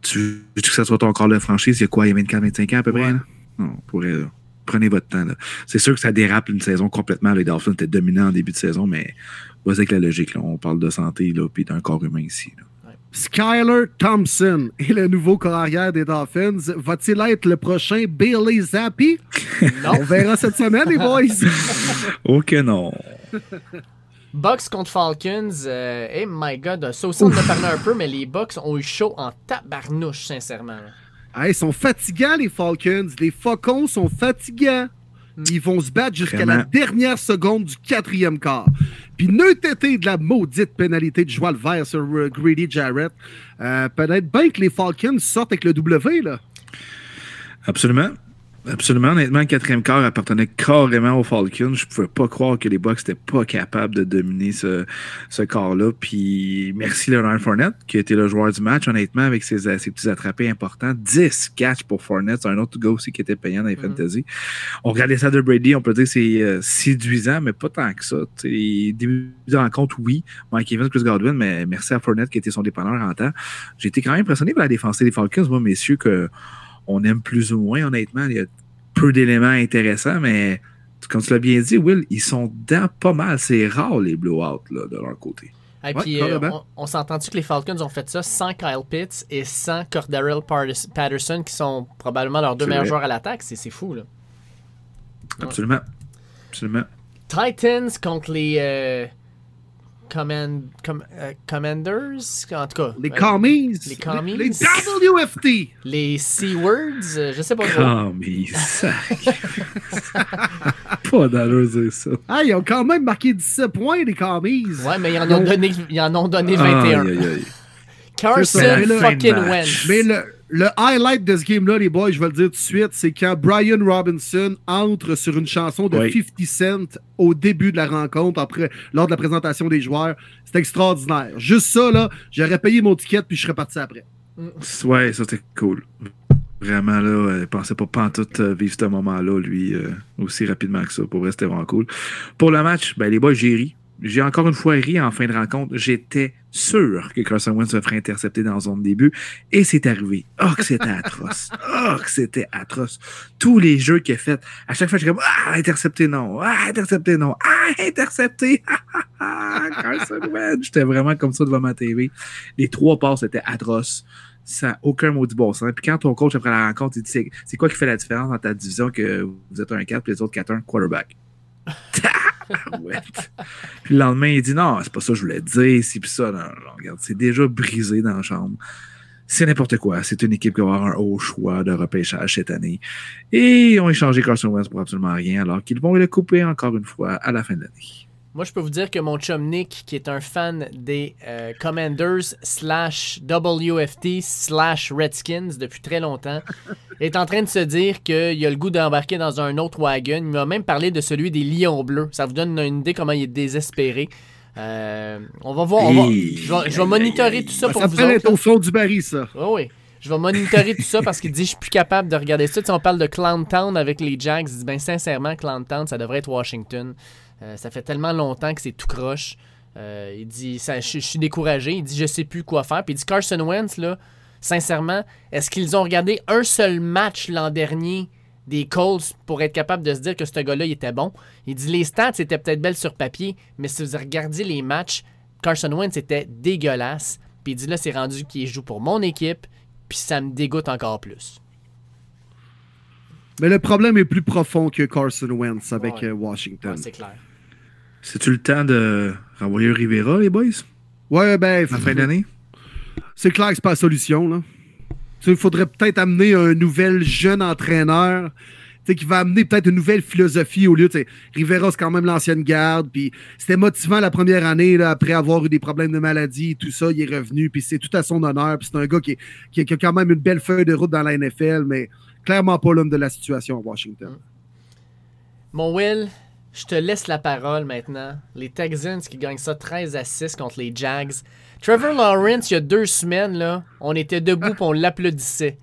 Tu veux que ça soit ton corps de franchise, il y a quoi, il y a 24, 25 ans à peu près, Ouais. là? Non, pour vrai, là. Prenez votre temps, là. C'est sûr que ça dérape une saison complètement. Les Dolphins étaient dominants en début de saison, mais vas avec la logique, là. On parle de santé, là, puis d'un corps humain ici, là. Skyler Thompson est le nouveau carrière des Dolphins. Va-t-il être le prochain Bailey Zappi? Non. On verra cette semaine, les boys. Ok, non. Bucks contre Falcons, euh, hey my god, ça aussi on en a parlé un peu, mais les Bucks ont eu chaud en tabarnouche, sincèrement. Hey, ils sont fatigants, les Falcons. Les Faucons sont fatigants. Ils vont se battre jusqu'à la dernière seconde du quatrième quart. Puis neut été de la maudite pénalité de joie le vert sur euh, Grady Jarrett. Euh, Peut-être bien que les Falcons sortent avec le W, là. Absolument. Absolument. Honnêtement, le quatrième quart appartenait carrément aux Falcons. Je pouvais pas croire que les Bucks n'étaient pas capables de dominer ce, ce quart-là. Puis merci Leonard Fournette, qui a été le joueur du match, honnêtement, avec ses, ses petits attrapés importants. 10 catchs pour Fournette. C'est un autre gars aussi qui était payant dans les Mhm. fantasy. On regardait ça de Brady, on peut dire que c'est euh, séduisant, mais pas tant que ça. T'sais, début de rencontre, oui. Mike Evans, Chris Godwin, mais merci à Fournette qui était son dépanneur en temps. J'ai été quand même impressionné par la défense des Falcons, moi, messieurs, que on aime plus ou moins, honnêtement. Il y a peu d'éléments intéressants, mais comme tu l'as bien dit, Will, ils sont dans pas mal. C'est rare les blowouts là, de leur côté. Et Ouais, puis, euh, on, on s'entend-tu que les Falcons ont fait ça sans Kyle Pitts et sans Cordarrelle Patterson, qui sont probablement leurs deux meilleurs joueurs à l'attaque? C'est c'est fou, là. Ouais. Absolument. Absolument. Titans contre les euh, command, com- euh, Commanders, en tout cas. Les euh, commies. les commies. Les WFT. les Sea-Words, euh, je sais pas ça. pas d'allure dire ça. Ah, ils ont quand même marqué 17 points, les commies. Ouais, mais ils en ont donné, ils en ont donné 21. Aïe, aïe, aïe. Carson fucking. Wentz. Mais le, le highlight de ce game-là, les boys, je vais le dire tout de suite, c'est quand Brian Robinson entre sur une chanson de Oui. 50 Cent au début de la rencontre, après, lors de la présentation des joueurs. C'est extraordinaire. Juste ça, là, j'aurais payé mon ticket puis je serais parti après. Ouais, ça c'était cool. Vraiment, là, euh, il pensait pas pantoute euh, vivre ce moment-là, lui, euh, aussi rapidement que ça. Pour vrai, c'était vraiment cool. Pour le match, ben, les boys, j'ai ri. J'ai encore une fois ri en fin de rencontre. J'étais sûr que Carson Wentz se ferait intercepter dans son début. Et c'est arrivé. Oh, que c'était atroce. Oh, que c'était atroce. Tous les jeux qu'il a fait, à chaque fois, j'étais comme Ah, intercepté, non. Ah, intercepté, non. Ah, intercepté. Ah, Carson Wentz. J'étais vraiment comme ça devant ma TV. Les trois passes étaient atroces. Ça aucun maudit bon sens. Puis quand ton coach, après la rencontre, il dit c'est- quoi qui fait la différence dans ta division que vous êtes un 4 puis les autres 4-1 quarterback? Puis le lendemain, il dit non, c'est pas ça que je voulais dire, si ça. Regarde, c'est déjà brisé dans la chambre. C'est n'importe quoi. C'est une équipe qui va avoir un haut choix de repêchage cette année. Et ils ont échangé Carson Wentz pour absolument rien, alors qu'ils vont le couper encore une fois à la fin de l'année. Moi, je peux vous dire que mon chum Nick, qui est un fan des euh, Commanders slash WFT slash Redskins depuis très longtemps, est en train de se dire qu'il a le goût d'embarquer dans un autre wagon. Il m'a même parlé de celui des Lions Bleus. Ça vous donne une idée comment il est désespéré. Euh, on va voir. on va- je vais, je vais monitorer tout ça Ça pour vous s'appelle autres. au fond du baril, ça. Oui, oui. Je vais monitorer tout ça parce qu'il dit je suis plus capable de regarder ça. Tu sais, on parle de Clown Town avec les Jags. Il dit ben sincèrement, Clown Town, ça devrait être Washington. Euh, ça fait tellement longtemps que c'est tout croche. Euh, il dit ça, je, je suis découragé. Il dit je sais plus quoi faire. Puis il dit Carson Wentz, là, sincèrement, est-ce qu'ils ont regardé un seul match l'an dernier des Colts pour être capable de se dire que ce gars-là, il était bon? Il dit les stats étaient peut-être belles sur papier, mais si vous regardez les matchs, Carson Wentz était dégueulasse. Puis il dit là, c'est rendu qu'il joue pour mon équipe, puis ça me dégoûte encore plus. Mais le problème est plus profond que Carson Wentz avec Ouais. euh, Washington. Ouais, c'est clair. C'est-tu le temps de renvoyer Rivera, les boys, Ouais, ben, en fin d'année? c'est clair que c'est pas la solution. Là. Il faudrait peut-être amener un nouvel jeune entraîneur tu sais, qui va amener peut-être une nouvelle philosophie au lieu de. Rivera, c'est quand même l'ancienne garde. Puis c'était motivant la première année, là, après avoir eu des problèmes de maladie et tout ça. Il est revenu. Puis c'est tout à son honneur. Puis c'est un gars est- qui a quand même une belle feuille de route dans la NFL, mais clairement pas l'homme de la situation à Washington. Mon Will, je te laisse la parole maintenant. Les Texans qui gagnent ça 13 à 6 contre les Jags. Trevor Lawrence, il y a deux semaines, là, on était debout et on l'applaudissait.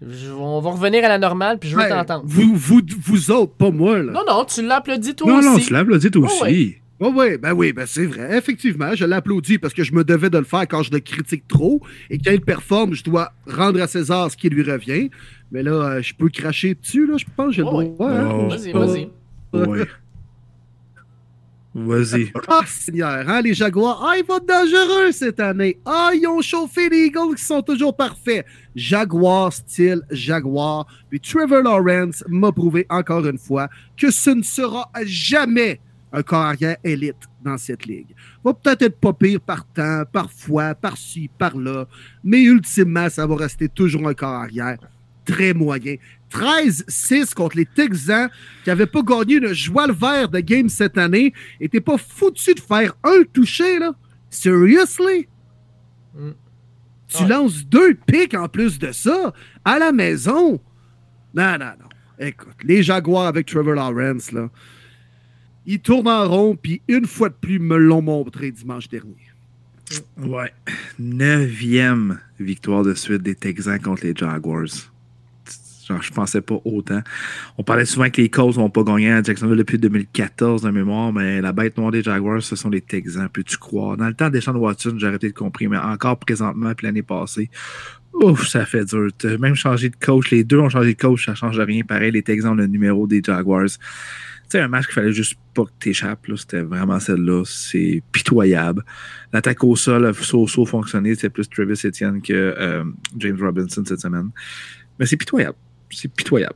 Je- on va revenir à la normale, puis je veux Ouais, t'entendre. vous, vous, vous autres, pas moi, là. Non, non, tu l'applaudis toi Non, aussi. non, tu l'applaudis toi Oh, aussi. Oh oui, ben oui, ben c'est vrai. Effectivement, je l'applaudis parce que je me devais de le faire quand je le critique trop et quand il performe, je dois rendre à César ce qui lui revient. Mais là, euh, je peux cracher dessus, là, je pense, j'ai le Oh, oui. hein. Oh. Vas-y, vas-y. Ouais. Vas-y. Ah, Seigneur, hein, les Jaguars? Ah, ils vont être dangereux cette année. Ah, ils ont chauffé les Eagles qui sont toujours parfaits. Jaguar, style Jaguar. Puis Trevor Lawrence m'a prouvé encore une fois que ce ne sera jamais un carrière élite dans cette ligue. Va peut-être être pas pire par temps, parfois, par-ci, par-là. Mais ultimement, ça va rester toujours un carrière très moyen. 13-6 contre les Texans qui n'avaient pas gagné le joie le vert de game cette année et t'es pas foutu de faire un touché, là? Seriously? Mm. Tu Ouais. lances deux pics en plus de ça à la maison? Non, non, non. Écoute, les Jaguars avec Trevor Lawrence, là, ils tournent en rond, puis une fois de plus, me l'ont montré dimanche dernier. Ouais. Neuvième victoire de suite des Texans contre les Jaguars. Genre, je pensais pas autant. On parlait souvent que les Colts n'ont pas gagné à Jacksonville depuis 2014 de mémoire, mais la bête noire des Jaguars, ce sont les Texans. Peux-tu croire? Dans le temps des de Watson, j'aurais peut-être mais encore présentement, puis l'année passée, ouf, ça fait dur. Même changé de coach. Les deux ont changé de coach, ça change rien. Pareil, les Texans ont le numéro des Jaguars. Sais, un match qu'il fallait juste pas que t'échappes. C'était vraiment celle-là. C'est pitoyable. L'attaque au sol a so-so fonctionné. C'est plus Travis Etienne que euh, James Robinson cette semaine. Mais c'est pitoyable. C'est pitoyable.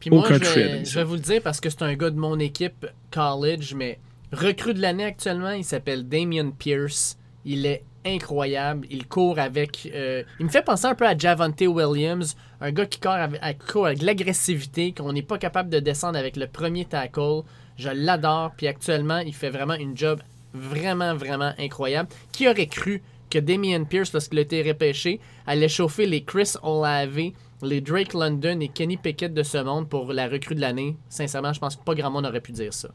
Puis moi, Aucun je vais, ça. je vais vous le dire parce que c'est un gars de mon équipe college, mais recrue de l'année actuellement, il s'appelle Damian Pierce. Il est incroyable. Il court avec. euh, il me fait penser un peu à Javante Williams, un gars qui court avec, avec de l'agressivité, qu'on n'est pas capable de descendre avec le premier tackle. Je l'adore. Puis actuellement, il fait vraiment une job vraiment, vraiment incroyable. Qui aurait cru que Damian Pierce, lorsqu'il a été repêché, allait chauffer les Chris Olave, les Drake London et Kenny Pickett de ce monde pour la recrue de l'année? Sincèrement, je pense que pas grand monde aurait pu dire ça.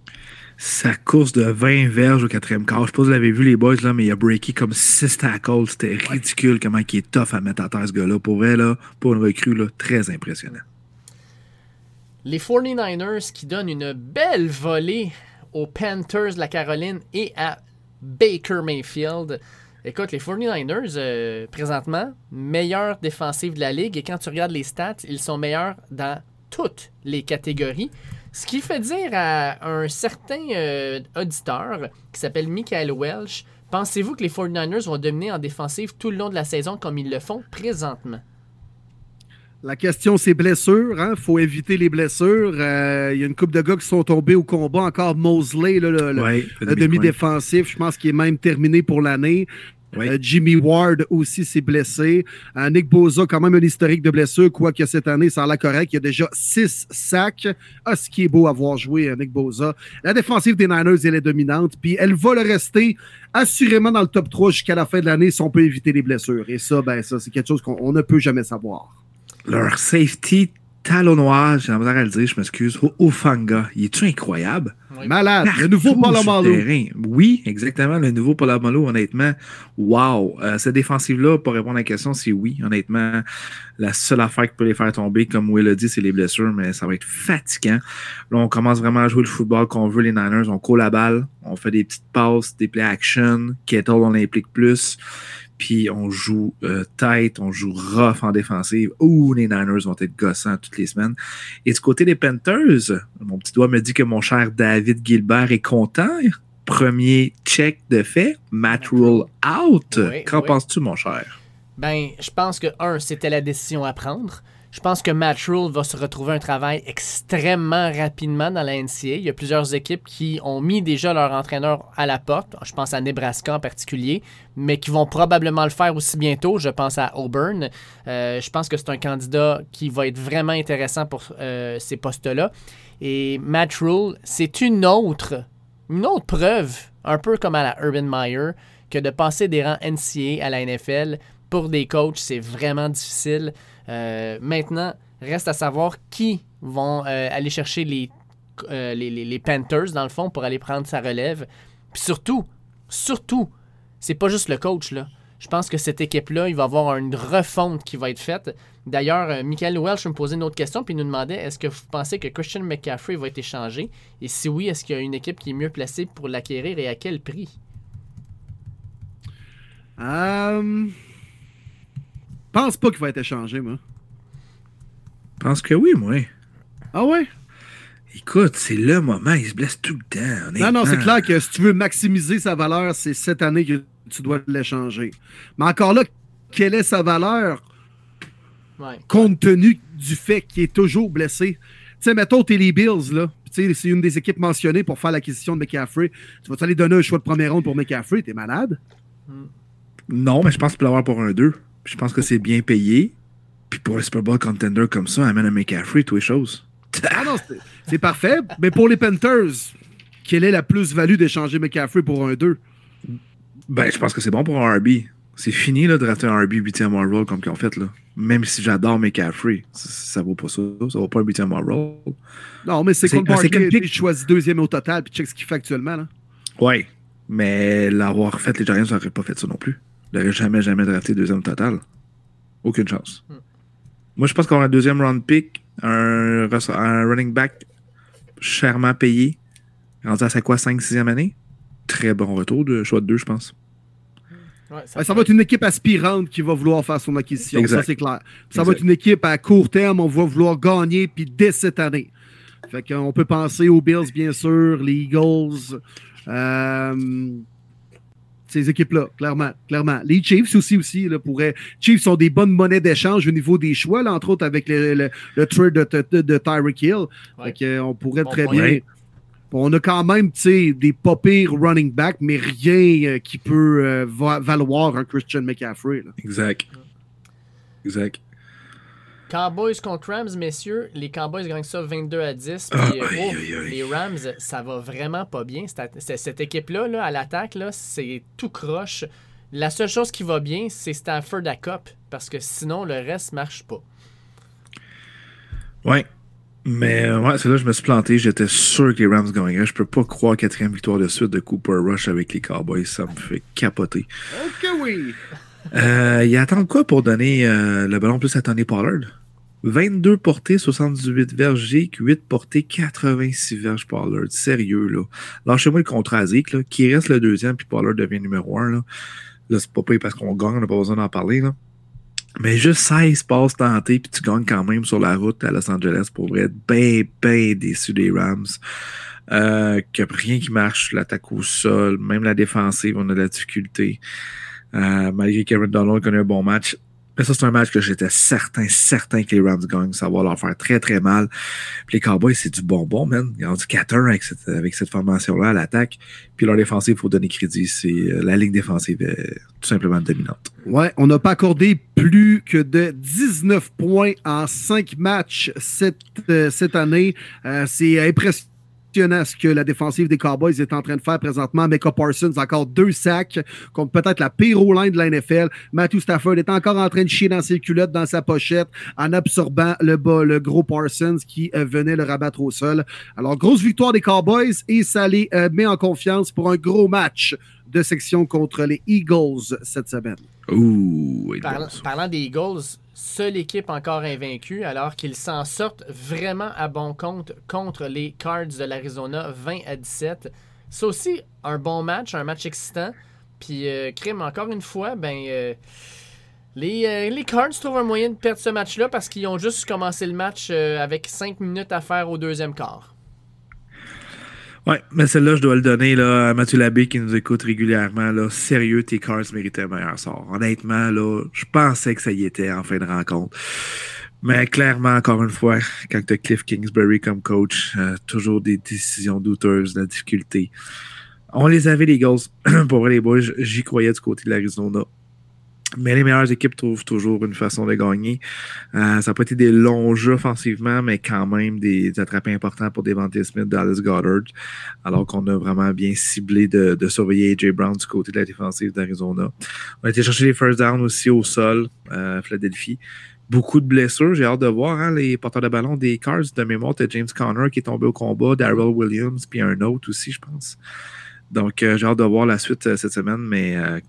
Sa course de 20 verges au quatrième quart. Je sais pas si vous l'avez vu, les boys, là, mais il a breaké comme 6 tackles. C'était ridicule comment il est tough à mettre à terre, ce gars-là. Pour vrai, là, pour une recrue, là, très impressionnant. Les 49ers qui donnent une belle volée aux Panthers de la Caroline et à Baker Mayfield. Écoute, les 49ers, euh, présentement, meilleure défensive de la ligue. Et quand tu regardes les stats, ils sont meilleurs dans toutes les catégories. Ce qui fait dire à un certain euh, auditeur qui s'appelle Michael Welch, pensez-vous que les 49ers vont dominer en défensive tout le long de la saison comme ils le font présentement? La question, c'est blessures. Il faut éviter les blessures. Euh, Il y a une couple de gars qui sont tombés au combat. Encore Mosley, là, le, le- Ouais, le demi-défensif, je pense qu'il est même terminé pour l'année. Ouais. Euh, Jimmy Ward aussi s'est blessé. Euh, Nick Boza, quand même un historique de blessure, quoique cette année, ça a l'air correct. Il y a déjà six sacs. Ah, ce qui est beau à voir jouer, euh, Nick Boza. La défensive des Niners, elle est dominante. Puis elle va le rester assurément dans le top 3 jusqu'à la fin de l'année si on peut éviter les blessures. Et ça, ben ça, c'est quelque chose qu'on on ne peut jamais savoir. Leur safety talonnoir, j'ai la misère à le dire, je m'excuse. Ofanga, il est-tu incroyable? Oui. Malade. Le nouveau Palomalo. Oui, exactement. Le nouveau Palomalo, honnêtement. Wow. Euh, cette défensive-là, pour répondre à la question, c'est oui. Honnêtement, la seule affaire qui peut les faire tomber, comme Will l'a dit, c'est les blessures, mais ça va être fatigant. Là, on commence vraiment à jouer le football qu'on veut, les Niners. On court la balle, on fait des petites passes, des play action. Kettle, on l'implique plus. Puis on joue euh, tête, on joue rough en défensive. Ouh, les Niners vont être gossants toutes les semaines. Et du côté des Panthers, mon petit doigt me dit que mon cher David Gilbert est content. Premier check de fait. Matt Rule out. Oui, Qu'en oui. penses-tu, mon cher? Ben, je pense que, un, c'était la décision à prendre. Je pense que Matt Rule va se retrouver un travail extrêmement rapidement dans la NCA. Il y a plusieurs équipes qui ont mis déjà leur entraîneur à la porte. Je pense à Nebraska en particulier, mais qui vont probablement le faire aussi bientôt. Je pense à Auburn. Euh, je pense que c'est un candidat qui va être vraiment intéressant pour euh, ces postes-là. Et Matt Rule, c'est une autre, une autre preuve, un peu comme à la Urban Meyer, que de passer des rangs NCA à la NFL, pour des coachs, c'est vraiment difficile. Euh, maintenant, reste à savoir qui vont euh, aller chercher les, euh, les, Panthers, dans le fond, pour aller prendre sa relève. Puis surtout, surtout, c'est pas juste le coach, là. Je pense que cette équipe-là, il va avoir une refonte qui va être faite. D'ailleurs, Michael Welch me posait une autre question puis il nous demandait est-ce que vous pensez que Christian McCaffrey va être échangé? Et si oui, est-ce qu'il y a une équipe qui est mieux placée pour l'acquérir et à quel prix? Euh... Pense pas qu'il va être échangé, moi. Je pense que oui, moi. Ah ouais? Écoute, c'est le moment, il se blesse tout le temps. Non, non, c'est clair que si tu veux maximiser sa valeur, c'est cette année que tu dois l'échanger. Mais encore là, quelle est sa valeur? Ouais. compte tenu du fait qu'il est toujours blessé? Tu sais, mettons, t'es les Bills, là. Tu sais, c'est une des équipes mentionnées pour faire l'acquisition de McCaffrey. Tu vas aller donner un choix de premier round pour McCaffrey? T'es malade? Non, mais je pense qu'il peut l'avoir pour un 2. Je pense que c'est bien payé. Puis pour un Super Bowl contender comme ça, amène un McCaffrey, toutes les choses. Ah non, c'est- parfait. Mais pour les Panthers, quelle est la plus-value d'échanger McCaffrey pour un 2? Ben, je pense que c'est bon pour un RB. C'est fini là, de drafter un RB 8e overall comme qu'ils ont fait. Là. Même si j'adore McCaffrey, ça, ça vaut pas ça. Ça vaut pas un 8e overall. Non, mais c'est quel Barkley. pick? Il choisit deuxième au total, puis check ce qu'il fait actuellement. Là. Ouais. Mais l'avoir fait, les Giants n'auraient pas fait ça non plus. Ils n'auraient jamais, jamais drafté deuxième total. Aucune chance. Hmm. Moi, je pense qu'on a un deuxième round pick, un, running back chèrement payé, rendu à sa quoi, 5-6e année. Très bon retour de choix de deux, je pense. Ouais, Ouais, ça va être une équipe aspirante qui va vouloir faire son acquisition. Exact. Ça, c'est clair. Ça va être une équipe à court terme. On va vouloir gagner, puis dès cette année. Fait qu'on peut penser aux Bills, bien sûr, les Eagles, euh, ces équipes-là, clairement, clairement. Les Chiefs aussi, aussi, là, pourraient. Chiefs sont des bonnes monnaies d'échange au niveau des choix, là, entre autres avec le, le- le trade de, de, de Tyreek Hill. Ouais. Fait que, on pourrait Bon très point. bien. Ouais. On a quand même tu sais, des pas pires running back, mais rien euh, qui peut euh, va- valoir un Christian McCaffrey. là. Exact. Exact. Cowboys contre Rams, messieurs. Les Cowboys gagnent ça 22 à 10. Ah, puis, euh, aïe, oh. Les Rams, ça va vraiment pas bien. Cette, équipe-là, là, à l'attaque, là, c'est tout croche. La seule chose qui va bien, c'est Stafford à cop. Parce que sinon, le reste marche pas. Ouais. Mais euh, ouais, c'est là que je me suis planté. J'étais sûr que les Rams gagneraient. Je peux pas croire quatrième victoire de suite de Cooper Rush avec les Cowboys. Ça me fait capoter. Ok, oui. Euh, ils attendent quoi pour donner euh, le ballon plus à Tony Pollard? 22 portées, 78 verges Zeke, 8 portées, 86 verges Pollard. Sérieux, là. Lâchez-moi le contrat à là, qui reste le deuxième, puis Pollard devient numéro un. Là, là c'est pas payé parce qu'on gagne, on n'a pas besoin d'en parler. Là. Mais juste 16 passes tentées, puis tu gagnes quand même sur la route à Los Angeles pour être bien, bien déçu des Rams. Euh, que rien qui marche, l'attaque au sol, même la défensive, on a de la difficulté. Euh, malgré Kevin Donald connaît un bon match. Mais ça, c'est un match que j'étais certain, certain que les Rams gagnent. Ça va leur faire très, très mal. Puis les Cowboys, c'est du bonbon, man. Ils ont du 4-1 avec cette, cette formation-là à l'attaque. Puis leur défensive, il faut donner crédit. C'est euh, la ligne défensive est tout simplement dominante. Ouais, on n'a pas accordé plus que de 19 points en 5 matchs cette, euh, cette année. Euh, c'est impressionnant ce que la défensive des Cowboys est en train de faire présentement. Mecca Parsons, encore deux sacs contre peut-être la pire line de la NFL. Matthew Stafford est encore en train de chier dans ses culottes, dans sa pochette, en absorbant le, bas, le gros Parsons qui euh, venait le rabattre au sol. Alors, grosse victoire des Cowboys et ça les euh, met en confiance pour un gros match de section contre les Eagles cette semaine. Ouh, parlant des Eagles, seule équipe encore invaincue, alors qu'ils s'en sortent vraiment à bon compte contre les Cards de l'Arizona 20 à 17. C'est aussi un bon match, un match excitant. Puis, euh, crime, encore une fois, ben. euh, les, euh, les Cards trouvent un moyen de perdre ce match-là parce qu'ils ont juste commencé le match euh, avec 5 minutes à faire au deuxième quart. Ouais, mais celle-là, je dois le donner là, à Mathieu Labbé qui nous écoute régulièrement. Là. Sérieux, tes Cards méritaient un meilleur sort. Honnêtement, là, je pensais que ça y était en fin de rencontre. Mais clairement, encore une fois, quand tu as Cliff Kingsbury comme coach, euh, toujours des décisions douteuses, de la difficulté. On les avait, les Eagles. Pour vrai, les boys, j'y croyais du côté de l'Arizona. Mais les meilleures équipes trouvent toujours une façon de gagner. Euh, ça n'a pas été des longs jeux offensivement, mais quand même des attrapés importants pour Devante Smith, Dallas Goddard. Alors qu'on a vraiment bien ciblé de, de surveiller AJ Brown du côté de la défensive d'Arizona. On a été chercher les first downs aussi au sol, euh, Philadelphie. Beaucoup de blessures. J'ai hâte de voir hein, les porteurs de ballon des Cards. De mémoire, t'as James Conner qui est tombé au combat, Darrell Williams, puis un autre aussi, je pense. Donc, euh, j'ai hâte de voir la suite cette semaine, mais euh,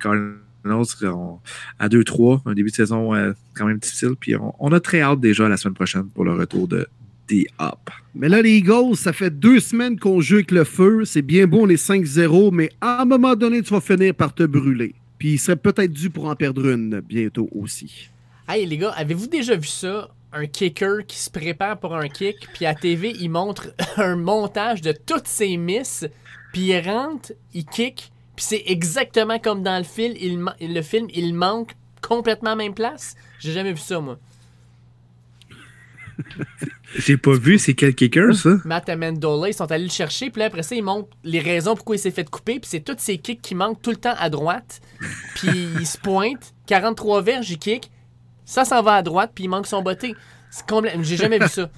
Autre à 2-3, un début de saison euh, quand même difficile. Puis on, a très hâte déjà la semaine prochaine pour le retour de The Up. Mais là, les Eagles, ça fait deux semaines qu'on joue avec le feu. C'est bien bon les 5-0, mais à un moment donné, tu vas finir par te brûler. Puis il serait peut-être dû pour en perdre une bientôt aussi. Hey les gars, avez-vous déjà vu ça? Un kicker qui se prépare pour un kick, puis à TV, il montre un montage de toutes ses misses, puis il rentre, il kick, puis c'est exactement comme dans le film, il, le film, il manque complètement à même place. J'ai jamais vu ça, moi. J'ai pas vu, c'est quel kicker, ça? Matt Amendola, ils sont allés le chercher, puis après ça, ils montrent les raisons pourquoi il s'est fait couper, puis c'est tous ces kicks qui manquent tout le temps à droite, puis il se pointe, 43 verges, il kick, ça s'en va à droite, puis il manque son botté. C'est complètement... J'ai jamais vu ça.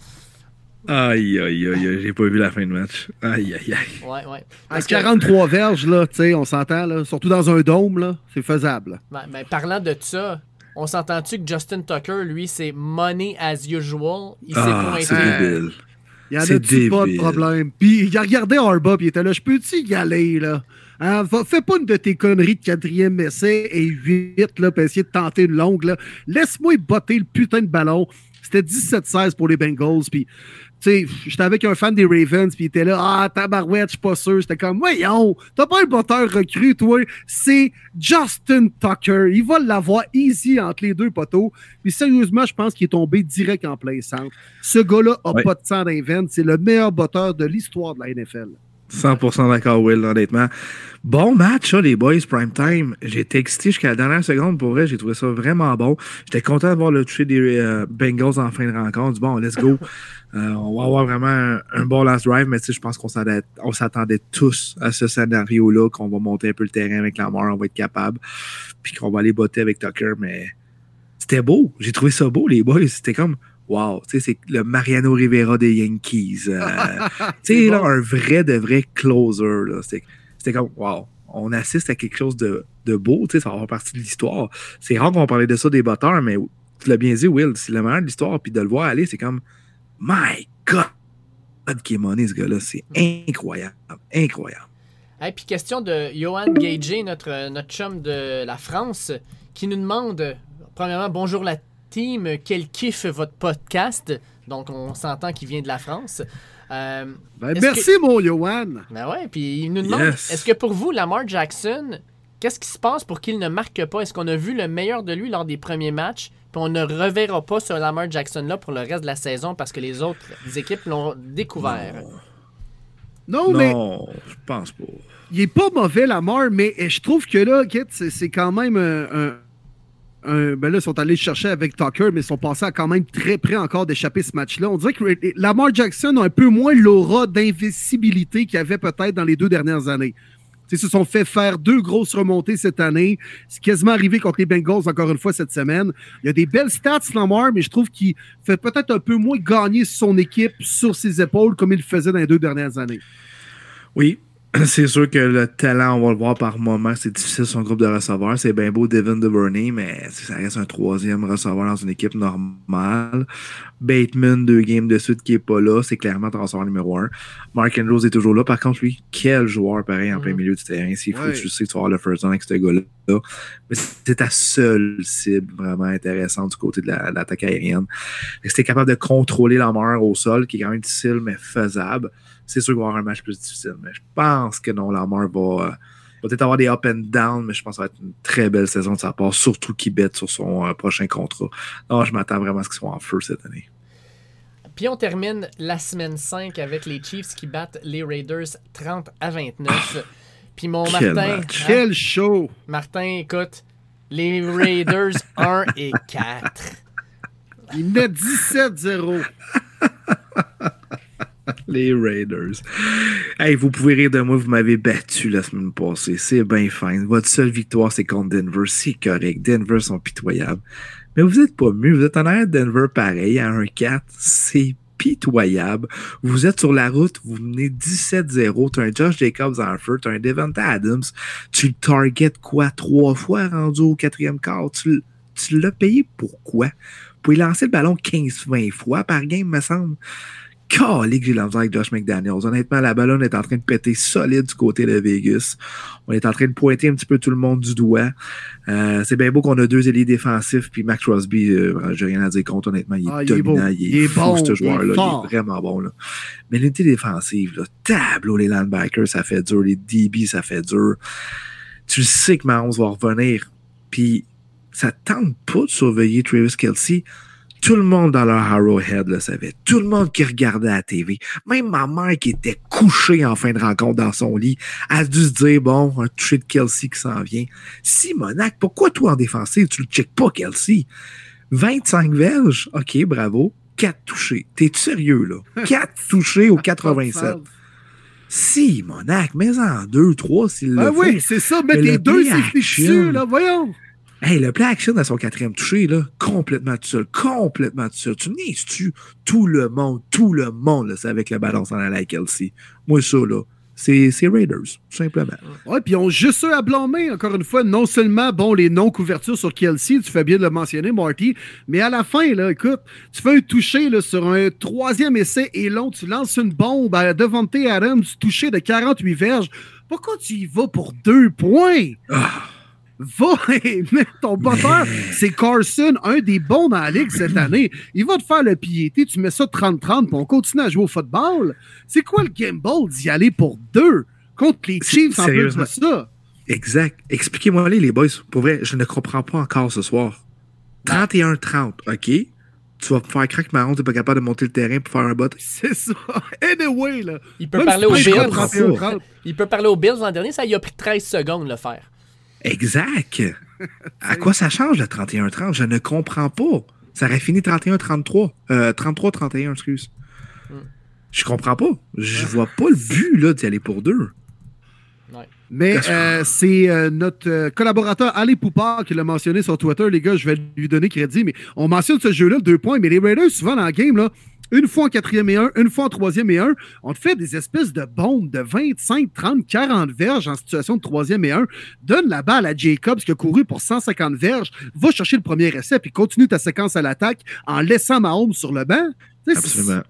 Aïe, aïe, aïe, j'ai pas vu la fin de match. Aïe, aïe, aïe. Ouais, ouais. À 43 verges, là, tu sais, on s'entend, là, surtout dans un dôme, là, c'est faisable. mais parlant de ça, on s'entend-tu que Justin Tucker, lui, c'est money as usual? Il s'est ah, pointé. Il y en a pas de problème? Puis il a regardé Arba, puis il était là, je peux-tu y aller, là? Hein, fais pas une de tes conneries de quatrième essai et vite, là, pour essayer de tenter une longue, là. Laisse-moi botter le putain de ballon. C'était 17-16 pour les Bengals, puis sais, j'étais avec un fan des Ravens, puis il était là, ah, tabarouette, je suis pas sûr. J'étais comme, voyons, t'as pas un botteur recru, toi. C'est Justin Tucker. Il va l'avoir easy entre les deux poteaux. Puis sérieusement, je pense qu'il est tombé direct en plein centre. Ce gars-là a pas de sang d'invent. C'est le meilleur botteur de l'histoire de la NFL. 100% d'accord, Will, honnêtement. Bon match, les boys, prime time. J'étais excité jusqu'à la dernière seconde. Pour vrai, j'ai trouvé ça vraiment bon. J'étais content de voir le toucher des euh, Bengals en fin de rencontre. Bon, let's go. Euh, on va avoir vraiment un, bon last drive, mais je pense qu'on s'attendait tous à ce scénario-là, qu'on va monter un peu le terrain avec la mort, on va être capable, puis qu'on va aller botter avec Tucker, mais c'était beau. J'ai trouvé ça beau, les boys. C'était comme, wow, c'est le Mariano Rivera des Yankees. Euh, tu sais, un vrai de vrai closer. C'était comme, wow, on assiste à quelque chose de, de beau, ça va faire partie de l'histoire. C'est rare qu'on parler de ça des batteurs, mais tu l'as bien dit, Will, c'est le meilleur de l'histoire, puis de le voir aller, c'est comme, My God! Qui est ce gars-là. C'est incroyable. Incroyable. Et puis question de Johan Gagé, notre, notre chum de la France, qui nous demande, premièrement, bonjour la team, quel kiff votre podcast? Donc, on s'entend qu'il vient de la France. Euh, ben, merci, mon Johan. Ben ouais, puis il nous demande, est-ce que pour vous, Lamar Jackson, qu'est-ce qui se passe pour qu'il ne marque pas? Est-ce qu'on a vu le meilleur de lui lors des premiers matchs? Puis on ne reverra pas ce Lamar Jackson-là pour le reste de la saison parce que les autres équipes l'ont découvert? Non, mais. Non, je pense pas. Il est pas mauvais, Lamar, mais je trouve que là, c'est quand même un. Ben là, ils sont allés chercher avec Tucker, mais ils sont passés à quand même très près encore d'échapper ce match-là. On dirait que Lamar Jackson a un peu moins l'aura d'invisibilité qu'il avait peut-être dans les deux dernières années. Ils se sont fait faire deux grosses remontées cette année. C'est quasiment arrivé contre les Bengals encore une fois cette semaine. Il y a des belles stats, Lamar, mais je trouve qu'il fait peut-être un peu moins gagner son équipe sur ses épaules comme il le faisait dans les deux dernières années. Oui, c'est sûr que le talent, on va le voir par moment, c'est difficile son groupe de receveurs. C'est bien beau Devin DeVerney, mais ça reste un troisième receveur dans une équipe normale. Bateman, deux games de suite qui est pas là, c'est clairement transfert numéro un. Mark Andrews est toujours là. Par contre, lui, quel joueur pareil en plein mm. milieu du terrain. S'il faut, tu sais que tu vas avoir le first down avec ce gars-là. Mais c'est ta seule cible vraiment intéressante du côté de l'attaque aérienne. C'était capable de contrôler la mort au sol, qui est quand même difficile, mais faisable? C'est sûr qu'il va y avoir un match plus difficile. Mais je pense que non, Lamar va, euh, va peut-être avoir des up and down, mais je pense que ça va être une très belle saison de sa part, surtout qu'il bête sur son euh, prochain contrat. Non, je m'attends vraiment à ce qu'ils soient en feu cette année. Puis on termine la semaine 5 avec les Chiefs qui battent les Raiders 30 à 29. Puis mon Quel Martin. Match. Hein? Quel show! Martin, écoute, les Raiders 1 et 4. Il met 17-0. Les Raiders. Hey, vous pouvez rire de moi, vous m'avez battu la semaine passée. C'est bien fine. Votre seule victoire, c'est contre Denver. C'est correct. Denver sont pitoyables. Mais vous n'êtes pas mieux. Vous êtes en arrière de Denver pareil, à 1-4. C'est pitoyable. Vous êtes sur la route, vous menez 17-0. Tu as un Josh Jacobs en feu, tu as un Devonta Adams. Tu le target quoi? Trois fois rendu au quatrième quart. Tu, tu l'as payé pourquoi? Vous pouvez lancer le ballon 15-20 fois par game, me semble calique, j'ai la misère avec Josh McDaniels. Honnêtement, la ballonne est en train de péter solide du côté de Vegas. On est en train de pointer un petit peu tout le monde du doigt. Euh, c'est bien beau qu'on a deux élites défensifs, puis Max Crosby, euh, j'ai rien à dire contre, honnêtement, il est Ah, il est dominant, il est, Il est fou, bon, ce joueur-là, il est vraiment bon. Là. Mais l'unité défensive, là, tableau, les linebackers, ça fait dur, les DB, ça fait dur. Tu sais que Mahomes va revenir, puis ça tente pas de surveiller Travis Kelsey. Tout le monde dans leur Arrowhead le savait. Tout le monde qui regardait la TV. Même ma mère qui était couchée en fin de rencontre dans son lit a dû se dire, bon, un toucher de Kelsey qui s'en vient. Simonac, pourquoi toi en défensive, tu le checkes pas, Kelsey? 25 verges, ok, bravo. 4 touchés. T'es sérieux, là? 4 touchés au 87. Si, Monac, mets en 2, 3 s'il Ah le oui, faut. c'est ça, Mais les le deux action. dessus, là, voyons. Hey, le play action à son quatrième touché, là, complètement tout seul, complètement tout seul. Tu me tu tout le monde, tout le monde, là, c'est avec le ballon sans la Kelsey. Moi, ça, là, c'est c'est Raiders, tout simplement. Ouais, puis ont juste eux à blâmer, encore une fois. Non seulement, bon, les non-couvertures sur Kelsey, tu fais bien de le mentionner, Marty, mais à la fin, là, écoute, tu fais un toucher là, sur un troisième essai et long, tu lances une bombe à Devante Adams, touché de 48 verges. Pourquoi tu y vas pour deux points? Ah. Va et mets ton botteur. C'est Carson, un des bons dans la ligue cette année. Il va te faire le piété. Tu mets ça 30-30 puis on continue à jouer au football. C'est quoi le gamble d'y aller pour deux contre les Chiefs en plus de ça? Exact. Expliquez-moi les, les boys. Pour vrai, je ne comprends pas encore ce soir. 31-30, OK? Tu vas me faire craquer Maron, t'es pas capable de monter le terrain pour faire un bot. C'est ça. Anyway, là. Il peut Même parler si aux Bills. prends Bills. 31, 30, Il peut parler aux Bills l'an dernier, ça lui a pris 13 secondes de le faire. Exact. À quoi ça change le 31-30? Je ne comprends pas. Ça aurait fini 31-33. Euh, 33-31, excuse. Hmm. Je comprends pas. Je vois pas le but là d'y aller pour deux. Mais euh, c'est euh, notre euh, collaborateur Ali Poupard qui l'a mentionné sur Twitter. Les gars, je vais lui donner crédit. Mais on mentionne ce jeu-là, deux points. Mais les Raiders, souvent dans la game, là, une fois en quatrième et un, une fois en troisième et un, on te fait des espèces de bombes de 25, 30, 40 verges en situation de troisième et un. Donne la balle à Jacobs qui a couru pour 150 verges. Va chercher le premier essai puis continue ta séquence à l'attaque en laissant Mahomes sur le banc. Absolument.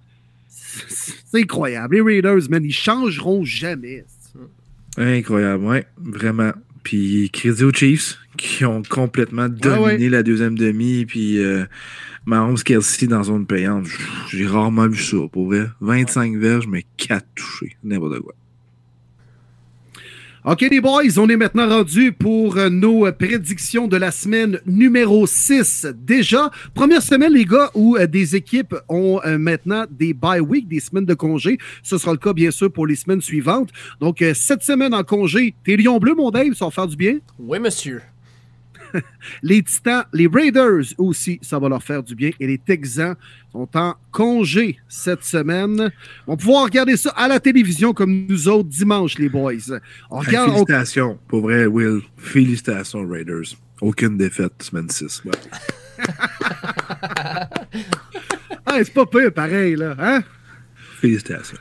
C'est c'est incroyable. Les Raiders, man, ils changeront jamais. Incroyable, ouais, vraiment. Puis crédit aux Chiefs qui ont complètement dominé ouais. la deuxième demi. Puis euh, Mahomes Kelsey dans zone payante. J'ai rarement vu ça, pour vrai. 25 verges, mais 4 touchés. N'importe quoi. OK, les boys, on est maintenant rendu pour euh, nos euh, prédictions de la semaine numéro 6. Déjà, première semaine, les gars, où euh, des équipes ont euh, maintenant des bye week, des semaines de congé. Ce sera le cas, bien sûr, pour les semaines suivantes. Donc, euh, cette semaine en congé, tes Lions bleus, mon Dave, ça va faire du bien? Oui, monsieur. Les Titans, les Raiders aussi, ça va leur faire du bien. Et les Texans sont en congé cette semaine. On va pouvoir regarder ça à la télévision comme nous autres dimanche, les boys. On Hey, regarde, on- félicitations, pour vrai, Will. Félicitations, Raiders. Aucune défaite, semaine 6. Ouais. Ah, c'est pas peu pareil, là. Hein? Félicitations.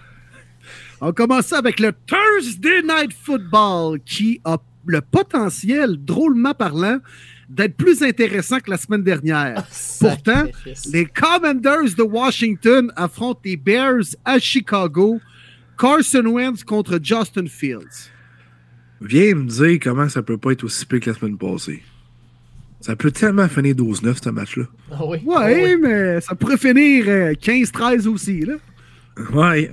On commence avec le Thursday Night Football qui a le potentiel, drôlement parlant, d'être plus intéressant que la semaine dernière. Pourtant, Sacrifice. Les Commanders de Washington affrontent les Bears à Chicago. Carson Wentz contre Justin Fields. Viens me dire comment ça peut pas être aussi pire que la semaine passée. Ça peut tellement finir 12-9, ce match-là. Ah oui. Ouais, Ah oui. mais ça pourrait finir euh, 15-13 aussi. Là. Ouais.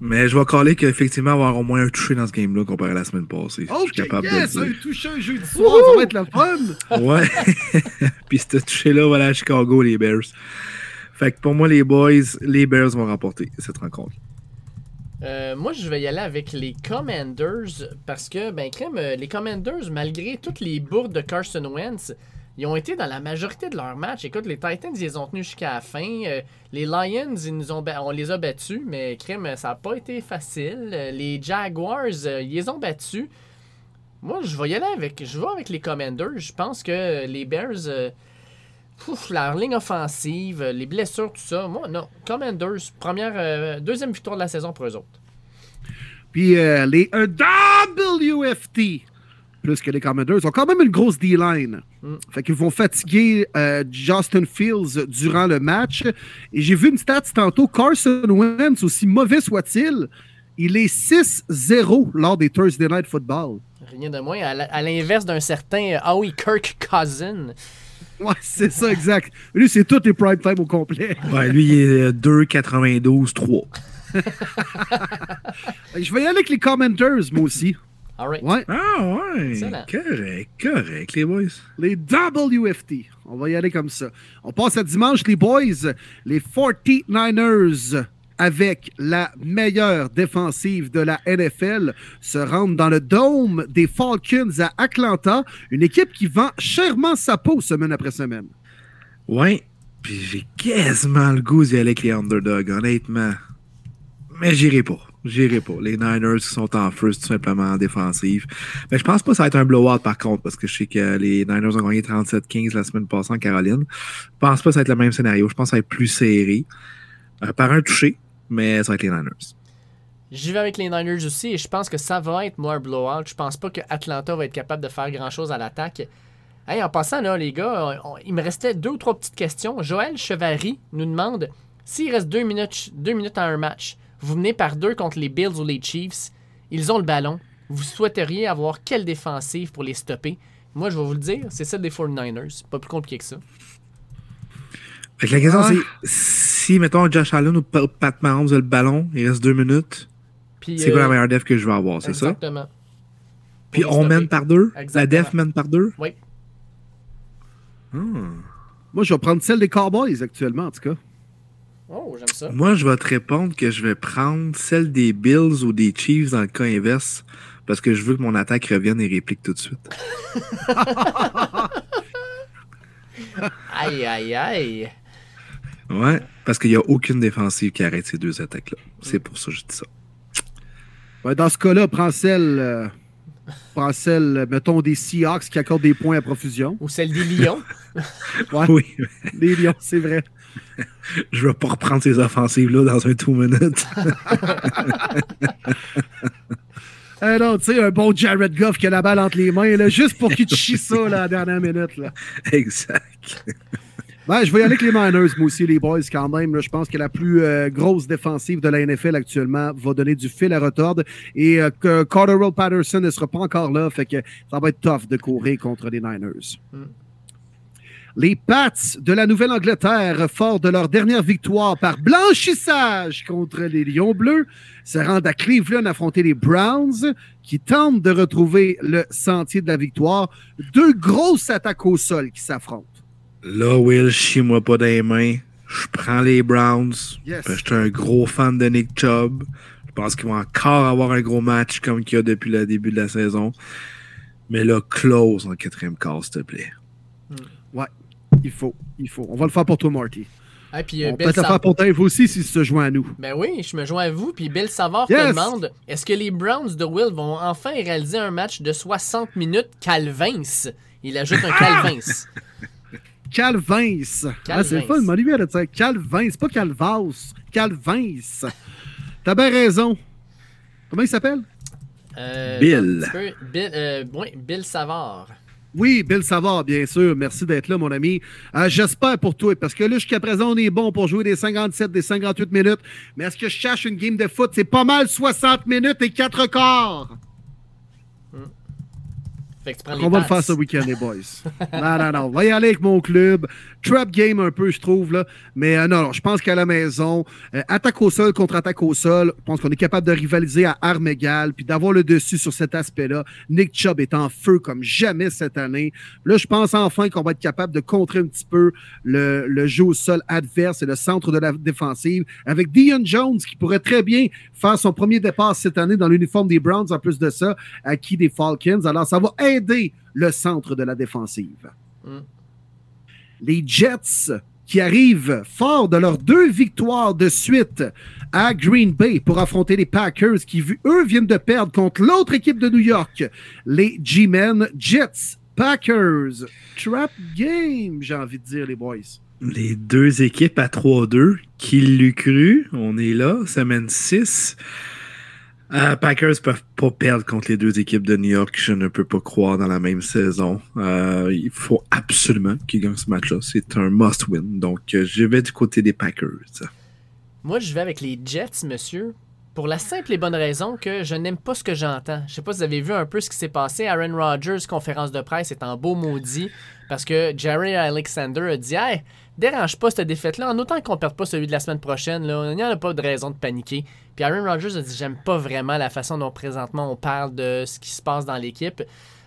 Mais je vais caller qu'effectivement, avoir au moins un touché dans ce game-là comparé à la semaine passée. je Ok, suis capable yes, de un le dire. touché un jeudi soir, ça va être le fun. Ouais. Puis ce touché-là, voilà, à Chicago, les Bears. Fait que pour moi, les boys, les Bears vont remporter cette rencontre. Euh, moi, je vais y aller avec les Commanders parce que, ben, crème, euh, les Commanders, malgré toutes les bourdes de Carson Wentz, ils ont été dans la majorité de leurs matchs. Écoute, les Titans, ils les ont tenus jusqu'à la fin. Euh, les Lions, ils nous ont on les a battus, mais crème, ça n'a pas été facile. Euh, les Jaguars, euh, ils les ont battus. Moi, je vais y aller avec, je vais avec les Commanders. Je pense que les Bears, euh, ouf, leur ligne offensive, les blessures, tout ça. Moi, non. Commanders, première, deuxième victoire de la saison pour eux autres. Puis les WFT. Plus que les Commanders. Ils ont quand même une grosse D-line. Mm. Fait qu'ils vont fatiguer euh, Justin Fields durant le match. Et j'ai vu une stat tantôt. Carson Wentz, aussi mauvais soit-il, il est 6-0 lors des Thursday Night Football. Rien de moins. À l'inverse d'un certain euh, Howie Kirk Cousin. Ouais, c'est ça, exact. Lui, c'est tous les prime time au complet. Ouais, lui, il est 2,92-3. Je vais y aller avec les Commanders, moi aussi. All right. Ouais, Ah ouais, Excellent. correct, correct, les boys. les WFT. On va y aller comme ça. On passe à dimanche, les boys. Les 49ers, avec la meilleure défensive de la NFL, se rendent dans le dôme des Falcons à Atlanta. Une équipe qui vend chèrement sa peau semaine après semaine. Ouais, puis j'ai quasiment le goût d'y aller avec les underdogs, honnêtement. Mais j'irai pas. J'irai pas. Les Niners sont en first, tout simplement en. Mais je pense pas que ça va être un blowout par contre, parce que je sais que les Niners ont gagné 37-15 la semaine passée en Caroline. Je pense pas que ça va être le même scénario. Je pense que ça va être plus serré. Euh, par un touché, mais ça va être les Niners. J'y vais avec les Niners aussi et je pense que ça va être moi un blowout. Je pense pas que Atlanta va être capable de faire grand chose à l'attaque. Hey, en passant là, les gars, il me restait deux ou trois petites questions. Joël Chevary nous demande s'il reste deux minutes, deux minutes à un match, vous menez par deux contre les Bills ou les Chiefs, ils ont le ballon. Vous souhaiteriez avoir quelle défensive pour les stopper? Moi, je vais vous le dire, c'est celle des 49ers. Pas plus compliqué que ça. Fait que la question Ah. c'est si, mettons, Josh Allen ou Pa- Pat Mahomes a le ballon, il reste deux minutes, Puis, c'est quoi la euh, meilleure def que je vais avoir, c'est ça? Exactement. Puis on stopper. mène par deux? La def mène par deux? Oui. Hmm. Moi, je vais prendre celle des Cowboys actuellement, en tout cas. Oh, j'aime ça. Moi, je vais te répondre que je vais prendre celle des Bills ou des Chiefs dans le cas inverse parce que je veux que mon attaque revienne et réplique tout de suite. Aïe, aïe, aïe. Ouais, parce qu'il n'y a aucune défensive qui arrête ces deux attaques-là. C'est pour ça que je dis ça. Ouais, dans ce cas-là, prends celle, euh, prends celle, euh, mettons, des Seahawks qui accordent des points à profusion. Ou celle des Lions. Ouais. Oui, Des Lions, c'est vrai. je ne vais pas reprendre ces offensives-là dans un two minutes. Ah non, tu sais, un bon Jared Goff qui a la balle entre les mains, là, juste pour qu'il te chie ça là, à la dernière minute. Là. exact. Ben, je vais y aller avec les Niners, moi aussi, les boys, quand même. là. je pense que la plus euh, grosse défensive de la NFL actuellement va donner du fil à retordre. Et euh, que Carterwell Patterson ne sera pas encore là, fait que ça va être tough de courir contre les Niners. Mm. Les Pats de la Nouvelle-Angleterre, forts de leur dernière victoire par blanchissage contre les Lions Bleus, se rendent à Cleveland affronter les Browns qui tentent de retrouver le sentier de la victoire. Deux grosses attaques au sol qui s'affrontent. Là, Will, chie-moi pas les mains. Je prends les Browns. Yes. Je suis un gros fan de Nick Chubb. Je pense qu'ils vont encore avoir un gros match comme qu'il y a depuis le début de la saison. Mais là, close en quatrième quart, s'il te plaît. Il faut, il faut. On va le faire pour toi, Marty. Ah, puis, euh, On peut le faire pour Dave aussi s'il se joint à nous. Ben oui, je me joins à vous. Puis Bill Savard Yes! te demande est-ce que les Browns de Will vont enfin réaliser un match de 60 minutes Calvins? Il ajoute un Calvins. Calvins. Ah, c'est le fun, Calvins. mon lui, de dire Calvins, pas Calvas. Calvins. T'as bien raison. Comment il s'appelle? Euh, Bill. un petit peu. Bill, euh, Bill Savard. Oui, Bill Savard, bien sûr. Merci d'être là, mon ami. Euh, J'espère pour toi, parce que là, jusqu'à présent, on est bon pour jouer des 57, des 58 minutes. Mais est-ce que je cherche une game de foot? C'est pas mal 60 minutes et 4 quarts. Fait que tu prends les On va le faire ce week-end, les boys. non, non, non. On va y aller avec mon club. Trap game un peu, je trouve. Là. Mais euh, non, non, je pense qu'à la maison, euh, attaque au sol contre attaque au sol, je pense qu'on est capable de rivaliser à armes égales puis d'avoir le dessus sur cet aspect-là. Nick Chubb est en feu comme jamais cette année. Là, je pense enfin qu'on va être capable de contrer un petit peu le, le jeu au sol adverse et le centre de la défensive avec Dion Jones qui pourrait très bien faire son premier départ cette année dans l'uniforme des Browns en plus de ça, acquis des Falcons. Alors, ça va aider le centre de la défensive. Les Jets qui arrivent fort de leurs deux victoires de suite à Green Bay pour affronter les Packers qui, eux, viennent de perdre contre l'autre équipe de New York, les G-Men Jets. Packers, trap game, j'ai envie de dire, les boys. Les deux équipes à 3-2, qui l'eût cru? On est là, semaine 6. Euh, Packers peuvent pas perdre contre les deux équipes de New York. Je ne peux pas croire dans la même saison. Euh, il faut absolument qu'ils gagnent ce match-là. C'est un must-win. Donc, euh, je vais du côté des Packers. Moi, je vais avec les Jets, monsieur. Pour la simple et bonne raison que je n'aime pas ce que j'entends. Je sais pas si vous avez vu un peu ce qui s'est passé. Aaron Rodgers, conférence de presse, est en beau maudit parce que Jerry Alexander a dit Hey, dérange pas cette défaite-là, en autant qu'on perde pas celui de la semaine prochaine. Là, il n'y en a pas de raison de paniquer. Puis Aaron Rodgers a dit J'aime pas vraiment la façon dont présentement on parle de ce qui se passe dans l'équipe.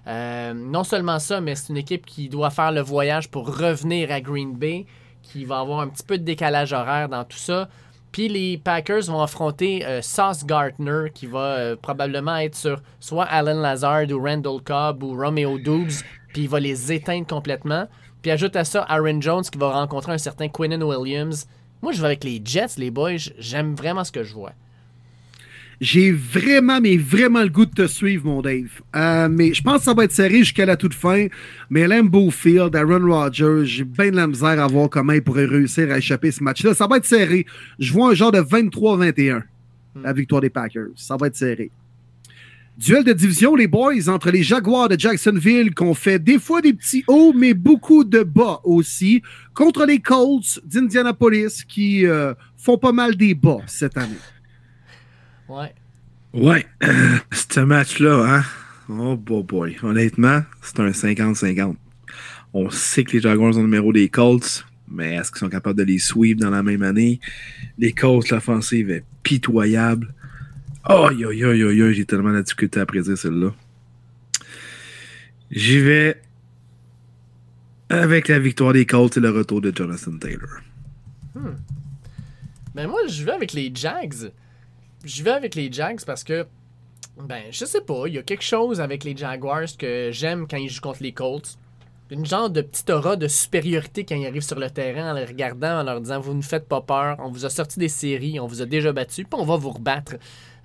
Euh, non seulement ça, mais c'est une équipe qui doit faire le voyage pour revenir à Green Bay, qui va avoir un petit peu de décalage horaire dans tout ça. Puis les Packers vont affronter euh, Sauce Gardner, qui va euh, probablement être sur soit Alan Lazard ou Randall Cobb ou Romeo Doubs, puis il va les éteindre complètement. Puis ajoute à ça Aaron Jones qui va rencontrer un certain Quinnen Williams. Moi, je vais avec les Jets, les boys. J'aime vraiment ce que je vois. J'ai vraiment, mais vraiment le goût de te suivre, mon Dave. Euh, mais je pense que ça va être serré jusqu'à la toute fin. Mais Lambeau Field, Aaron Rodgers, j'ai bien de la misère à voir comment il pourrait réussir à échapper ce match-là. Ça va être serré. Je vois un genre de 23-21, la victoire des Packers. Ça va être serré. Duel de division, les boys, entre les Jaguars de Jacksonville, qu'on fait des fois des petits hauts, mais beaucoup de bas aussi, contre les Colts d'Indianapolis, qui euh, font pas mal des bas cette année. Ouais. Ouais, ce match-là, hein? Oh boy, boy. Honnêtement, c'est un 50-50. On sait que les Jaguars ont le numéro des Colts, mais est-ce qu'ils sont capables de les suivre dans la même année? Les Colts, l'offensive est pitoyable. Oh, yo, yo, yo, yo, j'ai tellement de difficulté à prédire celle-là. J'y vais avec la victoire des Colts et le retour de Jonathan Taylor. Hmm. Ben moi, je vais avec les Jags. Je vais avec les Jags parce que, ben, je sais pas, il y a quelque chose avec les Jaguars que j'aime quand ils jouent contre les Colts. Une genre de petite aura de supériorité quand ils arrivent sur le terrain en les regardant, en leur disant Vous ne faites pas peur, on vous a sorti des séries, on vous a déjà battu, puis on va vous rebattre.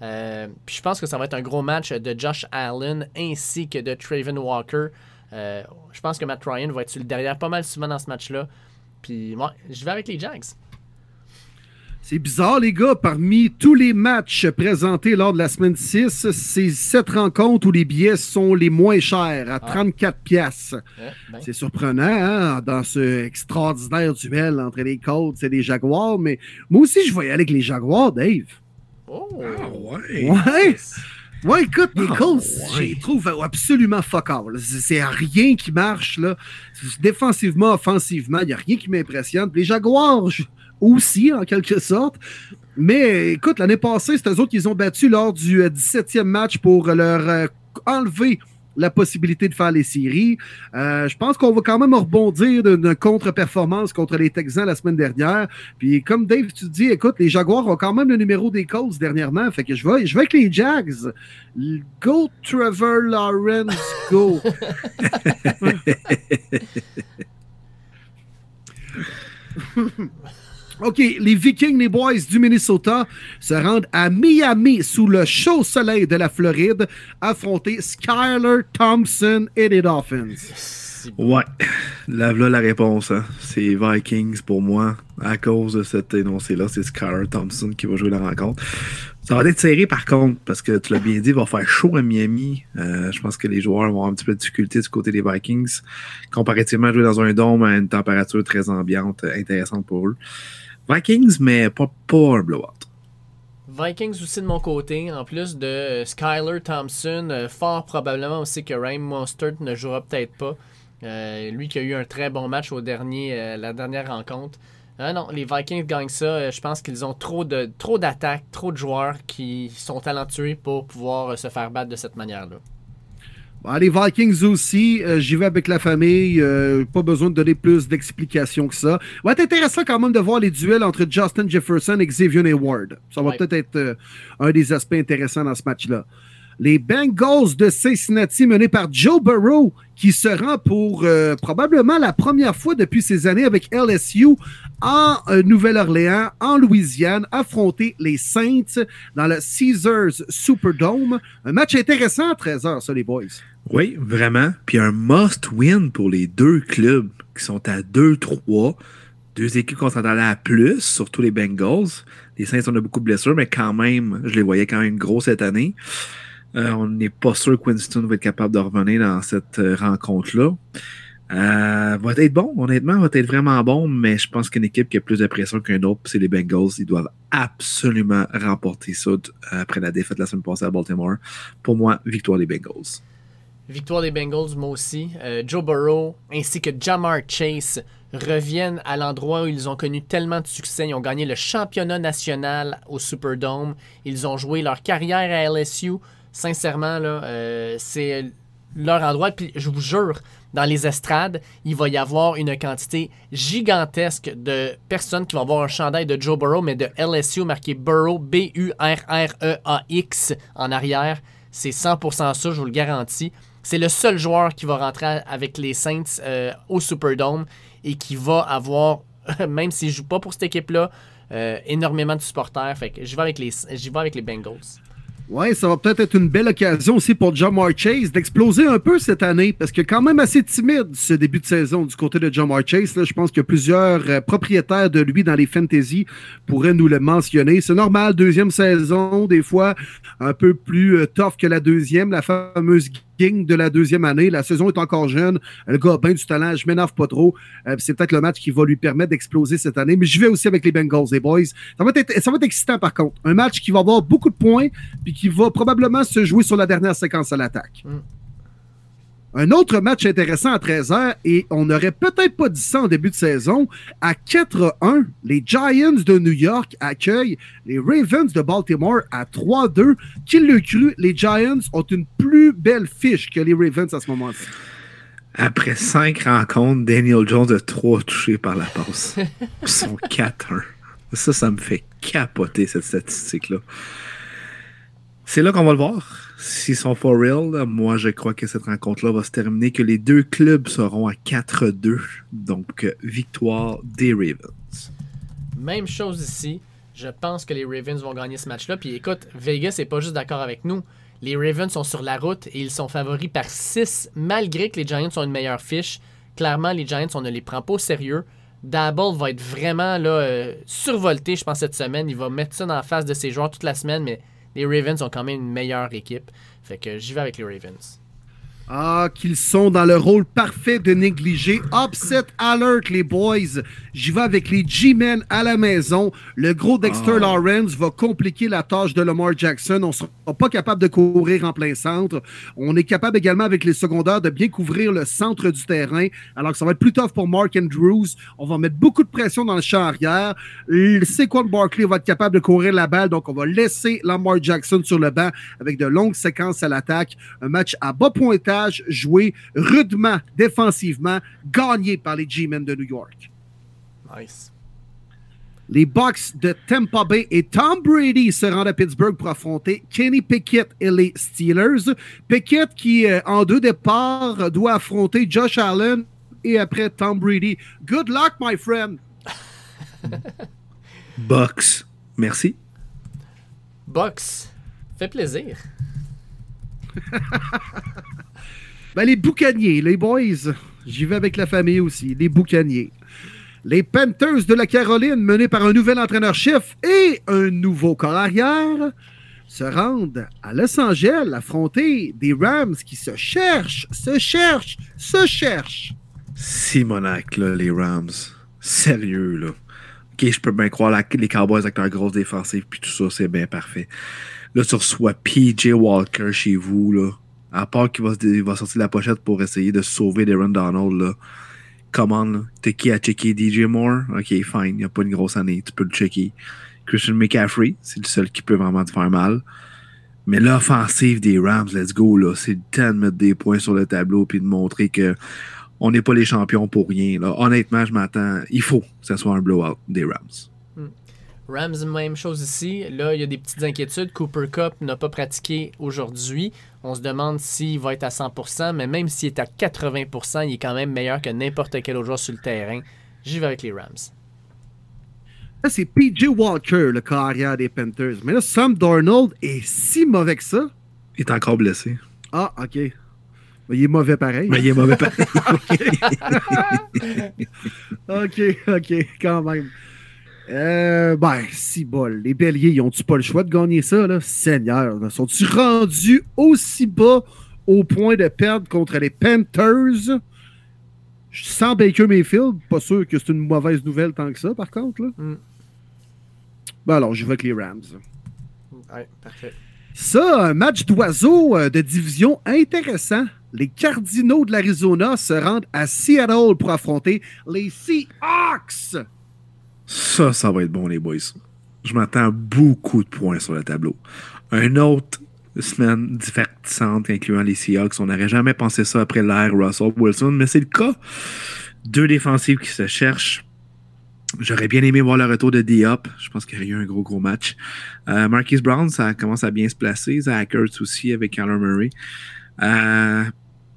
Euh, puis je pense que ça va être un gros match de Josh Allen ainsi que de Traven Walker. Euh, je pense que Matt Ryan va être sur le derrière pas mal souvent dans ce match-là. Puis moi, je vais avec les Jags. C'est bizarre, les gars. Parmi tous les matchs présentés lors de la semaine 6, c'est cette rencontre où les billets sont les moins chers, à 34 pièces. ben. C'est surprenant, hein, dans ce extraordinaire duel entre les Colts et les Jaguars. Mais moi aussi, je vais y aller avec les Jaguars, Dave. Oh! ouais. Ouais! Ouais, écoute, les Ah, Colts, ouais. je les trouve absolument fuck all. C'est rien qui marche, là. Défensivement, offensivement, il n'y a rien qui m'impressionne. Les Jaguars aussi, en quelque sorte. Mais écoute, l'année passée, c'est eux autres qui les ont battus lors du euh, 17e match pour leur euh, enlever la possibilité de faire les séries. Euh, je pense qu'on va quand même rebondir d'une contre-performance contre les Texans la semaine dernière. Puis comme Dave, tu dis, écoute, les Jaguars ont quand même le numéro des Colts dernièrement. Fait que je vais, je vais avec les Jags. Go Trevor Lawrence, go. OK, les Vikings, les Boys du Minnesota se rendent à Miami sous le chaud soleil de la Floride affronter Skyler Thompson et les Dolphins. Bon. Ouais, là, là la réponse. Hein. C'est Vikings pour moi. À cause de cet énoncé-là, c'est Skyler Thompson qui va jouer la rencontre. Ça va être serré par contre, parce que tu l'as bien dit, il va faire chaud à Miami. Euh, je pense que les joueurs vont avoir un petit peu de difficulté du côté des Vikings. Comparativement à jouer dans un dôme à une température très ambiante, intéressante pour eux. Vikings, mais pas, pas un blowout. Vikings aussi de mon côté, en plus de Skyler Thompson, euh, fort probablement aussi que Raheem Mostert ne jouera peut-être pas. Euh, lui qui a eu un très bon match au dernier, euh, la dernière rencontre. Ah non, les Vikings gagnent ça. Je pense qu'ils ont trop de trop d'attaques, trop de joueurs qui sont talentueux pour pouvoir se faire battre de cette manière-là. Bon, les Vikings aussi, euh, j'y vais avec la famille. euh, pas besoin de donner plus d'explications que ça. Va être intéressant quand même de voir les duels entre Justin Jefferson et Xavier Hayward. Ça va Ouais. peut-être être euh, un des aspects intéressants dans ce match-là. Les Bengals de Cincinnati menés par Joe Burrow qui se rend pour euh, probablement la première fois depuis ces années avec LSU en euh, Nouvelle-Orléans, en Louisiane, affronter les Saints dans le Caesars Superdome. Un match intéressant à 13h, ça, les boys. Oui, vraiment. Puis un must-win pour les deux clubs qui sont à 2-3. Deux équipes qu'on s'entendait à plus, surtout les Bengals. Les Saints, on a beaucoup de blessures, mais quand même, je les voyais quand même gros cette année. Euh, on n'est pas sûr que Winston va être capable de revenir dans cette euh, rencontre-là. Euh, va être bon, honnêtement, va être vraiment bon, mais je pense qu'une équipe qui a plus de pression qu'un autre, c'est les Bengals. Ils doivent absolument remporter ça après la défaite la semaine passée à Baltimore. Pour moi, victoire des Bengals. Victoire des Bengals, moi aussi. Joe Burrow ainsi que Jamar Chase reviennent à l'endroit où ils ont connu tellement de succès. Ils ont gagné le championnat national au Superdome. Ils ont joué leur carrière à LSU. Sincèrement, là, euh, c'est leur endroit. Puis je vous jure, dans les estrades, il va y avoir une quantité gigantesque de personnes qui vont avoir un chandail de Joe Burrow, mais de LSU marqué Burrow, B-U-R-R-E-A-X en arrière. C'est 100% ça, je vous le garantis. C'est le seul joueur qui va rentrer avec les Saints euh, au Superdome et qui va avoir, même s'il ne joue pas pour cette équipe-là, euh, énormément de supporters. Fait que j'y vais avec les, j'y vais avec les Bengals. Ouais, ça va peut-être être une belle occasion aussi pour Jamar Chase d'exploser un peu cette année parce que quand même assez timide ce début de saison du côté de Jamar Chase. Là, je pense que plusieurs euh, propriétaires de lui dans les fantasy pourraient nous le mentionner. C'est normal, deuxième saison, des fois un peu plus euh, tough que la deuxième, la fameuse King de la deuxième année. La saison est encore jeune. Le gars a bien du talent. Je m'énerve pas trop. Euh, c'est peut-être le match qui va lui permettre d'exploser cette année. Mais je vais aussi avec les Bengals, les boys. Ça va, être, ça va être excitant par contre. Un match qui va avoir beaucoup de points puis qui va probablement se jouer sur la dernière séquence à l'attaque. Mm. Un autre match intéressant à 13h, et on n'aurait peut-être pas dit ça en début de saison. À 4-1, les Giants de New York accueillent les Ravens de Baltimore à 3-2. Qui le cru, les Giants ont une plus belle fiche que les Ravens à ce moment-ci. Après cinq rencontres, Daniel Jones a trois touchés par la passe. Ils sont 4-1. Ça, ça me fait capoter cette statistique-là. C'est là qu'on va le voir. S'ils sont for real, moi je crois que cette rencontre-là va se terminer, que les deux clubs seront à 4-2. Donc, victoire des Ravens. Même chose ici. Je pense que les Ravens vont gagner ce match-là. Puis écoute, Vegas n'est pas juste d'accord avec nous. Les Ravens sont sur la route et ils sont favoris par 6, malgré que les Giants ont une meilleure fiche. Clairement, les Giants, on ne les prend pas au sérieux. Dabble va être vraiment là, euh, survolté, je pense, cette semaine. Il va mettre ça la face de ses joueurs toute la semaine, mais les Ravens ont quand même une meilleure équipe. Fait que j'y vais avec les Ravens. Ah, qu'ils sont dans le rôle parfait de négliger. Upset alert, les boys. J'y vais avec les G-Men à la maison. Le gros Dexter ah. Lawrence va compliquer la tâche de Lamar Jackson. On ne sera pas capable de courir en plein centre. On est capable également avec les secondaires de bien couvrir le centre du terrain. Alors que ça va être plus tough pour Mark Andrews. On va mettre beaucoup de pression dans le champ arrière. Saquon Barkley va être capable de courir la balle. Donc, on va laisser Lamar Jackson sur le banc avec de longues séquences à l'attaque. Un match à bas pointage joué rudement défensivement, gagné par les G-Men de New York. Nice. Les Bucks de Tampa Bay et Tom Brady se rendent à Pittsburgh pour affronter Kenny Pickett et les Steelers. Pickett qui, euh, en deux départs, doit affronter Josh Allen et après Tom Brady. Good luck, my friend. Bucks. Merci. Bucks. Fait plaisir. Ben, les boucaniers, les boys. J'y vais avec la famille aussi. Les boucaniers. Les Panthers de la Caroline, menés par un nouvel entraîneur-chef et un nouveau corps arrière, se rendent à Los Angeles affronter des Rams qui se cherchent, se cherchent, se cherchent. Simonac, là, les Rams. Sérieux, là. Ok, je peux bien croire les Cowboys avec leur grosse défensive, puis tout ça, c'est bien parfait. Là, tu reçois PJ Walker chez vous, là à part qu'il va, sortir la pochette pour essayer de sauver Darren Donald, là. Come t'es qui à checker DJ Moore? Ok, fine, il n'y a pas une grosse année, tu peux le checker. Christian McCaffrey, c'est le seul qui peut vraiment te faire mal. Mais l'offensive des Rams, let's go, là, c'est le temps de mettre des points sur le tableau puis de montrer que on n'est pas les champions pour rien. Là. Honnêtement, je m'attends, il faut que ce soit un blowout des Rams. Rams, même chose ici. Là, il y a des petites inquiétudes. Cooper Cup n'a pas pratiqué aujourd'hui. On se demande s'il va être à 100%, mais même s'il est à 80%, il est quand même meilleur que n'importe quel autre joueur sur le terrain. J'y vais avec les Rams. Là, c'est PJ Walker, le carrière des Panthers. Mais là, Sam Darnold est si mauvais que ça. Il est encore blessé. Ah, OK. Mais il est mauvais pareil. Mais il est mauvais pareil. OK, OK, quand même. Euh, ben, si bol. Les béliers, ils ont-tu pas le choix de gagner ça, là? Seigneur, là. sont-ils rendus aussi bas au point de perdre contre les Panthers? Sans Baker Mayfield, pas sûr que c'est une mauvaise nouvelle tant que ça, par contre. Là. Mm. Ben alors, je vais avec les Rams. Ouais, parfait. Ça, un match d'oiseaux euh, de division intéressant. Les Cardinals de l'Arizona se rendent à Seattle pour affronter les Seahawks. Ça, ça va être bon, les boys. Je m'attends beaucoup de points sur le tableau. Un autre semaine divertissante incluant les Seahawks. On n'aurait jamais pensé ça après l'ère Russell Wilson, mais c'est le cas. Deux défensives qui se cherchent. J'aurais bien aimé voir le retour de Diop. Je pense qu'il y aurait eu un gros, gros match. Euh, Marquis Brown, ça commence à bien se placer. Zach Ertz aussi avec Kyler Murray. Euh,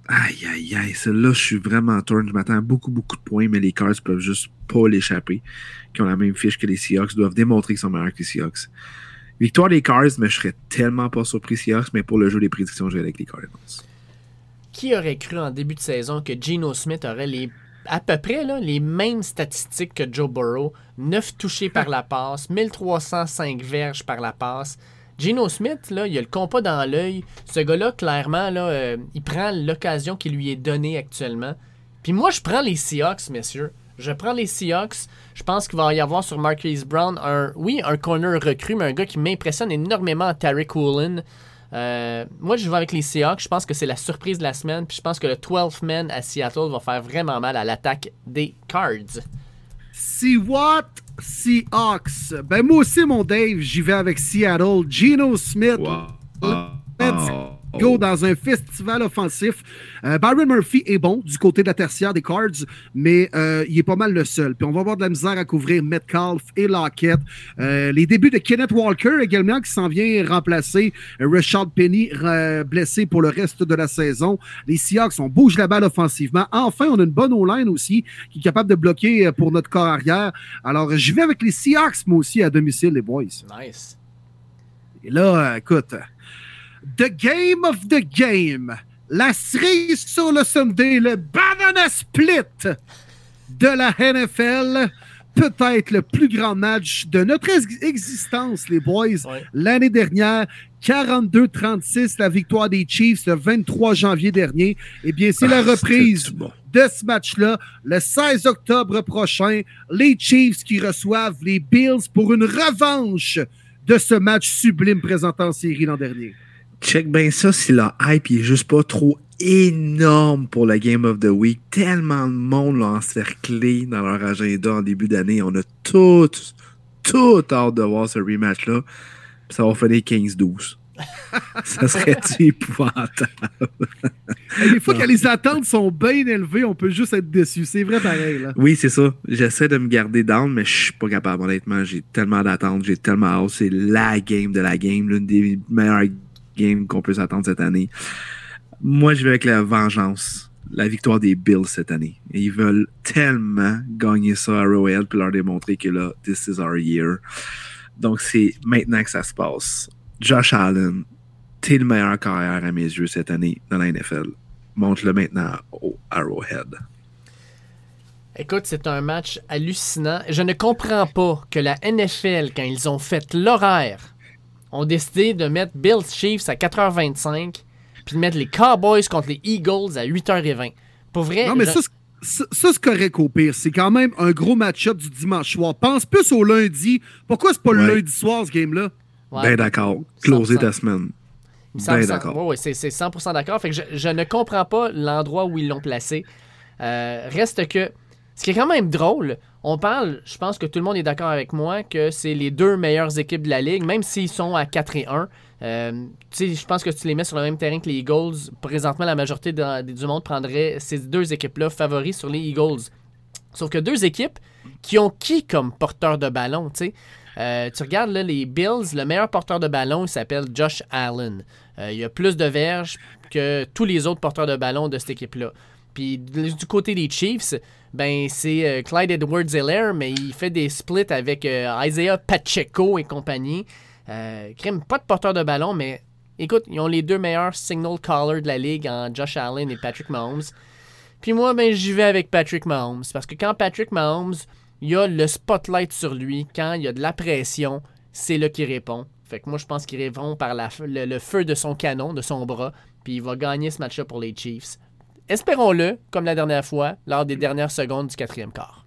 aïe, aïe, aïe. Celle-là, je suis vraiment torn. Je m'attends à beaucoup, beaucoup de points, mais les Cards peuvent juste pas l'échapper. Qui ont la même fiche que les Seahawks. doivent démontrer qu'ils sont meilleurs que les Seahawks. Victoire des Cards, mais je serais tellement pas surpris Seahawks, mais pour le jeu des prédictions, je vais avec les Cardinals. Qui aurait cru en début de saison que Geno Smith aurait les à peu près là, les mêmes statistiques que Joe Burrow? 9 touchés par la passe, 1305 verges par la passe. Geno Smith, là, il a le compas dans l'œil. Ce gars-là, clairement, là, euh, il prend l'occasion qui lui est donnée actuellement. Puis moi, je prends les Seahawks, messieurs. Je prends les Seahawks. Je pense qu'il va y avoir sur Marquise Brown un, oui, un corner recru, mais un gars qui m'impressionne énormément, Tarek Woolen. Euh, moi, je vais avec les Seahawks. Je pense que c'est la surprise de la semaine. Puis je pense que le 12th man à Seattle va faire vraiment mal à l'attaque des Cards. See what? Seahawks. Ben moi aussi, mon Dave, j'y vais avec Seattle. Geno Smith. Go dans un festival offensif. Euh, Byron Murphy est bon du côté de la tertiaire des Cards, mais euh, il est pas mal le seul. Puis on va avoir de la misère à couvrir Metcalf et Lockett. Euh, les débuts de Kenneth Walker également qui s'en vient remplacer Rashad Penny blessé pour le reste de la saison. Les Seahawks, on bouge la balle offensivement. Enfin, on a une bonne O-line aussi qui est capable de bloquer pour notre corps arrière. Alors, je vais avec les Seahawks, moi aussi, à domicile, les boys. Nice. Et là, écoute, The Game of the Game, la cerise sur le Sunday, le banana split de la NFL. Peut-être le plus grand match de notre existence, les boys. L'année dernière, 42-36, la victoire des Chiefs le 23 janvier dernier. Eh bien, c'est la ah, reprise de ce match-là. Le 16 octobre prochain, les Chiefs qui reçoivent les Bills pour une revanche de ce match sublime présenté en série l'an dernier check bien ça si la hype est juste pas trop énorme pour le Game of the Week. Tellement de monde l'a encerclé dans leur agenda en début d'année. On a tout, tout hâte de voir ce rematch-là. Ça va finir 15-12. ça serait épouvantable. des fois, quand les attentes sont bien élevées, on peut juste être déçu. C'est vrai pareil. Là. Oui, c'est ça. J'essaie de me garder down, mais je suis pas capable, honnêtement. J'ai tellement d'attentes, j'ai tellement hâte. C'est la game de la game, l'une des meilleures game qu'on peut s'attendre cette année. Moi, je vais avec la vengeance, la victoire des Bills cette année. ils veulent tellement gagner ça à Royal pour leur démontrer que là, this is our year. Donc, c'est maintenant que ça se passe. Josh Allen, t'es le meilleur carrière à mes yeux cette année dans la NFL. Montre-le maintenant au Arrowhead. Écoute, c'est un match hallucinant. Je ne comprends pas que la NFL, quand ils ont fait l'horaire ont décidé de mettre Bills Chiefs à 4h25 puis de mettre les Cowboys contre les Eagles à 8h20. Pour vrai. Non, mais ça, c'est correct au pire. C'est quand même un gros match-up du dimanche soir. Pense plus au lundi. Pourquoi c'est pas le lundi soir, ce game-là? ben d'accord. Closer ta semaine. Ben d'accord. Oui, c'est 100% d'accord. Fait que je, ne comprends pas l'endroit où ils l'ont placé. Euh, reste que, ce qui est quand même drôle, on parle, je pense que tout le monde est d'accord avec moi, que c'est les deux meilleures équipes de la ligue, même s'ils sont à 4 et 1. Euh, je pense que tu les mets sur le même terrain que les Eagles. Présentement, la majorité du monde prendrait ces deux équipes-là favoris sur les Eagles. Sauf que deux équipes qui ont qui comme porteur de ballon, tu euh, tu regardes les Bills, le meilleur porteur de ballon, s'appelle Josh Allen. Euh, il a plus de verges que tous les autres porteurs de ballon de cette équipe-là. Puis du côté des Chiefs, ben c'est euh, Clyde edwards helaire mais il fait des splits avec euh, Isaiah Pacheco et compagnie. Euh, crème, pas de porteur de ballon, mais écoute, ils ont les deux meilleurs signal callers de la ligue en Josh Allen et Patrick Mahomes. Puis moi, ben j'y vais avec Patrick Mahomes, parce que quand Patrick Mahomes il y a le spotlight sur lui. Quand il y a de la pression, c'est là qu'il répond. Fait que moi, je pense qu'il répond par le feu de son canon, de son bras, puis il va gagner ce match-là pour les Chiefs. Espérons-le, comme la dernière fois, lors des dernières secondes du quatrième quart.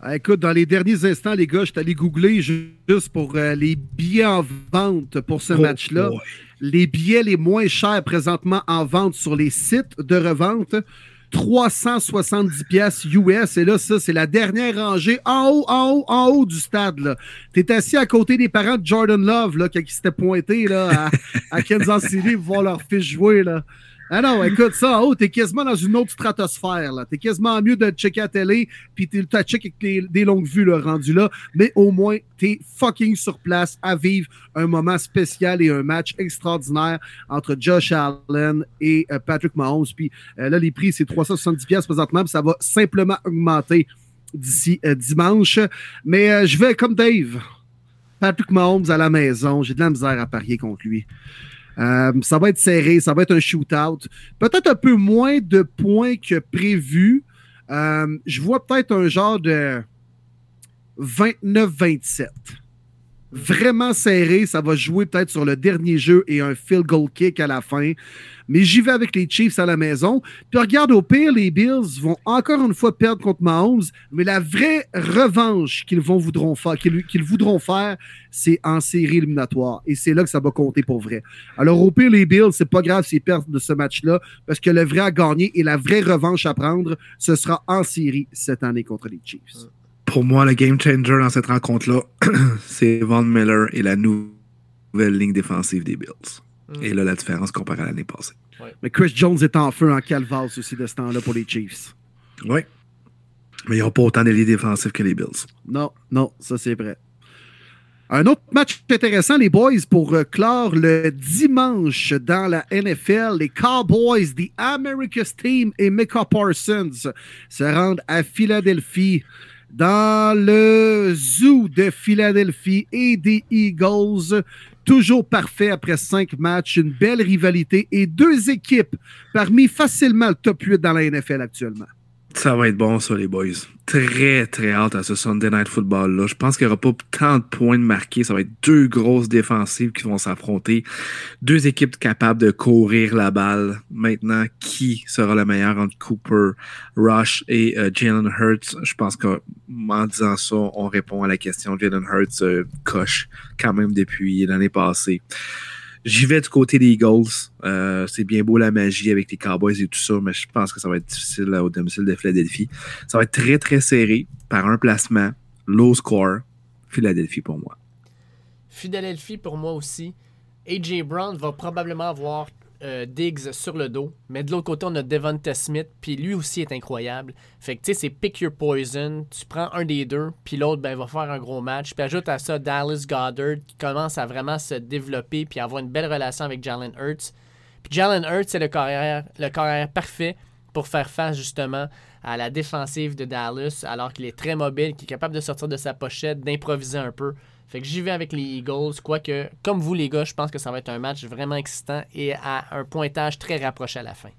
Ah, écoute, dans les derniers instants, les gars, je suis allé googler juste pour euh, les billets en vente pour ce Oh, match-là. Les billets les moins chers présentement en vente sur les sites de revente, 370 pièces US. Et là, ça, c'est la dernière rangée en haut, en haut, en haut du stade. là. T'es assis à côté des parents de Jordan Love, là, qui s'était pointé là, à, à Kansas City pour voir leur fils jouer. Là. Ah non, écoute, ça en t'es quasiment dans une autre stratosphère. là. T'es quasiment mieux de checker à télé, puis t'es t'as check avec des, longues vues là, rendu là. Mais au moins, t'es fucking sur place à vivre un moment spécial et un match extraordinaire entre Josh Allen et euh, Patrick Mahomes. Puis euh, là, les prix, c'est 370$ piastres présentement, puis ça va simplement augmenter d'ici euh, dimanche. Mais je vais comme Dave. Patrick Mahomes à la maison, j'ai de la misère à parier contre lui. Euh, ça va être serré, ça va être un shootout. Peut-être un peu moins de points que prévu. Euh, je vois peut-être un genre de 29-27. Vraiment serré, ça va jouer peut-être sur le dernier jeu et un field goal kick à la fin. Mais j'y vais avec les Chiefs à la maison. Puis regarde, au pire, les Bills vont encore une fois perdre contre Mahomes, mais la vraie revanche qu'ils vont voudront faire, qu'ils voudront faire, c'est en série éliminatoire. Et c'est là que ça va compter pour vrai. Alors, au pire, les Bills, c'est pas grave s'ils perdent de ce match-là, parce que le vrai à gagner et la vraie revanche à prendre, ce sera en série cette année contre les Chiefs. Pour moi, le game changer dans cette rencontre-là, c'est Von Miller et la nouvelle ligne défensive des Bills. Mm. Et là, la différence comparée à l'année passée. Mais Chris Jones est en feu en calvas aussi de ce temps-là pour les Chiefs. Oui. Mais il n'y aura pas autant d'alliés défensifs que les Bills. Non, non, ça c'est vrai. Un autre match intéressant, les boys, pour euh, clore le dimanche dans la NFL. Les Cowboys, The America's Team et Micah Parsons se rendent à Philadelphie dans le zoo de Philadelphie et des Eagles. Toujours parfait après cinq matchs, une belle rivalité et deux équipes parmi facilement le top 8 dans la NFL actuellement. Ça va être bon, ça, les boys. Très, très hâte à ce Sunday Night Football-là. Je pense qu'il n'y aura pas tant de points de marqués. Ça va être deux grosses défensives qui vont s'affronter. Deux équipes capables de courir la balle. Maintenant, qui sera le meilleur entre Cooper, Rush et euh, Jalen Hurts? Je pense qu'en disant ça, on répond à la question. Jalen Hurts euh, coche quand même depuis l'année passée. J'y vais du côté des Eagles. Euh, c'est bien beau la magie avec les Cowboys et tout ça, mais je pense que ça va être difficile au domicile de Philadelphie. Ça va être très, très serré par un placement, low score. Philadelphie pour moi. Philadelphie pour moi aussi. AJ Brown va probablement avoir euh, Diggs sur le dos. Mais de l'autre côté, on a Devonta Smith, puis lui aussi est incroyable. Fait que tu sais, c'est pick your poison. Tu prends un des deux, puis l'autre ben, va faire un gros match. Puis ajoute à ça Dallas Goddard qui commence à vraiment se développer puis avoir une belle relation avec Jalen Hurts. Puis Jalen Hurts, c'est le carrière, le carrière parfait pour faire face justement à la défensive de Dallas, alors qu'il est très mobile, qu'il est capable de sortir de sa pochette, d'improviser un peu. Fait que j'y vais avec les Eagles, quoique, comme vous les gars, je pense que ça va être un match vraiment excitant et à un pointage très rapproché à la fin.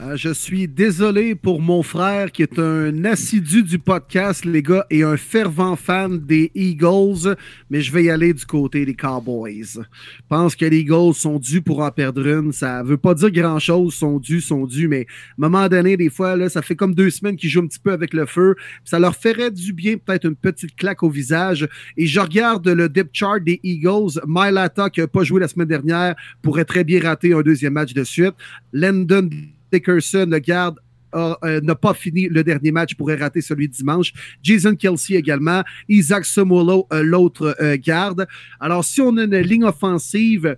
Euh, je suis désolé pour mon frère qui est un assidu du podcast, les gars, et un fervent fan des Eagles, mais je vais y aller du côté des Cowboys. Je pense que les Eagles sont dus pour en perdre une. Ça veut pas dire grand-chose, sont dus, sont dus, mais à un moment donné, des fois, là, ça fait comme deux semaines qu'ils jouent un petit peu avec le feu. Ça leur ferait du bien, peut-être une petite claque au visage. Et je regarde le depth chart des Eagles. Mylata, qui n'a pas joué la semaine dernière, pourrait très bien rater un deuxième match de suite. Landon Dickerson, le garde, euh, n'a pas fini le dernier match, pourrait rater celui de dimanche. Jason Kelsey également. Isaac Somolo, euh, l'autre euh, garde. Alors, si on a une ligne offensive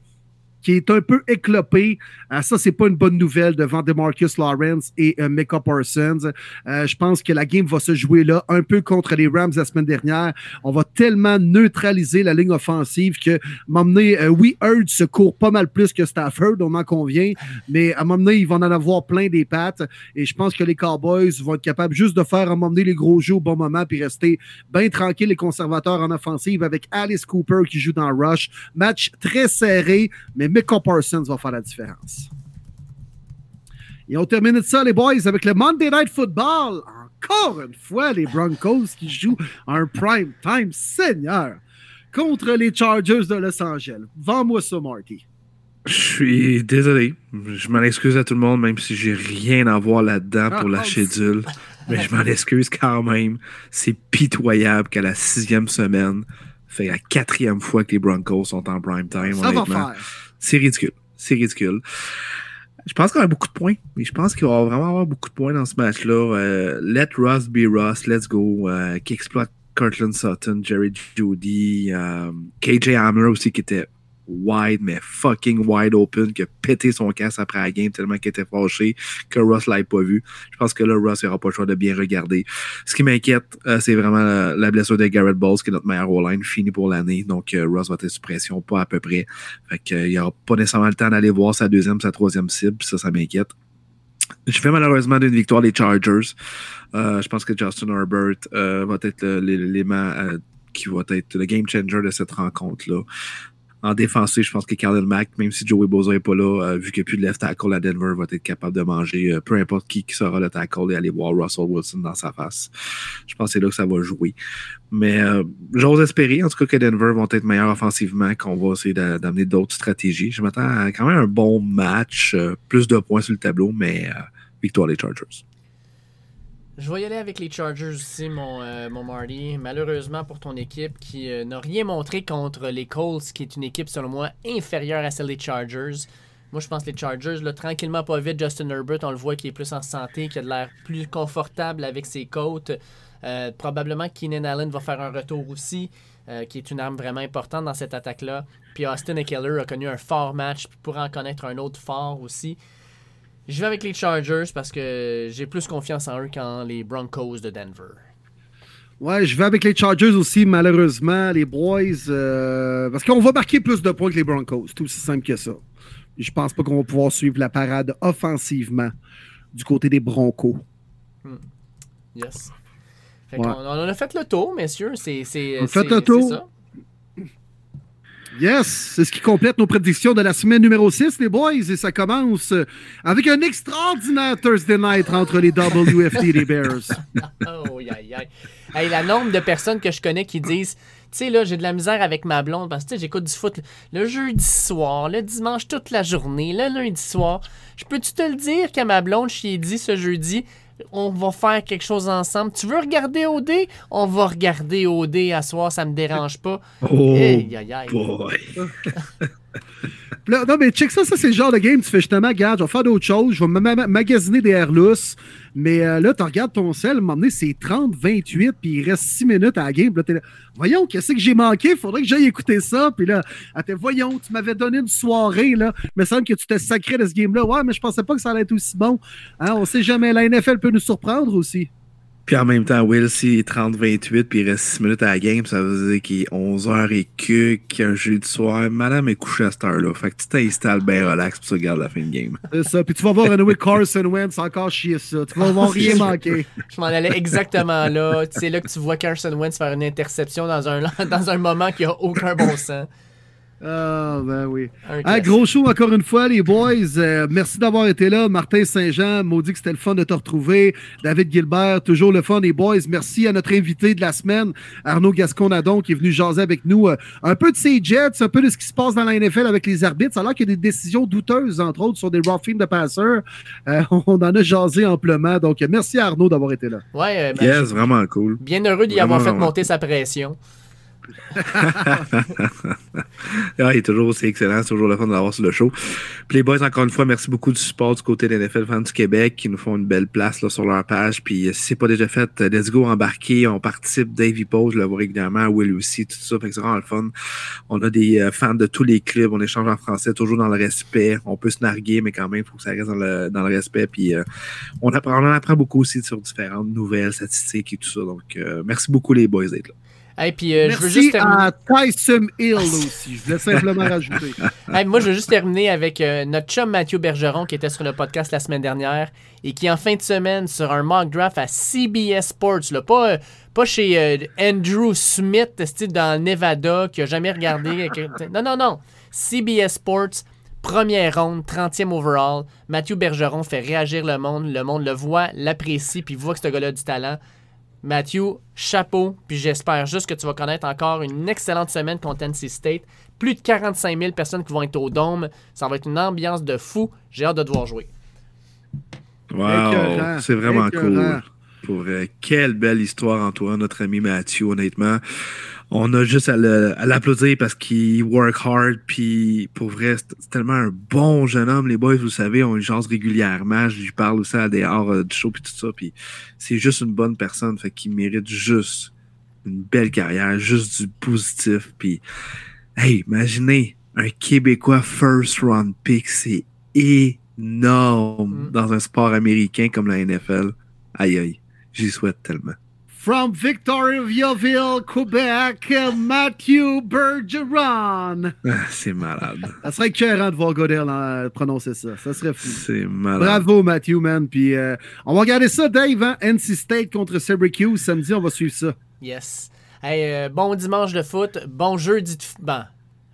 qui est un peu éclopée, euh, ça, c'est pas une bonne nouvelle devant DeMarcus Lawrence et euh, Micah Parsons. Euh, je pense que la game va se jouer là, un peu contre les Rams la semaine dernière. On va tellement neutraliser la ligne offensive que, m'emmener, euh, oui, Hurd se court pas mal plus que Stafford, on en convient, mais à m'emmener, ils vont en avoir plein des pattes. Et je pense que les Cowboys vont être capables juste de faire à m'emmener les gros jeux au bon moment puis rester bien tranquille les conservateurs en offensive avec Alice Cooper qui joue dans Rush. Match très serré, mais Micah Parsons va faire la différence. Et on termine de ça, les boys, avec le Monday Night Football. encore une fois les Broncos qui jouent un prime time seigneur contre les Chargers de Los Angeles. Vends-moi ça, Marty. Je suis désolé. Je m'en excuse à tout le monde, même si j'ai rien à voir là-dedans pour la Ah, schedule. Mais je m'en excuse quand même. C'est pitoyable qu'à la sixième semaine, fait la quatrième fois que les Broncos sont en prime time. Ça va faire. C'est ridicule. C'est ridicule. Je pense qu'on a beaucoup de points. Mais je pense qu'il va vraiment avoir beaucoup de points dans ce match-là. Euh, let Ross be Ross. Let's go. Euh, qui exploite Cortland Sutton, Jerry Judy, euh, KJ Hammer aussi qui était wide, mais fucking wide open, qui a pété son casque après la game tellement qu'il était fâché que Ross l'avait pas vu. Je pense que là, Ross n'aura pas le choix de bien regarder. Ce qui m'inquiète, euh, c'est vraiment la, blessure de Garrett Bowles, qui est notre meilleur O-line, fini pour l'année. Donc, euh, Ross va être sous pression, pas à peu près. Fait qu'il n'y aura pas nécessairement le temps d'aller voir sa deuxième, sa troisième cible. Ça, ça m'inquiète. Je fais malheureusement d'une victoire des Chargers. Euh, je pense que Justin Herbert euh, va être l'élément euh, qui va être le game changer de cette rencontre-là. En défensif, je pense que Khalil Mack, même si Joey Bozo n'est pas là, euh, vu qu'il n'y a plus de left tackle à Denver, va être capable de manger euh, peu importe qui, qui sera le tackle et aller voir Russell Wilson dans sa face. Je pense que c'est là que ça va jouer. Mais euh, j'ose espérer, en tout cas, que Denver vont être meilleurs offensivement, qu'on va essayer d'a- d'amener d'autres stratégies. Je m'attends à quand même un bon match, plus de points sur le tableau, mais victoire des Chargers. Je vais y aller avec les Chargers aussi, mon, euh, Marty. Malheureusement pour ton équipe qui euh, n'a rien montré contre les Colts, qui est une équipe, selon moi, inférieure à celle des Chargers. Moi, je pense que les Chargers, là, tranquillement, pas vite, Justin Herbert, on le voit qui est plus en santé, qui a de l'air plus confortable avec ses côtes. Euh, probablement Keenan Allen va faire un retour aussi, qui est une arme vraiment importante dans cette attaque-là. Puis Austin Eckler a connu un fort match, puis pourra en connaître un autre fort aussi. Je vais avec les Chargers parce que j'ai plus confiance en eux qu'en les Broncos de Denver. Ouais, je vais avec les Chargers aussi, malheureusement, les Boys, euh, parce qu'on va marquer plus de points que les Broncos. C'est aussi simple que ça. Je pense pas qu'on va pouvoir suivre la parade offensivement du côté des Broncos. Yes. Fait Ouais. on, en a fait le tour, messieurs. C'est, c'est, On a fait le tour. Yes, c'est ce qui complète nos prédictions de la semaine numéro 6, les boys. Et ça commence avec un extraordinaire Thursday night entre les WFT et les Bears. Oh, aïe, aïe. Hey, la nombre de personnes que je connais qui disent Tu sais, là, j'ai de la misère avec ma blonde parce que j'écoute du foot le jeudi soir, le dimanche toute la journée, le lundi soir. Je peux-tu te le dire qu'à ma blonde, je lui ai dit ce jeudi on va faire quelque chose ensemble. Tu veux regarder OD? On va regarder OD à soir, ça me dérange pas. Oh, boy. Non, mais check ça, ça c'est le genre de game, tu fais justement, regarde, je vais faire d'autres choses, je vais ma- ma- magasiner des airs lousses, mais euh, là, tu regardes ton sel, à un moment donné, c'est 30, 28, puis il reste 6 minutes à la game, là, là, voyons, qu'est-ce que j'ai manqué, faudrait que j'aille écouter ça, puis là, était, voyons, tu m'avais donné une soirée, là, il me semble que tu t'es sacré de ce game-là, ouais, mais je pensais pas que ça allait être aussi bon, hein, on sait jamais, la NFL peut nous surprendre aussi. Puis en même temps, Will, s'il est 30-28 puis il reste 6 minutes à la game, ça veut dire qu'il est 11h et que, qu'il y a un jeudi soir. Madame est couchée à cette heure-là. Fait que tu t'installes bien relax pour ça regarder la fin de game. C'est ça, puis tu vas voir Anyway Carson Wentz encore chier ça, tu vas voir rien manquer. Je m'en allais exactement là. C'est là que tu vois Carson Wentz faire une interception dans un, dans un moment qui a aucun bon sens. Ah, ben oui. Un gros show encore une fois, les boys. Euh, merci d'avoir été là. Martin Saint-Jean, maudit que c'était le fun de te retrouver. David Gilbert, toujours le fun, les boys. Merci à notre invité de la semaine, Arnaud Gasconadon, qui est venu jaser avec nous euh, un peu de ses Jets, un peu de ce qui se passe dans la NFL avec les arbitres. Ça a l'air qu'il y a des décisions douteuses, entre autres, sur des roughing de passeurs. Euh, on en a jasé amplement. Donc, merci à Arnaud d'avoir été là. Ouais, euh, ben, Yes, vraiment cool. bien heureux d'y avoir fait Vraiment, monter sa pression. Ah, il est toujours aussi excellent, c'est toujours le fun de l'avoir sur le show. Puis les boys, encore une fois, merci beaucoup du support du côté des NFL fans du Québec qui nous font une belle place là, sur leur page. Puis euh, si c'est pas déjà fait, euh, let's go embarquer. On participe, Davey Pose, je le vois régulièrement, Will aussi, tout ça. Fait que c'est vraiment le fun. On a des euh, fans de tous les clubs, on échange en français, toujours dans le respect. On peut se narguer, mais quand même, il faut que ça reste dans le, respect. Puis on, apprend, en apprend beaucoup aussi sur différentes nouvelles, statistiques et tout ça. Donc merci beaucoup les boys d'être là. Hey, puis euh, je veux merci juste terminer. à Tyson Hill aussi. Je voulais simplement rajouter. Hey, moi, je veux juste terminer avec euh, notre chum Mathieu Bergeron qui était sur le podcast la semaine dernière et qui, en fin de semaine, sur un mock draft à CBS Sports, là, pas, euh, pas chez Andrew Smith, style dans le Nevada, qui a jamais regardé. non, non, non. CBS Sports Première ronde, 30e overall. Mathieu Bergeron fait réagir le monde. Le monde le voit, l'apprécie, puis voit que ce gars-là a du talent. Mathieu, chapeau, puis j'espère juste que tu vas connaître encore une excellente semaine contre NC State. Plus de 45 000 personnes qui vont être au Dôme. Ça va être une ambiance de fou. J'ai hâte de te voir jouer. Wow, c'est vraiment écœurant. cool. Pour vrai, quelle belle histoire, Antoine, notre ami Mathieu, honnêtement. On a juste à le- à l'applaudir parce qu'il work hard, puis pour vrai, c'est tellement un bon jeune homme, les boys, vous savez, on le jase régulièrement, je lui parle aussi à des hors euh, du show, puis tout ça, puis c'est juste une bonne personne, fait qu'il mérite juste une belle carrière, juste du positif, puis hey, imaginez, un Québécois first round pick, c'est énorme Mm. dans un sport américain comme la NFL. Aïe aïe, j'y souhaite tellement. From Victoriaville, Québec, Matthew Bergeron. Ah, c'est malade. Ça serait écœurant de voir Godel euh, prononcer ça. Ça serait fou. C'est malade. Bravo, Matthew, man. Puis euh, on va regarder ça, Dave. Hein? NC State contre Syracuse. Samedi, on va suivre ça. Yes. Hey, euh, bon dimanche de foot. Bon jeudi de foot. Bon.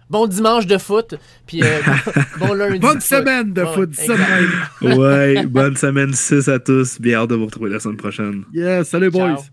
bon dimanche de foot. Puis euh, bon lundi. Bonne de foot. semaine de foot. semaine. Ouais, bonne semaine 6 à tous. Bien hâte de vous retrouver la semaine prochaine. Yeah, salut, boys.